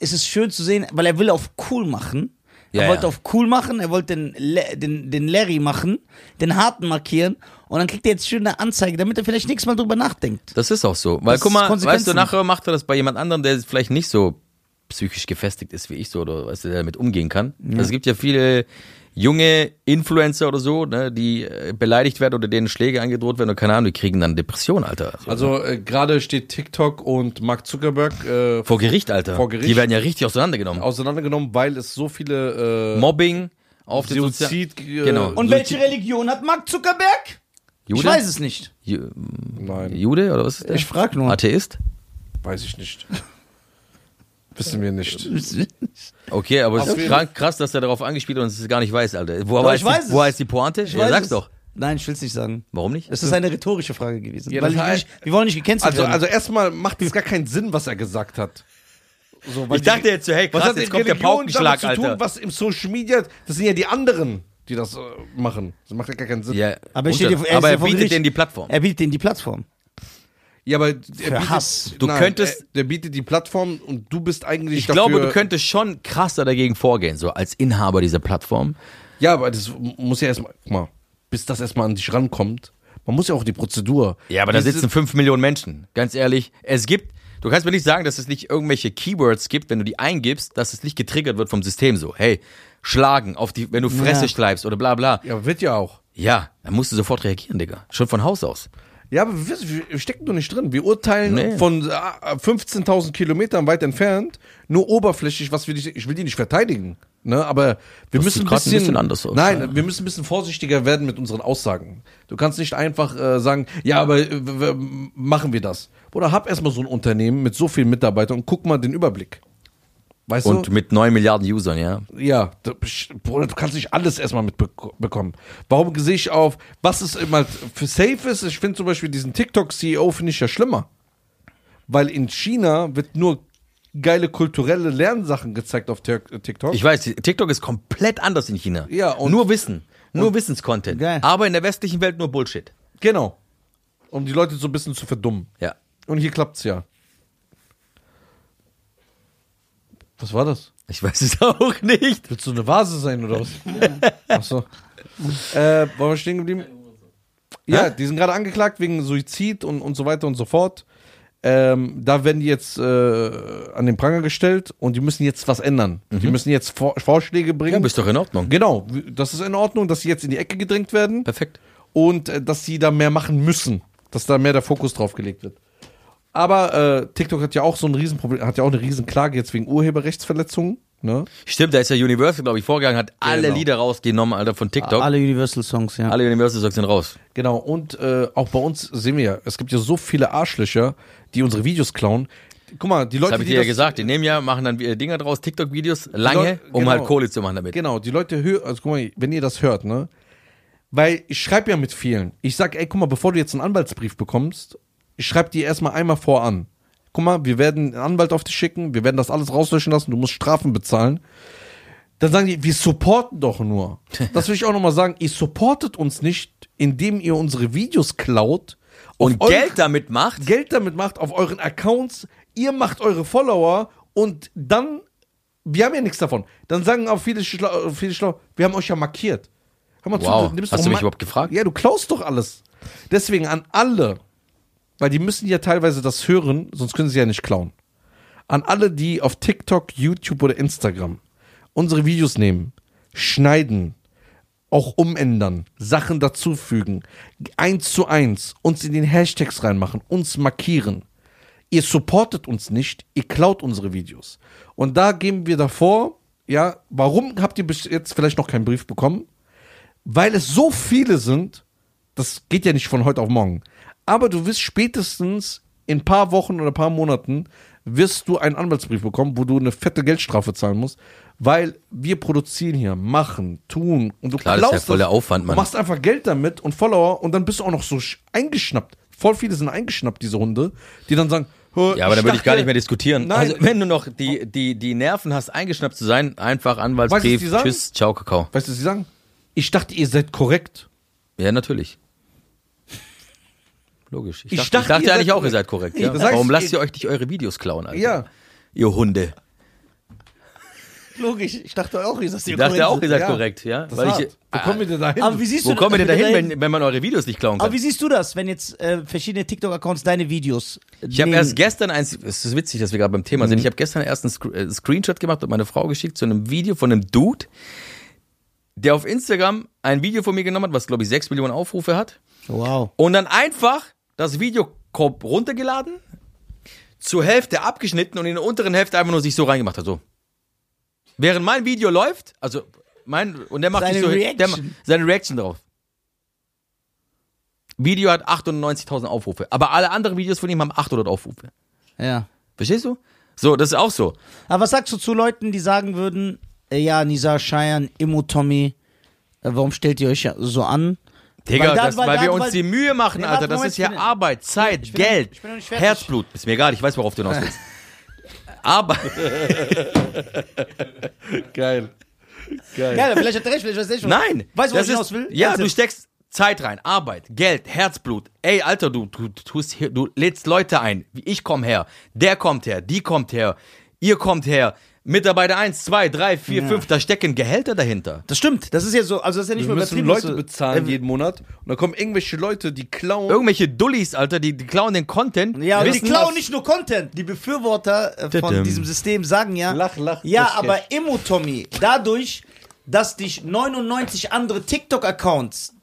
es ist schön zu sehen, weil er will auf cool machen. Ja, er wollte ja. auf cool machen, er wollte den, Le- den, den Larry machen, den harten markieren und dann kriegt er jetzt schön eine Anzeige, damit er vielleicht nächstes Mal drüber nachdenkt. das ist auch so. Weil Das guck mal, weißt du, nachher macht er das bei jemand anderem, der vielleicht nicht so psychisch gefestigt ist wie ich so oder weißt du, der damit umgehen kann. Also es gibt ja viele junge Influencer oder so, ne, die äh, beleidigt werden oder denen Schläge angedroht werden und keine Ahnung, die kriegen dann Depression, Alter. Also äh, gerade steht TikTok und Mark Zuckerberg äh, Vor Gericht, Alter. Vor Gericht. Die werden ja richtig auseinandergenommen. auseinandergenommen, weil es so viele äh, Mobbing auf den Suizid, äh, Genau. Und Suizid- welche Religion hat Mark Zuckerberg? Jude? Ich weiß es nicht. Ju Nein, Jude oder was ist der? Ich frag nur. Atheist? weiß ich nicht. Wissen wir nicht. Okay, aber es ist krank, krass, dass er darauf angespielt hat und es gar nicht weiß, Alter. Woher Doch, weiß ich weiß die, es. woher ist die Pointe? Ich ja, weiß sag's es. doch. Nein, ich will es nicht sagen. Warum nicht? Es ist eine rhetorische Frage gewesen. Ja, weil das ich, heißt- nicht- wir wollen nicht gecancelt Also, werden. also erstmal macht es gar keinen Sinn, was er gesagt hat. So, weil Ich dachte jetzt so, hey, was krass, hat die jetzt kommt der Religion Paukenschlag, damit zu tun, Alter. was im Social Media, das sind ja die anderen, die das äh, machen. Das macht ja gar keinen Sinn. Ja, Aber, dir, dann- er, ist aber ja er vor bietet Gericht. denen die Plattform. Er bietet denen die Plattform. Ja, aber er bietet, Hass. Du könntest- er, der bietet die Plattform und du bist eigentlich Ich dafür, glaube, du könntest schon krasser dagegen vorgehen, so als Inhaber dieser Plattform. Ja, aber das muss ja erstmal, guck mal, bis das erstmal an dich rankommt. Man muss ja auch die Prozedur. Ja, aber da sitzen fünf Millionen Menschen. Ganz ehrlich, es gibt, du kannst mir nicht sagen, dass es nicht irgendwelche Keywords gibt, wenn du die eingibst, dass es nicht getriggert wird vom System so. Hey, schlagen auf die, wenn du Fresse Ja. schleibst oder bla bla. Ja, wird ja auch. Ja, dann musst du sofort reagieren, Digga. Schon von Haus aus. Ja, aber wir, wir stecken doch nicht drin. Wir urteilen Nee. von äh, 15.000 Kilometern weit entfernt, nur oberflächlich, was wir nicht, ich will die nicht verteidigen. Ne, aber wir Das müssen ein grad ein bisschen, bisschen anders aus, Nein, ja. wir müssen ein bisschen vorsichtiger werden mit unseren Aussagen. Du kannst nicht einfach äh, sagen, ja, aber äh, machen wir das. Oder hab erstmal so ein Unternehmen mit so vielen Mitarbeitern und guck mal den Überblick. Weißt Und du? mit neun Milliarden Usern, ja. Ja, du, Bruder, du kannst nicht alles erstmal mitbekommen. Warum sehe ich auf, was ist immer für safe ist? Ich finde zum Beispiel diesen TikTok-CEO finde ich ja schlimmer. Weil in China wird nur geile kulturelle Lernsachen gezeigt auf Tik- TikTok. Ich weiß, TikTok ist komplett anders in China. Ja, und- nur Wissen. Nur Wissenscontent. Aber in der westlichen Welt nur Bullshit. genau. Um die Leute so ein bisschen zu verdummen. Ja. Und hier klappt's ja. Was war das? Ich weiß es auch nicht. Willst du eine Vase sein oder was? Achso. Äh, waren wir stehen geblieben? Ja, die sind gerade angeklagt wegen Suizid und, und so weiter und so fort. Ähm, da werden die jetzt äh, an den Pranger gestellt und die müssen jetzt was ändern. Die müssen jetzt Vor Vorschläge bringen. Ja, bist doch in Ordnung. genau, das ist in Ordnung, dass sie jetzt in die Ecke gedrängt werden Perfekt. und äh, dass sie da mehr machen müssen, dass da mehr der Fokus drauf gelegt wird. Aber äh, TikTok hat ja auch so ein Riesenproblem, hat ja auch eine Riesenklage jetzt wegen Urheberrechtsverletzungen. Ne? Stimmt, da ist ja Universal, glaube ich, vorgegangen, hat alle Genau. Lieder rausgenommen, Alter, von TikTok. Alle Universal Songs, ja. Alle Universal Songs sind raus. Genau, und äh, auch bei uns sehen wir ja, es gibt ja so viele Arschlöcher, die unsere Videos klauen. Guck mal, die Das Leute, habe ich dir ja das, gesagt. Die nehmen ja, machen dann äh, Dinger draus, TikTok-Videos, lange, Leute- um genau. halt Kohle zu machen damit. Genau, die Leute hören, also guck mal, wenn ihr das hört, ne? Weil ich schreibe ja mit vielen. Ich sag, ey, guck mal, bevor du jetzt einen Anwaltsbrief bekommst, ich schreibe dir erstmal einmal voran. Guck mal, wir werden einen Anwalt auf dich schicken, wir werden das alles rauslöschen lassen, du musst Strafen bezahlen. Dann sagen die, wir supporten doch nur. Das will ich auch nochmal sagen, ihr supportet uns nicht, indem ihr unsere Videos klaut Und Geld damit macht. Geld damit macht auf euren Accounts, ihr macht eure Follower und dann, wir haben ja nichts davon. Dann sagen auch viele schlau, viele schlau wir haben euch ja markiert. Hör mal Wow. du nimmst Hast du mich überhaupt gefragt? Ja, du klaust doch alles. Deswegen an alle, weil die müssen ja teilweise das hören, sonst können sie ja nicht klauen. An alle, die auf TikTok, YouTube oder Instagram unsere Videos nehmen, schneiden, auch umändern, Sachen dazufügen, eins zu eins, uns in den Hashtags reinmachen, uns markieren. Ihr supportet uns nicht, ihr klaut unsere Videos. Und da geben wir davor, ja, warum habt ihr bis jetzt vielleicht noch keinen Brief bekommen? Weil es so viele sind, das geht ja nicht von heute auf morgen. Aber du wirst spätestens in ein paar Wochen oder ein paar Monaten wirst du einen Anwaltsbrief bekommen, wo du eine fette Geldstrafe zahlen musst, weil wir produzieren hier, machen, tun und du Klar, das ist ja voll der Aufwand, Mann. machst einfach Geld damit und Follower und dann bist du auch noch so sch- eingeschnappt. Voll viele sind eingeschnappt, diese Hunde, die dann sagen, "Hä, Ja, aber da würde ich gar nicht mehr diskutieren. Nein. Also, wenn du noch die, die, die Nerven hast, eingeschnappt zu sein, einfach Weißt Anwaltsbrief, du, die sagen? tschüss, ciao, Kakao. Weißt du, was sie sagen? Ich dachte, ihr seid korrekt. Ja, natürlich. Logisch. Ich Ich dachte, dachte, ihr eigentlich auch, ihr seid korrekt. Ja? Warum lasst ihr- euch nicht eure Videos klauen, Alter? Ja. Ihr Hunde. Logisch, ich dachte auch, ihr seid Ich dachte auch, ihr seid Ja. korrekt, ja? Das Weil ich, Wo kommen wir denn dahin? Aber wie siehst wo du kommen wir denn dahin, dahin? wenn, wenn man eure Videos nicht klauen Aber kann? wie siehst du das, wenn jetzt äh, verschiedene TikTok-Accounts deine Videos Ich habe erst gestern eins, es ist witzig, dass wir gerade beim Thema sind. Ich habe gestern erst einen Sc- äh, Screenshot gemacht und meine Frau geschickt zu einem Video von einem Dude, der auf Instagram ein Video von mir genommen hat, was glaube ich 6 Millionen Aufrufe hat. Wow. Und dann einfach das Video runtergeladen, zur Hälfte abgeschnitten und in der unteren Hälfte einfach nur sich so reingemacht hat. So. Während mein Video läuft, also mein, und der macht Seine sich so, Der, Reaction. ma- seine Reaction drauf. Video hat 98.000 Aufrufe, aber alle anderen Videos von ihm haben 800 Aufrufe. Ja. Verstehst du? So, das ist auch so. Aber was sagst du zu Leuten, die sagen würden, äh, ja, Nisa, Cheyenne, Immo, Tommy, äh, warum stellt ihr euch ja so an? Digga, Weil da- das, weil weil, da- wir uns weil- die Mühe machen, Nee, Alter. Das Moment, ist ja ich bin- Arbeit, Zeit, ich bin- Geld, ich bin fertig. Herzblut. Ist mir egal, ich weiß, worauf du hinaus willst. Aber, Geil. Geil. Geil, vielleicht hat er recht, vielleicht weiß er nicht. nein. Weißt du, was ich hinaus will? Ja, du steckst Zeit rein, Arbeit, Geld, Herzblut. Ey, Alter, du, du, du tust hier, du lädst Leute ein. Ich komm her, der kommt her, die kommt her, ihr kommt her. Mitarbeiter 1, 2, 3, 4, 5, da stecken Gehälter dahinter. Das stimmt, das ist ja so, also das ist ja nicht Wir nur müssen übertrieben. Leute dass du- bezahlen äh, jeden Monat und dann kommen irgendwelche Leute, die klauen. Irgendwelche Dullis, Alter, die, die klauen den Content. Ja, aber die wissen klauen nicht nur Content. Die Befürworter äh, von diesem System sagen ja, Lach, lach, ja, das aber Cash. Immo Tommy, dadurch, dass dich 99 andere TikTok-Accounts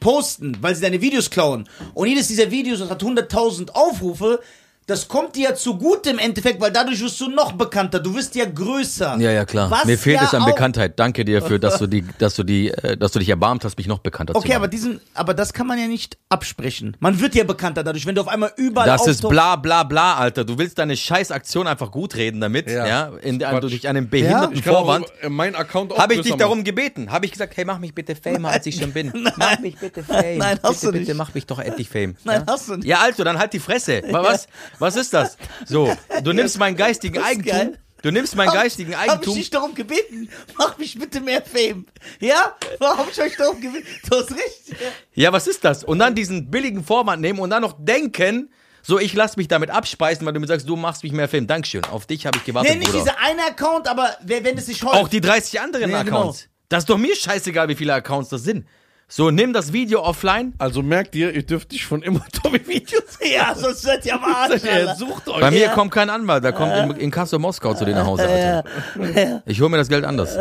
posten, weil sie deine Videos klauen und jedes dieser Videos hat 100.000 Aufrufe, das kommt dir ja zugute im Endeffekt, weil dadurch wirst du noch bekannter, du wirst ja größer. Ja, ja, klar. Was Mir fehlt ja es an auch- Bekanntheit. Danke dir dafür, dass du die, dass du die, äh, dass du dich erbarmt hast, mich noch bekannter zu Okay, machen. aber diesen, aber das kann man ja nicht absprechen. Man wird ja bekannter dadurch, wenn du auf einmal überall Das ist auftauchst. bla bla bla, Alter. Du willst deine Scheißaktion einfach gut reden damit, ja, Ja. in, Quatsch. durch einen behinderten ich kann auch Vorwand. äh, meinen Account auch Habe ich größer dich machen. darum gebeten? Habe ich gesagt, hey, mach mich bitte famer, als ich schon bin. Mach mich bitte fame. Nein, hast bitte, du nicht. bitte, mach mich doch endlich fame. Nein, ja? hast du nicht. Ja, also, dann halt die Fresse. Wa- Was, was ist das? So, du nimmst meinen geistigen Eigentum. Du nimmst meinen geistigen Hab ich Eigentum. dich darum gebeten, mach mich bitte mehr Fame. Ja? Warum hab ich euch darum gebeten? Du hast recht. Ja, was ist das? Und dann diesen billigen Vorwand nehmen und dann noch denken, so, ich lass mich damit abspeisen, weil du mir sagst, du machst mich mehr Film. Dankeschön. Auf dich habe ich gewartet, Nee, nicht Bruder. dieser eine Account, aber wer- wenn es sich häuft. Auch die 30 anderen genau. Accounts. Das ist doch mir scheißegal, wie viele Accounts das sind. So, nimm das Video offline. Also merkt ihr, ihr dürft nicht von immer Tommy Videos Ja, sonst seid ihr am Arsch. Er Alter. sucht euch. Bei mir Ja. kommt kein Anwalt, da kommt in, in Kassel Moskau zu denen nach Hause, Alter. Ich hole mir das Geld anders.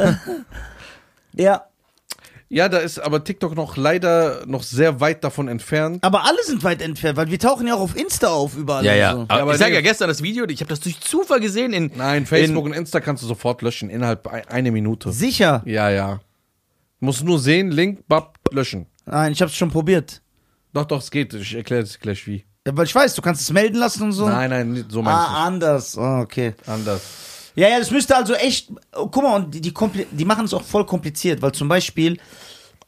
Ja. Ja, da ist aber TikTok noch leider noch sehr weit davon entfernt. Aber alle sind weit entfernt, weil wir tauchen ja auch auf Insta auf überall. Ja, ja. So. Aber aber ich sag nee. ja gestern das Video, ich habe das durch Zufall gesehen in. Nein, Facebook in, und Insta kannst du sofort löschen, innerhalb ein- eine Minute. Sicher. Ja, ja. Muss nur sehen, Link, bap, löschen. Nein, ich hab's schon probiert. Doch, doch, es geht. Ich erkläre es gleich wie. Ja, weil ich weiß, du kannst es melden lassen und so. Nein, nein, nicht- so meine Ah, anders. Oh, okay. Anders. Ja, ja, das müsste also echt. Oh, guck mal, und die, die, die machen es auch voll kompliziert, weil zum Beispiel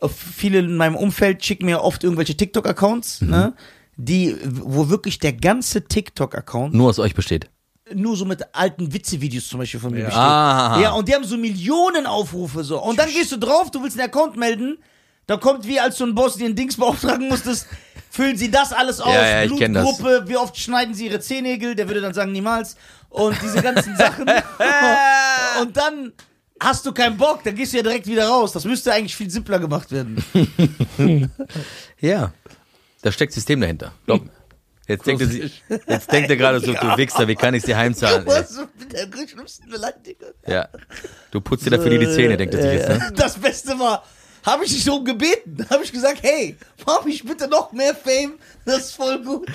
äh, viele in meinem Umfeld schicken mir oft irgendwelche TikTok-Accounts, Mhm. ne? Die, wo wirklich der ganze TikTok-Account nur aus euch besteht. Nur so mit alten Witze-Videos zum Beispiel von mir Ja. besteht. Ah. Ja, und die haben so Millionen Aufrufe so. Und dann gehst du drauf, du willst einen Account melden, da kommt wie als du ein Boss dir ein Dings beauftragen musstest, füllen sie das alles aus, ja, ich kenn das. Blutgruppe, wie oft schneiden sie ihre Zehennägel, der würde dann sagen niemals. Und diese ganzen Sachen. und dann hast du keinen Bock, dann gehst du ja direkt wieder raus. Das müsste eigentlich viel simpler gemacht werden. Ja. Da steckt System dahinter. Glaub mir. Jetzt denkt er, sich- jetzt denkt er gerade so, du Wichser, wie kann ich dir heimzahlen? Ja. Was mit der schlimmsten Beleidigung? ja. Du putzt dir dafür die Zähne, denkt er sich jetzt, ne? Das Beste war, habe ich dich darum gebeten. Habe ich gesagt, hey, mach mich bitte noch mehr Fame. Das ist voll gut.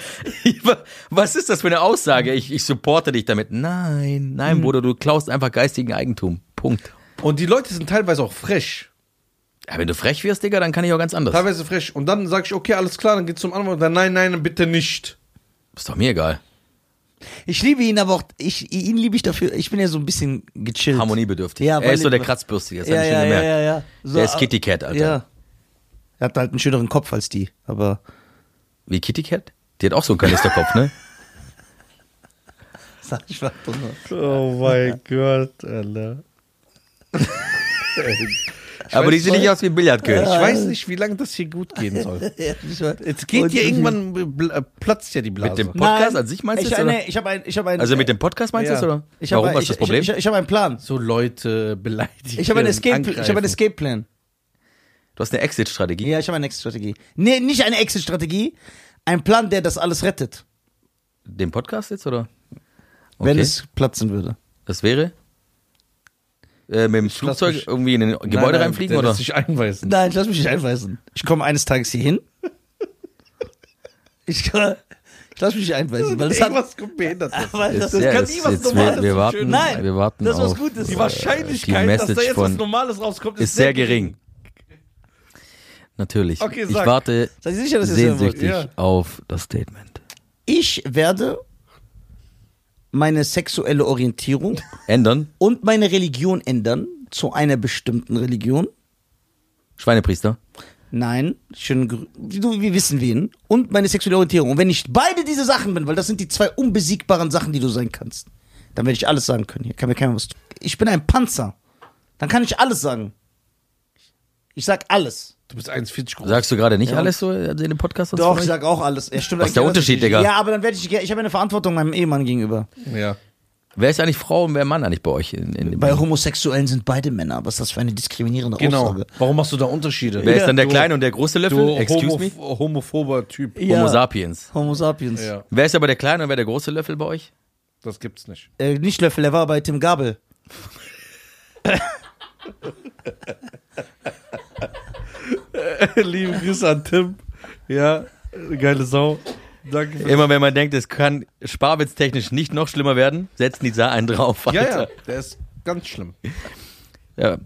Was ist das für eine Aussage? Ich, ich supporte dich damit. Nein, nein, Bruder, du klaust einfach geistigen Eigentum. Punkt. Und die Leute sind teilweise auch frech. Ja, wenn du frech wirst, Digga, dann kann ich auch ganz anders. Teilweise frech. Und dann sage ich, okay, alles klar, dann geht's zum anderen. Und dann, nein, nein, bitte nicht. Ist doch mir egal. Ich liebe ihn, aber auch, ich, ihn liebe ich dafür. Ich bin ja so ein bisschen gechillt. Harmoniebedürftig. Ja, er ist so der Kratzbürstige, das Ja, hab ich schon ja, ja, gemerkt. ja, ja. So, Der ist Kitty Cat, Alter. Ja. Er hat halt einen schöneren Kopf als die, aber. Wie Kitty Cat? Die hat auch so einen Kanisterkopf, ne? Sag ich mal. Oh mein Gott, Alter. Aber die sehen nicht aus wie ein Billardkönig. Ich weiß nicht, wie lange das hier gut gehen soll. Jetzt geht hier irgendwann, bl- äh, platzt ja die Blase. Mit dem Podcast an sich meinst du ich, oder? nee, ich habe ein, ich habe ein, Also mit dem Podcast meinst du Ja. das, oder? ich habe Warum, ein, was ist das Problem? Ich, ich, ich habe einen Plan. so Leute beleidigen. Ich habe einen Escape, ich angreifen. habe einen Escape Plan. du hast eine Exit-Strategie. Ja, ich habe eine Exit-Strategie. Nee, nicht eine Exit-Strategie. Ein Plan, der das alles rettet, Den Podcast jetzt, oder? wenn Okay. es platzen würde. Das wäre? Äh, mit dem lass Flugzeug mich- irgendwie in ein Nein, Gebäude nein, reinfliegen, der oder? lässt sich einweisen. Nein, ich lass mich nicht einweisen. Ich komme eines Tages hier hin. Ich, kann- ich lass mich nicht einweisen, weil das hat, Irgendwas kommt behindert. weil das, das ja, kann nie was jetzt Normales wir, warten. Nein, wir warten das ist was Gutes. Die Die Wahrscheinlichkeit, die dass da jetzt was Normales rauskommt, ist, ist sehr gering. Natürlich. Okay, ich warte Seid ihr sicher, dass ihr es hören wollt? sehnsüchtig Ja. auf das Statement. Ich werde meine sexuelle Orientierung Ändern? und meine Religion ändern zu einer bestimmten Religion. Schweinepriester? Nein, schön, grü- du, wir wissen wen. Und meine sexuelle Orientierung. Und wenn ich beide diese Sachen bin, weil das sind die zwei unbesiegbaren Sachen, die du sein kannst, dann werde ich alles sagen können. Hier kann mir keiner was tun. Ich bin ein Panzer. Dann kann ich alles sagen. Ich sag alles. Du bist 1,40 groß. Sagst du gerade nicht alles so in dem Podcast? Doch, ich sag auch alles. Ja, stimmt Was ist der Unterschied. Digga? Ja, aber dann werde ich, ich habe eine Verantwortung meinem Ehemann gegenüber. Ja. Wer ist eigentlich Frau und wer Mann eigentlich bei euch? In, in dem Bei Homosexuellen sind beide Männer. Was ist das für eine diskriminierende Genau. Aussage? Warum machst du da Unterschiede? wer ist dann der Du- kleine und der große Löffel? Du Excuse homo me? homophober Typ. Ja. Homo sapiens. Homo sapiens. Ja, Wer ist aber der kleine und wer der große Löffel bei euch? das gibt's nicht. Äh, nicht Löffel, er war bei Tim Gabel. Liebe Grüße an Tim. Ja, geile Sau. Danke Immer wenn man denkt, es kann sparwitztechnisch nicht noch schlimmer werden, setzen die da einen drauf. Ja, Alter. ja, der ist ganz schlimm. ja.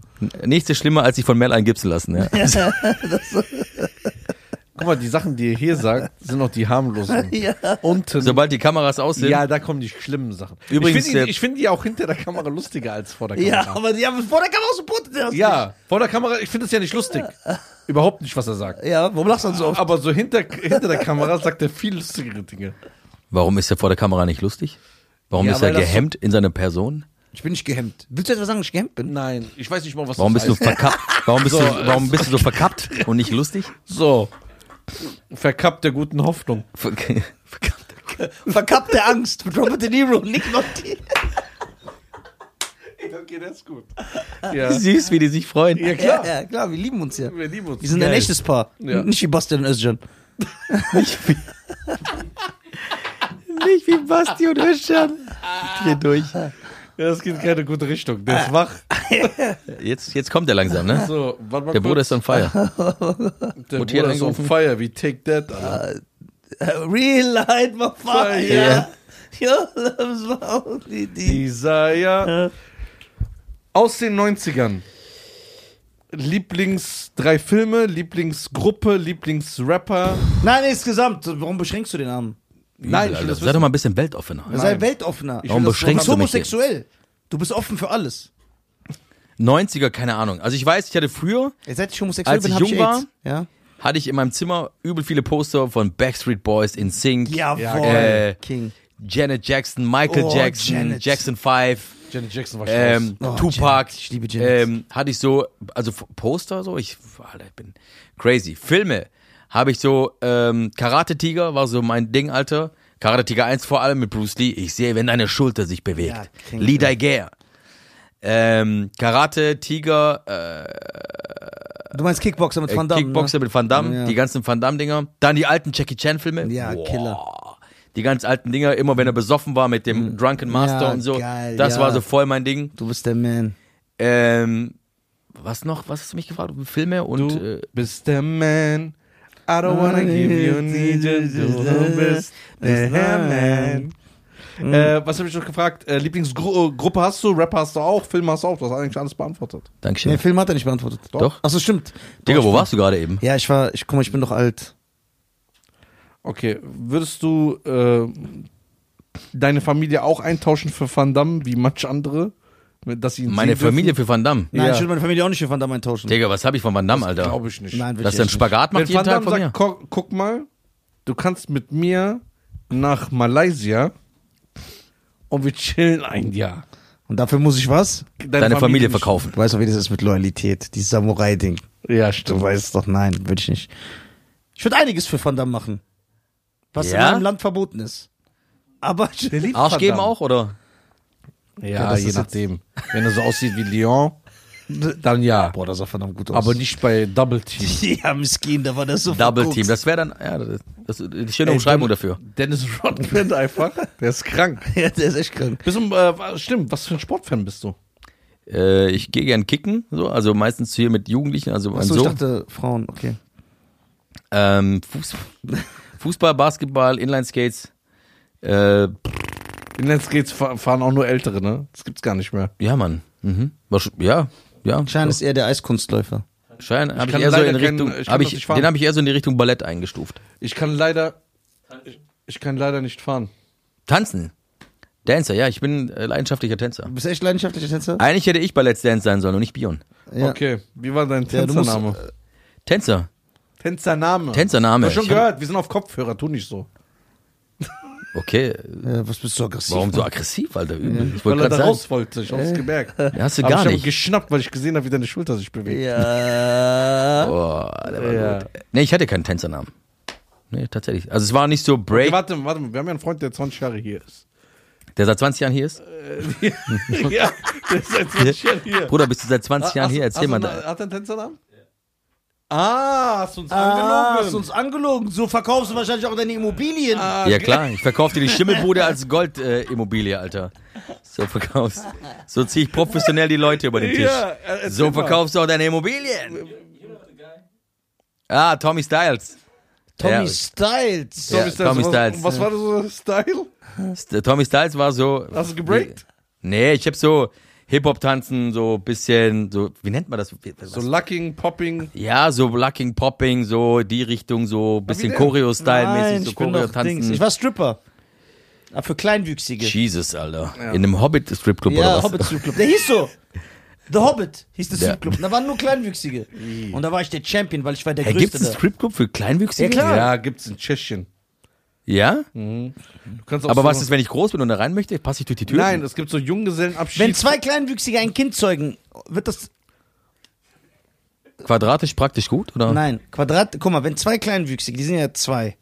Nichts ist schlimmer, als sich von Mel eingipsen lassen. Ja. Guck mal, die Sachen, die ihr hier sagt, sind noch die harmlosen. Ja. Unten. Sobald die Kameras aus sind, ja, da kommen die schlimmen Sachen. Übrigens, ich finde die, find die auch hinter der Kamera lustiger als vor der Kamera. Ja, aber die haben vor der Kamera supportet er das Ja, vor der Kamera, ich finde es ja nicht lustig. Überhaupt nicht, was er sagt. nicht. Ja, warum lachst du dann so oft? Aber so hinter, hinter der Kamera sagt er viel lustigere Dinge. warum ist er vor der Kamera nicht lustig? Warum Ja, ist er gehemmt in seiner Person? Ich bin nicht gehemmt. Willst du etwas sagen, dass ich gehemmt bin? Nein, ich weiß nicht mal, was Warum das bist du heißt. verkappt? Warum bist, So, du, warum bist du so verkappt und nicht lustig? So. Verkappt der guten Hoffnung. Ver- Verkappt. Verkappte Angst mit Robert De Niro, Nick Nolte. Okay, das ist gut. Ja, Süß, wie die sich freuen. ja klar. ja, klar, wir lieben uns ja. Wir lieben uns. Wir sind ein Geil. echtes Paar. Ja. Nicht wie Bastian und Özcan. Nicht wie Basti und Özcan. Dreh durch. Ja, das geht in keine gute Richtung. Der ist wach. Jetzt, jetzt kommt er langsam, ne? So, warte mal Der Bruder kurz. ist on fire. Der Mutti hat Bruder ist on angerufen. fire, wie Take That, Alter. Real light, my fire. Ja. Your love's my only deed. Isaiah. Aus den 90ern. Lieblings drei Filme, Lieblingsgruppe, Lieblingsrapper. Nein, insgesamt. Warum beschränkst du den Namen? Nein, ich will das sei doch mal ein bisschen weltoffener. Sei weltoffener. Ich Warum das Du beschränkst du mich? denn? homosexuell. Du bist offen für alles. 90er, keine Ahnung. Also ich weiß, ich hatte früher, Seit ich homosexuell Als bin, ich hab jung war, AIDS. Ja. hatte ich in meinem Zimmer übel viele Poster von Backstreet Boys, In Sync, Jawohl. äh, King. Janet Jackson, Michael Oh, Jackson, Janet. Jackson 5, Janet Jackson war ähm, Oh, Tupac. Janet. Ich liebe Janet. Ähm, hatte ich so, also F- Poster so, ich, Alter, ich bin crazy. Filme habe ich so, ähm, Karate Tiger war so mein Ding, Alter. Karate Tiger 1 vor allem mit Bruce Lee. Ich sehe, wenn deine Schulter sich bewegt. Ja, Lee. Daiger. Ähm, Karate Tiger, Du meinst Kickboxer mit äh, Van Damme. Kickboxer mit Van Damme, Ja. die ganzen Van Damme-Dinger. Dann die alten Jackie Chan-Filme. Ja, Killer. Die ganz alten Dinger, immer wenn er besoffen war mit dem Drunken Master Mhm. Ja, und so. geil, das ja. war so voll mein Ding. Ne? Du bist der Man. Ähm, was noch? Was hast du mich gefragt? Filme und Du äh, bist der Man. I don't wanna give you need you. Du bist der Man. Äh, was habe ich noch gefragt? Äh, Lieblingsgruppe hast du? Rapper hast du auch? Film hast du auch? Du hast eigentlich alles beantwortet. Dankeschön. Nee, Film hat er nicht beantwortet. Doch. Achso, stimmt. Digga, Doch, wo warst du gerade eben? Ja, ich war, ich guck mal, ich bin doch alt. Okay, würdest du äh, deine Familie auch eintauschen für Van Damme, wie manche andere? Dass ihn Meine sehen dürfen? Familie für Van Damme. Nein, Ja. ich würde meine Familie auch nicht für Van Damme eintauschen. Digga, was habe ich von Van Damme, Alter? Glaube ich nicht. Nein, will Dass ich er einen Spagat Wenn macht jeden Van Tag Damme von sagt, mir? guck, guck mal, du kannst mit mir nach Malaysia und wir chillen ein Jahr. Und dafür muss ich was? Deine, Familie verkaufen. Du weißt doch, wie das ist mit Loyalität. Dieses Samurai-Ding. Ja, Du stimmt. weißt doch, nein, würde ich nicht. Ich würde einiges für Van Damme machen. Was Ja? in meinem Land verboten ist. Aber Der Arsch geben auch, oder? Ja, Ja, das je nachdem. Wenn er so aussieht wie Leon, dann ja. Boah, das sah verdammt gut aus. Aber nicht bei Double Team. Ja, Miskin, da war das so Double verguckt. Team, das wäre dann, ja, das, das ist die schöne Ey, Umschreibung Dennis- dafür. Dennis Rodman einfach. Der ist krank. Ja, der ist echt krank. Bist du, äh, stimmt, was für ein Sportfan bist du? Äh, ich gehe gern kicken, so, also meistens hier mit Jugendlichen, also mein Achso, ich Sohn. dachte Frauen, okay. Ähm, Fuß, Fußball, Basketball, Inline-Skates. Äh, Inlineskates fa- fahren auch nur Ältere, ne? Das gibt's gar nicht mehr. ja, Mann. Mhm. Ja, ja. Schein ist eher der Eiskunstläufer. Schein habe ich kann eher so in kein- Richtung, ich kann hab ich, den habe ich eher so in die Richtung Ballett eingestuft. Ich kann leider, ich, ich kann leider nicht fahren. Tanzen. Dancer, ja, ich bin äh, leidenschaftlicher Tänzer. Du bist echt leidenschaftlicher Tänzer? Eigentlich hätte ich Ballettdance sein sollen und nicht Bion. Ja. Okay, wie war dein Ja, du musst- Tänzername? Tänzer. Tänzername. Tänzername. Hab schon Ich hab- gehört, wir sind auf Kopfhörer, tu nicht so. Okay, Ja, was bist du aggressiv? warum so Mann? aggressiv, Alter? Übel. Ich Weil er da raus wollte, ich hab's gemerkt. ja, hast du Aber gar ich habe nicht. geschnappt, weil ich gesehen habe, wie deine Schulter sich bewegt. Ja. Boah, der war Ja. gut. Nee, ich hatte keinen Tänzernamen. Nee, tatsächlich. Also es war nicht so Break, Okay, warte, warte mal, wir haben ja einen Freund, der 20 Jahre hier ist. der seit 20 Jahren hier ist. ja, der ist seit 20 Jahren hier. Bruder, bist du seit 20 Jahren hier? Erzähl mal. da. Hat er einen Tänzernamen? Ah, hast du uns Ah, hast angelogen? du uns angelogen. So verkaufst du wahrscheinlich auch deine Immobilien. Ah, Ja klar, ich verkaufe dir die Schimmelbude als Goldimmobilie, äh, Alter. So verkaufst. So ziehe ich professionell die Leute über den Tisch. Ja, äh, So verkaufst du auch deine Immobilien. Ah, Tommy Styles. Tommy Ja. Styles. Ja, Tommy Styles. Tommy was, Styles. Was war das so Style? Tommy Styles war so. Hast du gebreakt? Nee, ich hab so Hip-Hop-Tanzen, so bisschen, so, wie nennt man das? So Lucking, Popping. ja, so Lucking, Popping, so die Richtung, so bisschen Choreo-Style-mäßig, so. Choreo-Tanzen. Ich war Stripper. Aber für Kleinwüchsige. Jesus, Alter. In einem Hobbit-Stripclub ja, oder was? Hobbit Strip Club. Der hieß so. The Hobbit hieß der Ja. Strip Club. Und da waren nur Kleinwüchsige. Und da war ich der Champion, weil ich war der Hey, gibt's Größte einen da. Stripclub für Kleinwüchsige? Ja, klar. Ja, gibt's in Tschechien. Ja? Du kannst auch Aber so was ist, wenn ich groß bin und da rein möchte? Passe ich durch die Tür? Nein, es gibt so Junggesellenabschied. Wenn zwei Kleinwüchsige ein Kind zeugen, wird das. Quadratisch praktisch gut, oder? Nein, Quadrat. Guck mal, wenn zwei Kleinwüchsige, die sind ja zwei.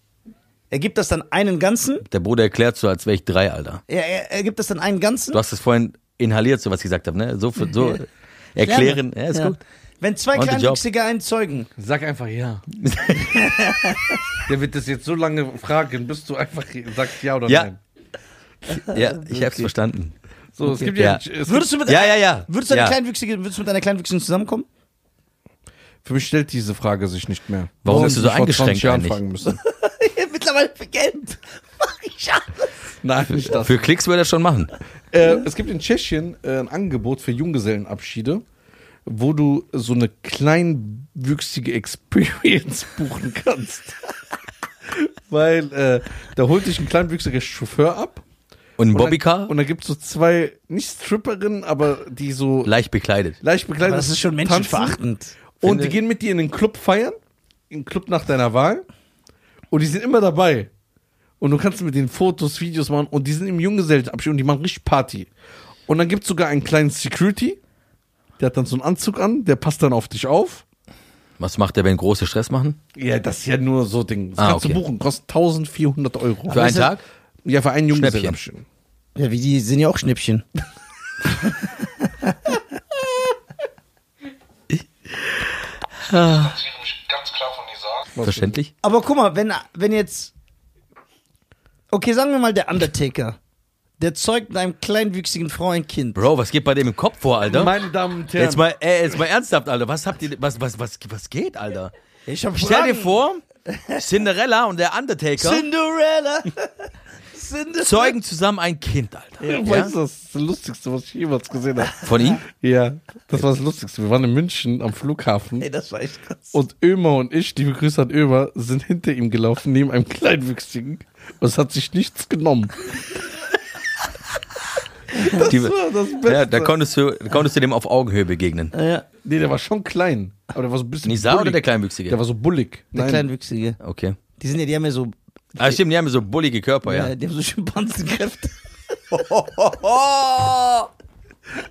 Ergibt das dann einen ganzen? Der Bruder erklärt so, als wäre ich drei, Alter. Er, er, ergibt das dann einen ganzen? Du hast es vorhin inhaliert, so was ich gesagt habe, ne? So, für- so erklären. Ja, ist Ja. gut. Wenn zwei. Kleinwüchsige einen zeugen. Sag einfach ja. Der wird das jetzt so lange fragen, bis du einfach sagst ja oder Ja. nein. Ja, ich hab's verstanden. So, es gibt Ja. ja. Es Würdest du mit, Ja, ja, ja. Würdest du, Ja. Kleinwüchsige, würdest du mit einer Kleinwüchsigen zusammenkommen? Für mich stellt diese Frage sich nicht mehr. Warum bist du so ich vor 20 eingeschränkt Jahren müssen. Mittlerweile für Geld. Mach ich alles. Nein, nicht das. Für Klicks würde er schon machen. Äh, es gibt in Tschechien äh, ein Angebot für Junggesellenabschiede, wo du so eine kleinwüchsige Experience buchen kannst. Weil äh, da holt dich ein kleinwüchsiger Chauffeur ab. Und ein Und dann- Bobbycar? Und da gibt es so zwei, nicht Stripperinnen, aber die so Leicht bekleidet. leicht bekleidet Aber das ist schon menschenverachtend. Und die gehen mit dir in den Club feiern, in den Club nach deiner Wahl. Und die sind immer dabei. Und du kannst mit denen Fotos, Videos machen. Und die sind im Junggesellenabschied und die machen richtig Party. Und dann gibt es sogar einen kleinen Security. Der hat dann so einen Anzug an, der passt dann auf dich auf. Was macht er, wenn große Stress machen? Ja, das ist ja nur so Ding. Das Ah, kannst okay. du buchen. Kostet 1400 Euro. Für einen Tag? Ja, für einen Junggesellenabschied. Ja, wie die sind ja auch Schnippchen. distanziere mich ganz klar von Nizar. Verständlich? Aber guck mal, wenn, wenn jetzt. Okay, sagen wir mal der Undertaker. Der zeugt mit einem kleinwüchsigen Frau ein Kind. Bro, was geht bei dem im Kopf vor, Alter? Meine Damen und Herren. Jetzt mal, ey, jetzt mal ernsthaft, Alter. Was habt ihr, was, was, was, was geht, Alter? Ich hab Stell dir vor, Cinderella und der Undertaker Cinderella. Cinderella. zeugen zusammen ein Kind, Alter. Ja, weißt du, das ist das Lustigste, was ich jemals gesehen habe. Von ihm? Ja, das war das Lustigste. Wir waren in München am Flughafen. Ey, das war echt krass. Und Ömer und ich, die Grüße an Ömer, sind hinter ihm gelaufen, neben einem Kleinwüchsigen. Und es hat sich nichts genommen. Das Die- war das Beste. Ja, da konntest du, da konntest du dem auf Augenhöhe begegnen. Ja, nee, der war schon klein. Aber der war so ein bisschen Nisa bullig. oder der Kleinwüchsige? Der war so bullig. der Nein. Kleinwüchsige. okay. Die sind ja, die haben ja so. Ah, stimmt, die haben so bullige Körper, Ja. ja. die haben so Schimpansenkräfte.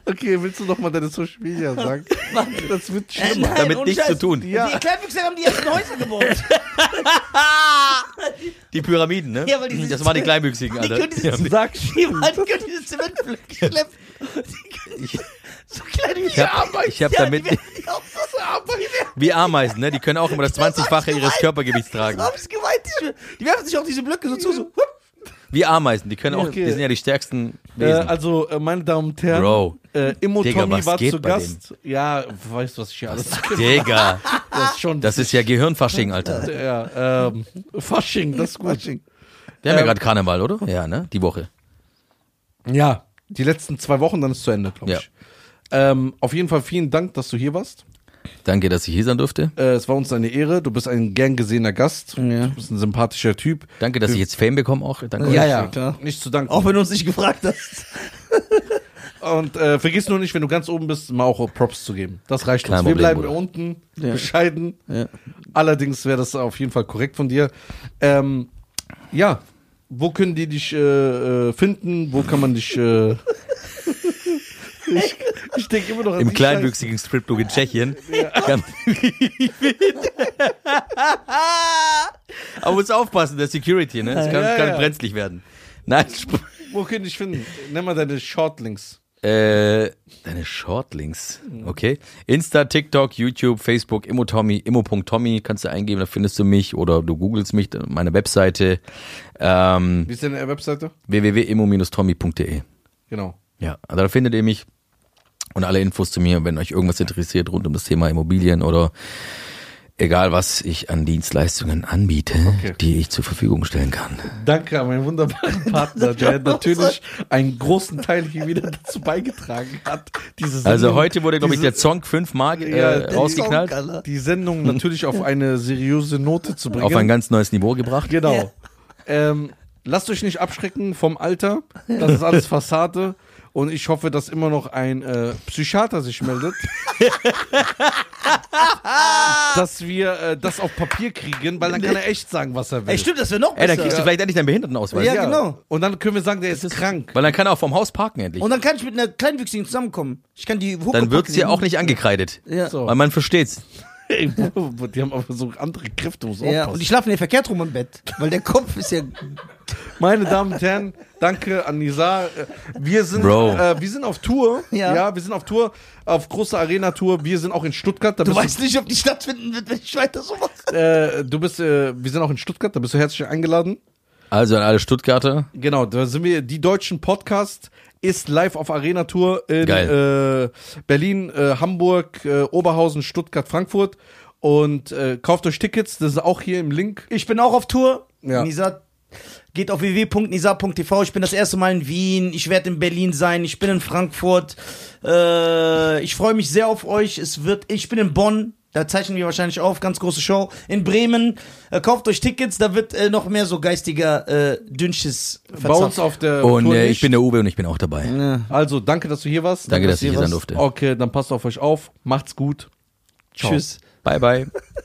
Okay, willst du noch mal deine Social Media sagen? Das wird schlimmer. Nein, damit nichts zu tun. Ja. Die Kleinwüchser haben die ersten Häuser gebaut. Die Pyramiden, ne? Ja, weil die das waren die Kleinwüchsigen, Die Alter. können diese, Ja. Die, Mann, die können diese Zementblöcke schleppen. Die können- So kleine Ich hab, ich hab damit, Die werden auch so Ameisen. wie Ameisen, ne? Die können auch immer das 20-fache ihres Körpergewichts tragen. So hab ich's gemeint. Die- Die werfen sich auch diese Blöcke so zu. So. Hup. Wie Ameisen, die können auch, Okay. die sind ja die stärksten Äh, Wesen. also, äh, meine Damen und Herren, Bro. äh, Immo Digga, Tommy was war zu Gast. Ja, weißt du, was ich hier alles Digga, Das ist schon. das ist ja Gehirnfasching, Alter. ja, ähm, Fasching, das ist gut. Wir haben Ähm, ja gerade Karneval, oder? Ja, ne? Die Woche. Ja, die letzten zwei Wochen, dann ist zu Ende, glaube Ja. ich. Ähm, auf jeden Fall vielen Dank, dass du hier warst. Danke, dass ich hier sein durfte. Äh, es war uns eine Ehre. Du bist ein gern gesehener Gast. Ja. Du bist ein sympathischer Typ. Danke, dass ich jetzt Fame bekomme auch. Danke Ja, euch. ja, klar. Nicht zu danken. Auch wenn du uns nicht gefragt hast. Und äh, vergiss nur nicht, wenn du ganz oben bist, mal auch Props zu geben. Das reicht Kein uns. Wir Problem, bleiben Bruder. unten, Ja. bescheiden. Ja. Allerdings wäre das auf jeden Fall korrekt von dir. Ähm, ja, wo können die dich äh, äh, finden? Wo kann man dich... Ich ich denke immer noch an Im die kleinwüchsigen Stripclub in Tschechien. Ganz- Aber muss aufpassen, der Security, ne? Es kann, Ja, kann ja. brenzlig werden. Nein. Wo können die dich finden? Nenn mal deine Shortlinks. äh, deine Shortlinks. Okay. Insta, TikTok, YouTube, Facebook, Immotommy, immo.tommy kannst du eingeben, da findest du mich oder du googelst mich, meine Webseite ähm, Wie ist deine Webseite? www.immo-tommy.de. Genau. Ja, also da findet ihr mich und alle Infos zu mir, wenn euch irgendwas interessiert rund um das Thema Immobilien oder egal was ich an Dienstleistungen anbiete, Okay. die ich zur Verfügung stellen kann. Danke an meinen wunderbaren Partner, der natürlich einen großen Teil hier wieder dazu beigetragen hat. Diese Sendung, Also heute wurde, glaube ich, der Song fünfmal äh, Ja, rausgeknallt, Song, die Sendung natürlich auf eine seriöse Note zu bringen. auf ein ganz neues Niveau gebracht. Genau. Ja. Ähm, lasst euch nicht abschrecken vom Alter. Das ist alles Fassade. Und ich hoffe, dass immer noch ein äh, Psychiater sich meldet. dass wir äh, das auf Papier kriegen, weil dann kann er echt sagen, was er will. Ey, stimmt, das wäre noch Ey, dann besser. kriegst du vielleicht endlich deinen Behindertenausweis. Ja, genau. Und dann können wir sagen, der ist, krank. Weil dann kann er auch vom Haus parken endlich. Und dann kann ich mit einer Kleinwüchsigen zusammenkommen. Ich kann die Hucke Dann wird's dir die- auch nicht angekreidet. Ja. So. Weil man versteht's. Ey, die haben aber so andere Kräfte, muss Ja, aufpassen. und die schlafen ja verkehrt rum im Bett. Weil der Kopf ist ja. Meine Damen und Herren, danke an Nisa. Äh, Wir sind, Bro. äh, wir sind auf Tour. Ja. ja, wir sind auf Tour, auf großer Arena-Tour. Wir sind auch in Stuttgart. Da Du bist weißt nicht, ob die stattfinden wird, wenn ich weiter so mache. Äh, du bist, äh, wir sind auch in Stuttgart, da bist du herzlich eingeladen. Also an alle Stuttgarter. Genau, da sind wir, die deutschen Podcast ist live auf Arena Tour in äh, Berlin, äh, Hamburg, äh, Oberhausen, Stuttgart, Frankfurt. Und äh, kauft euch Tickets, das ist auch hier im Link. Ich bin auch auf Tour. Ja. Nisa geht auf www.nisa.tv. Ich bin das erste Mal in Wien. Ich werde in Berlin sein. Ich bin in Frankfurt. Äh, ich freue mich sehr auf euch. Es wird. Ich bin in Bonn. Da zeichnen wir wahrscheinlich auf. Ganz große Show. In Bremen. Äh, kauft euch Tickets. Da wird äh, noch mehr so geistiger äh, Dünnsches Bei uns auf der Und Tour äh, nicht. ich bin der Uwe und ich bin auch dabei. Also, danke, dass du hier warst. Danke, dass dass ich ihr hier sein durfte. Okay, dann passt auf euch auf. Macht's gut. Ciao. Tschüss. Bye, bye.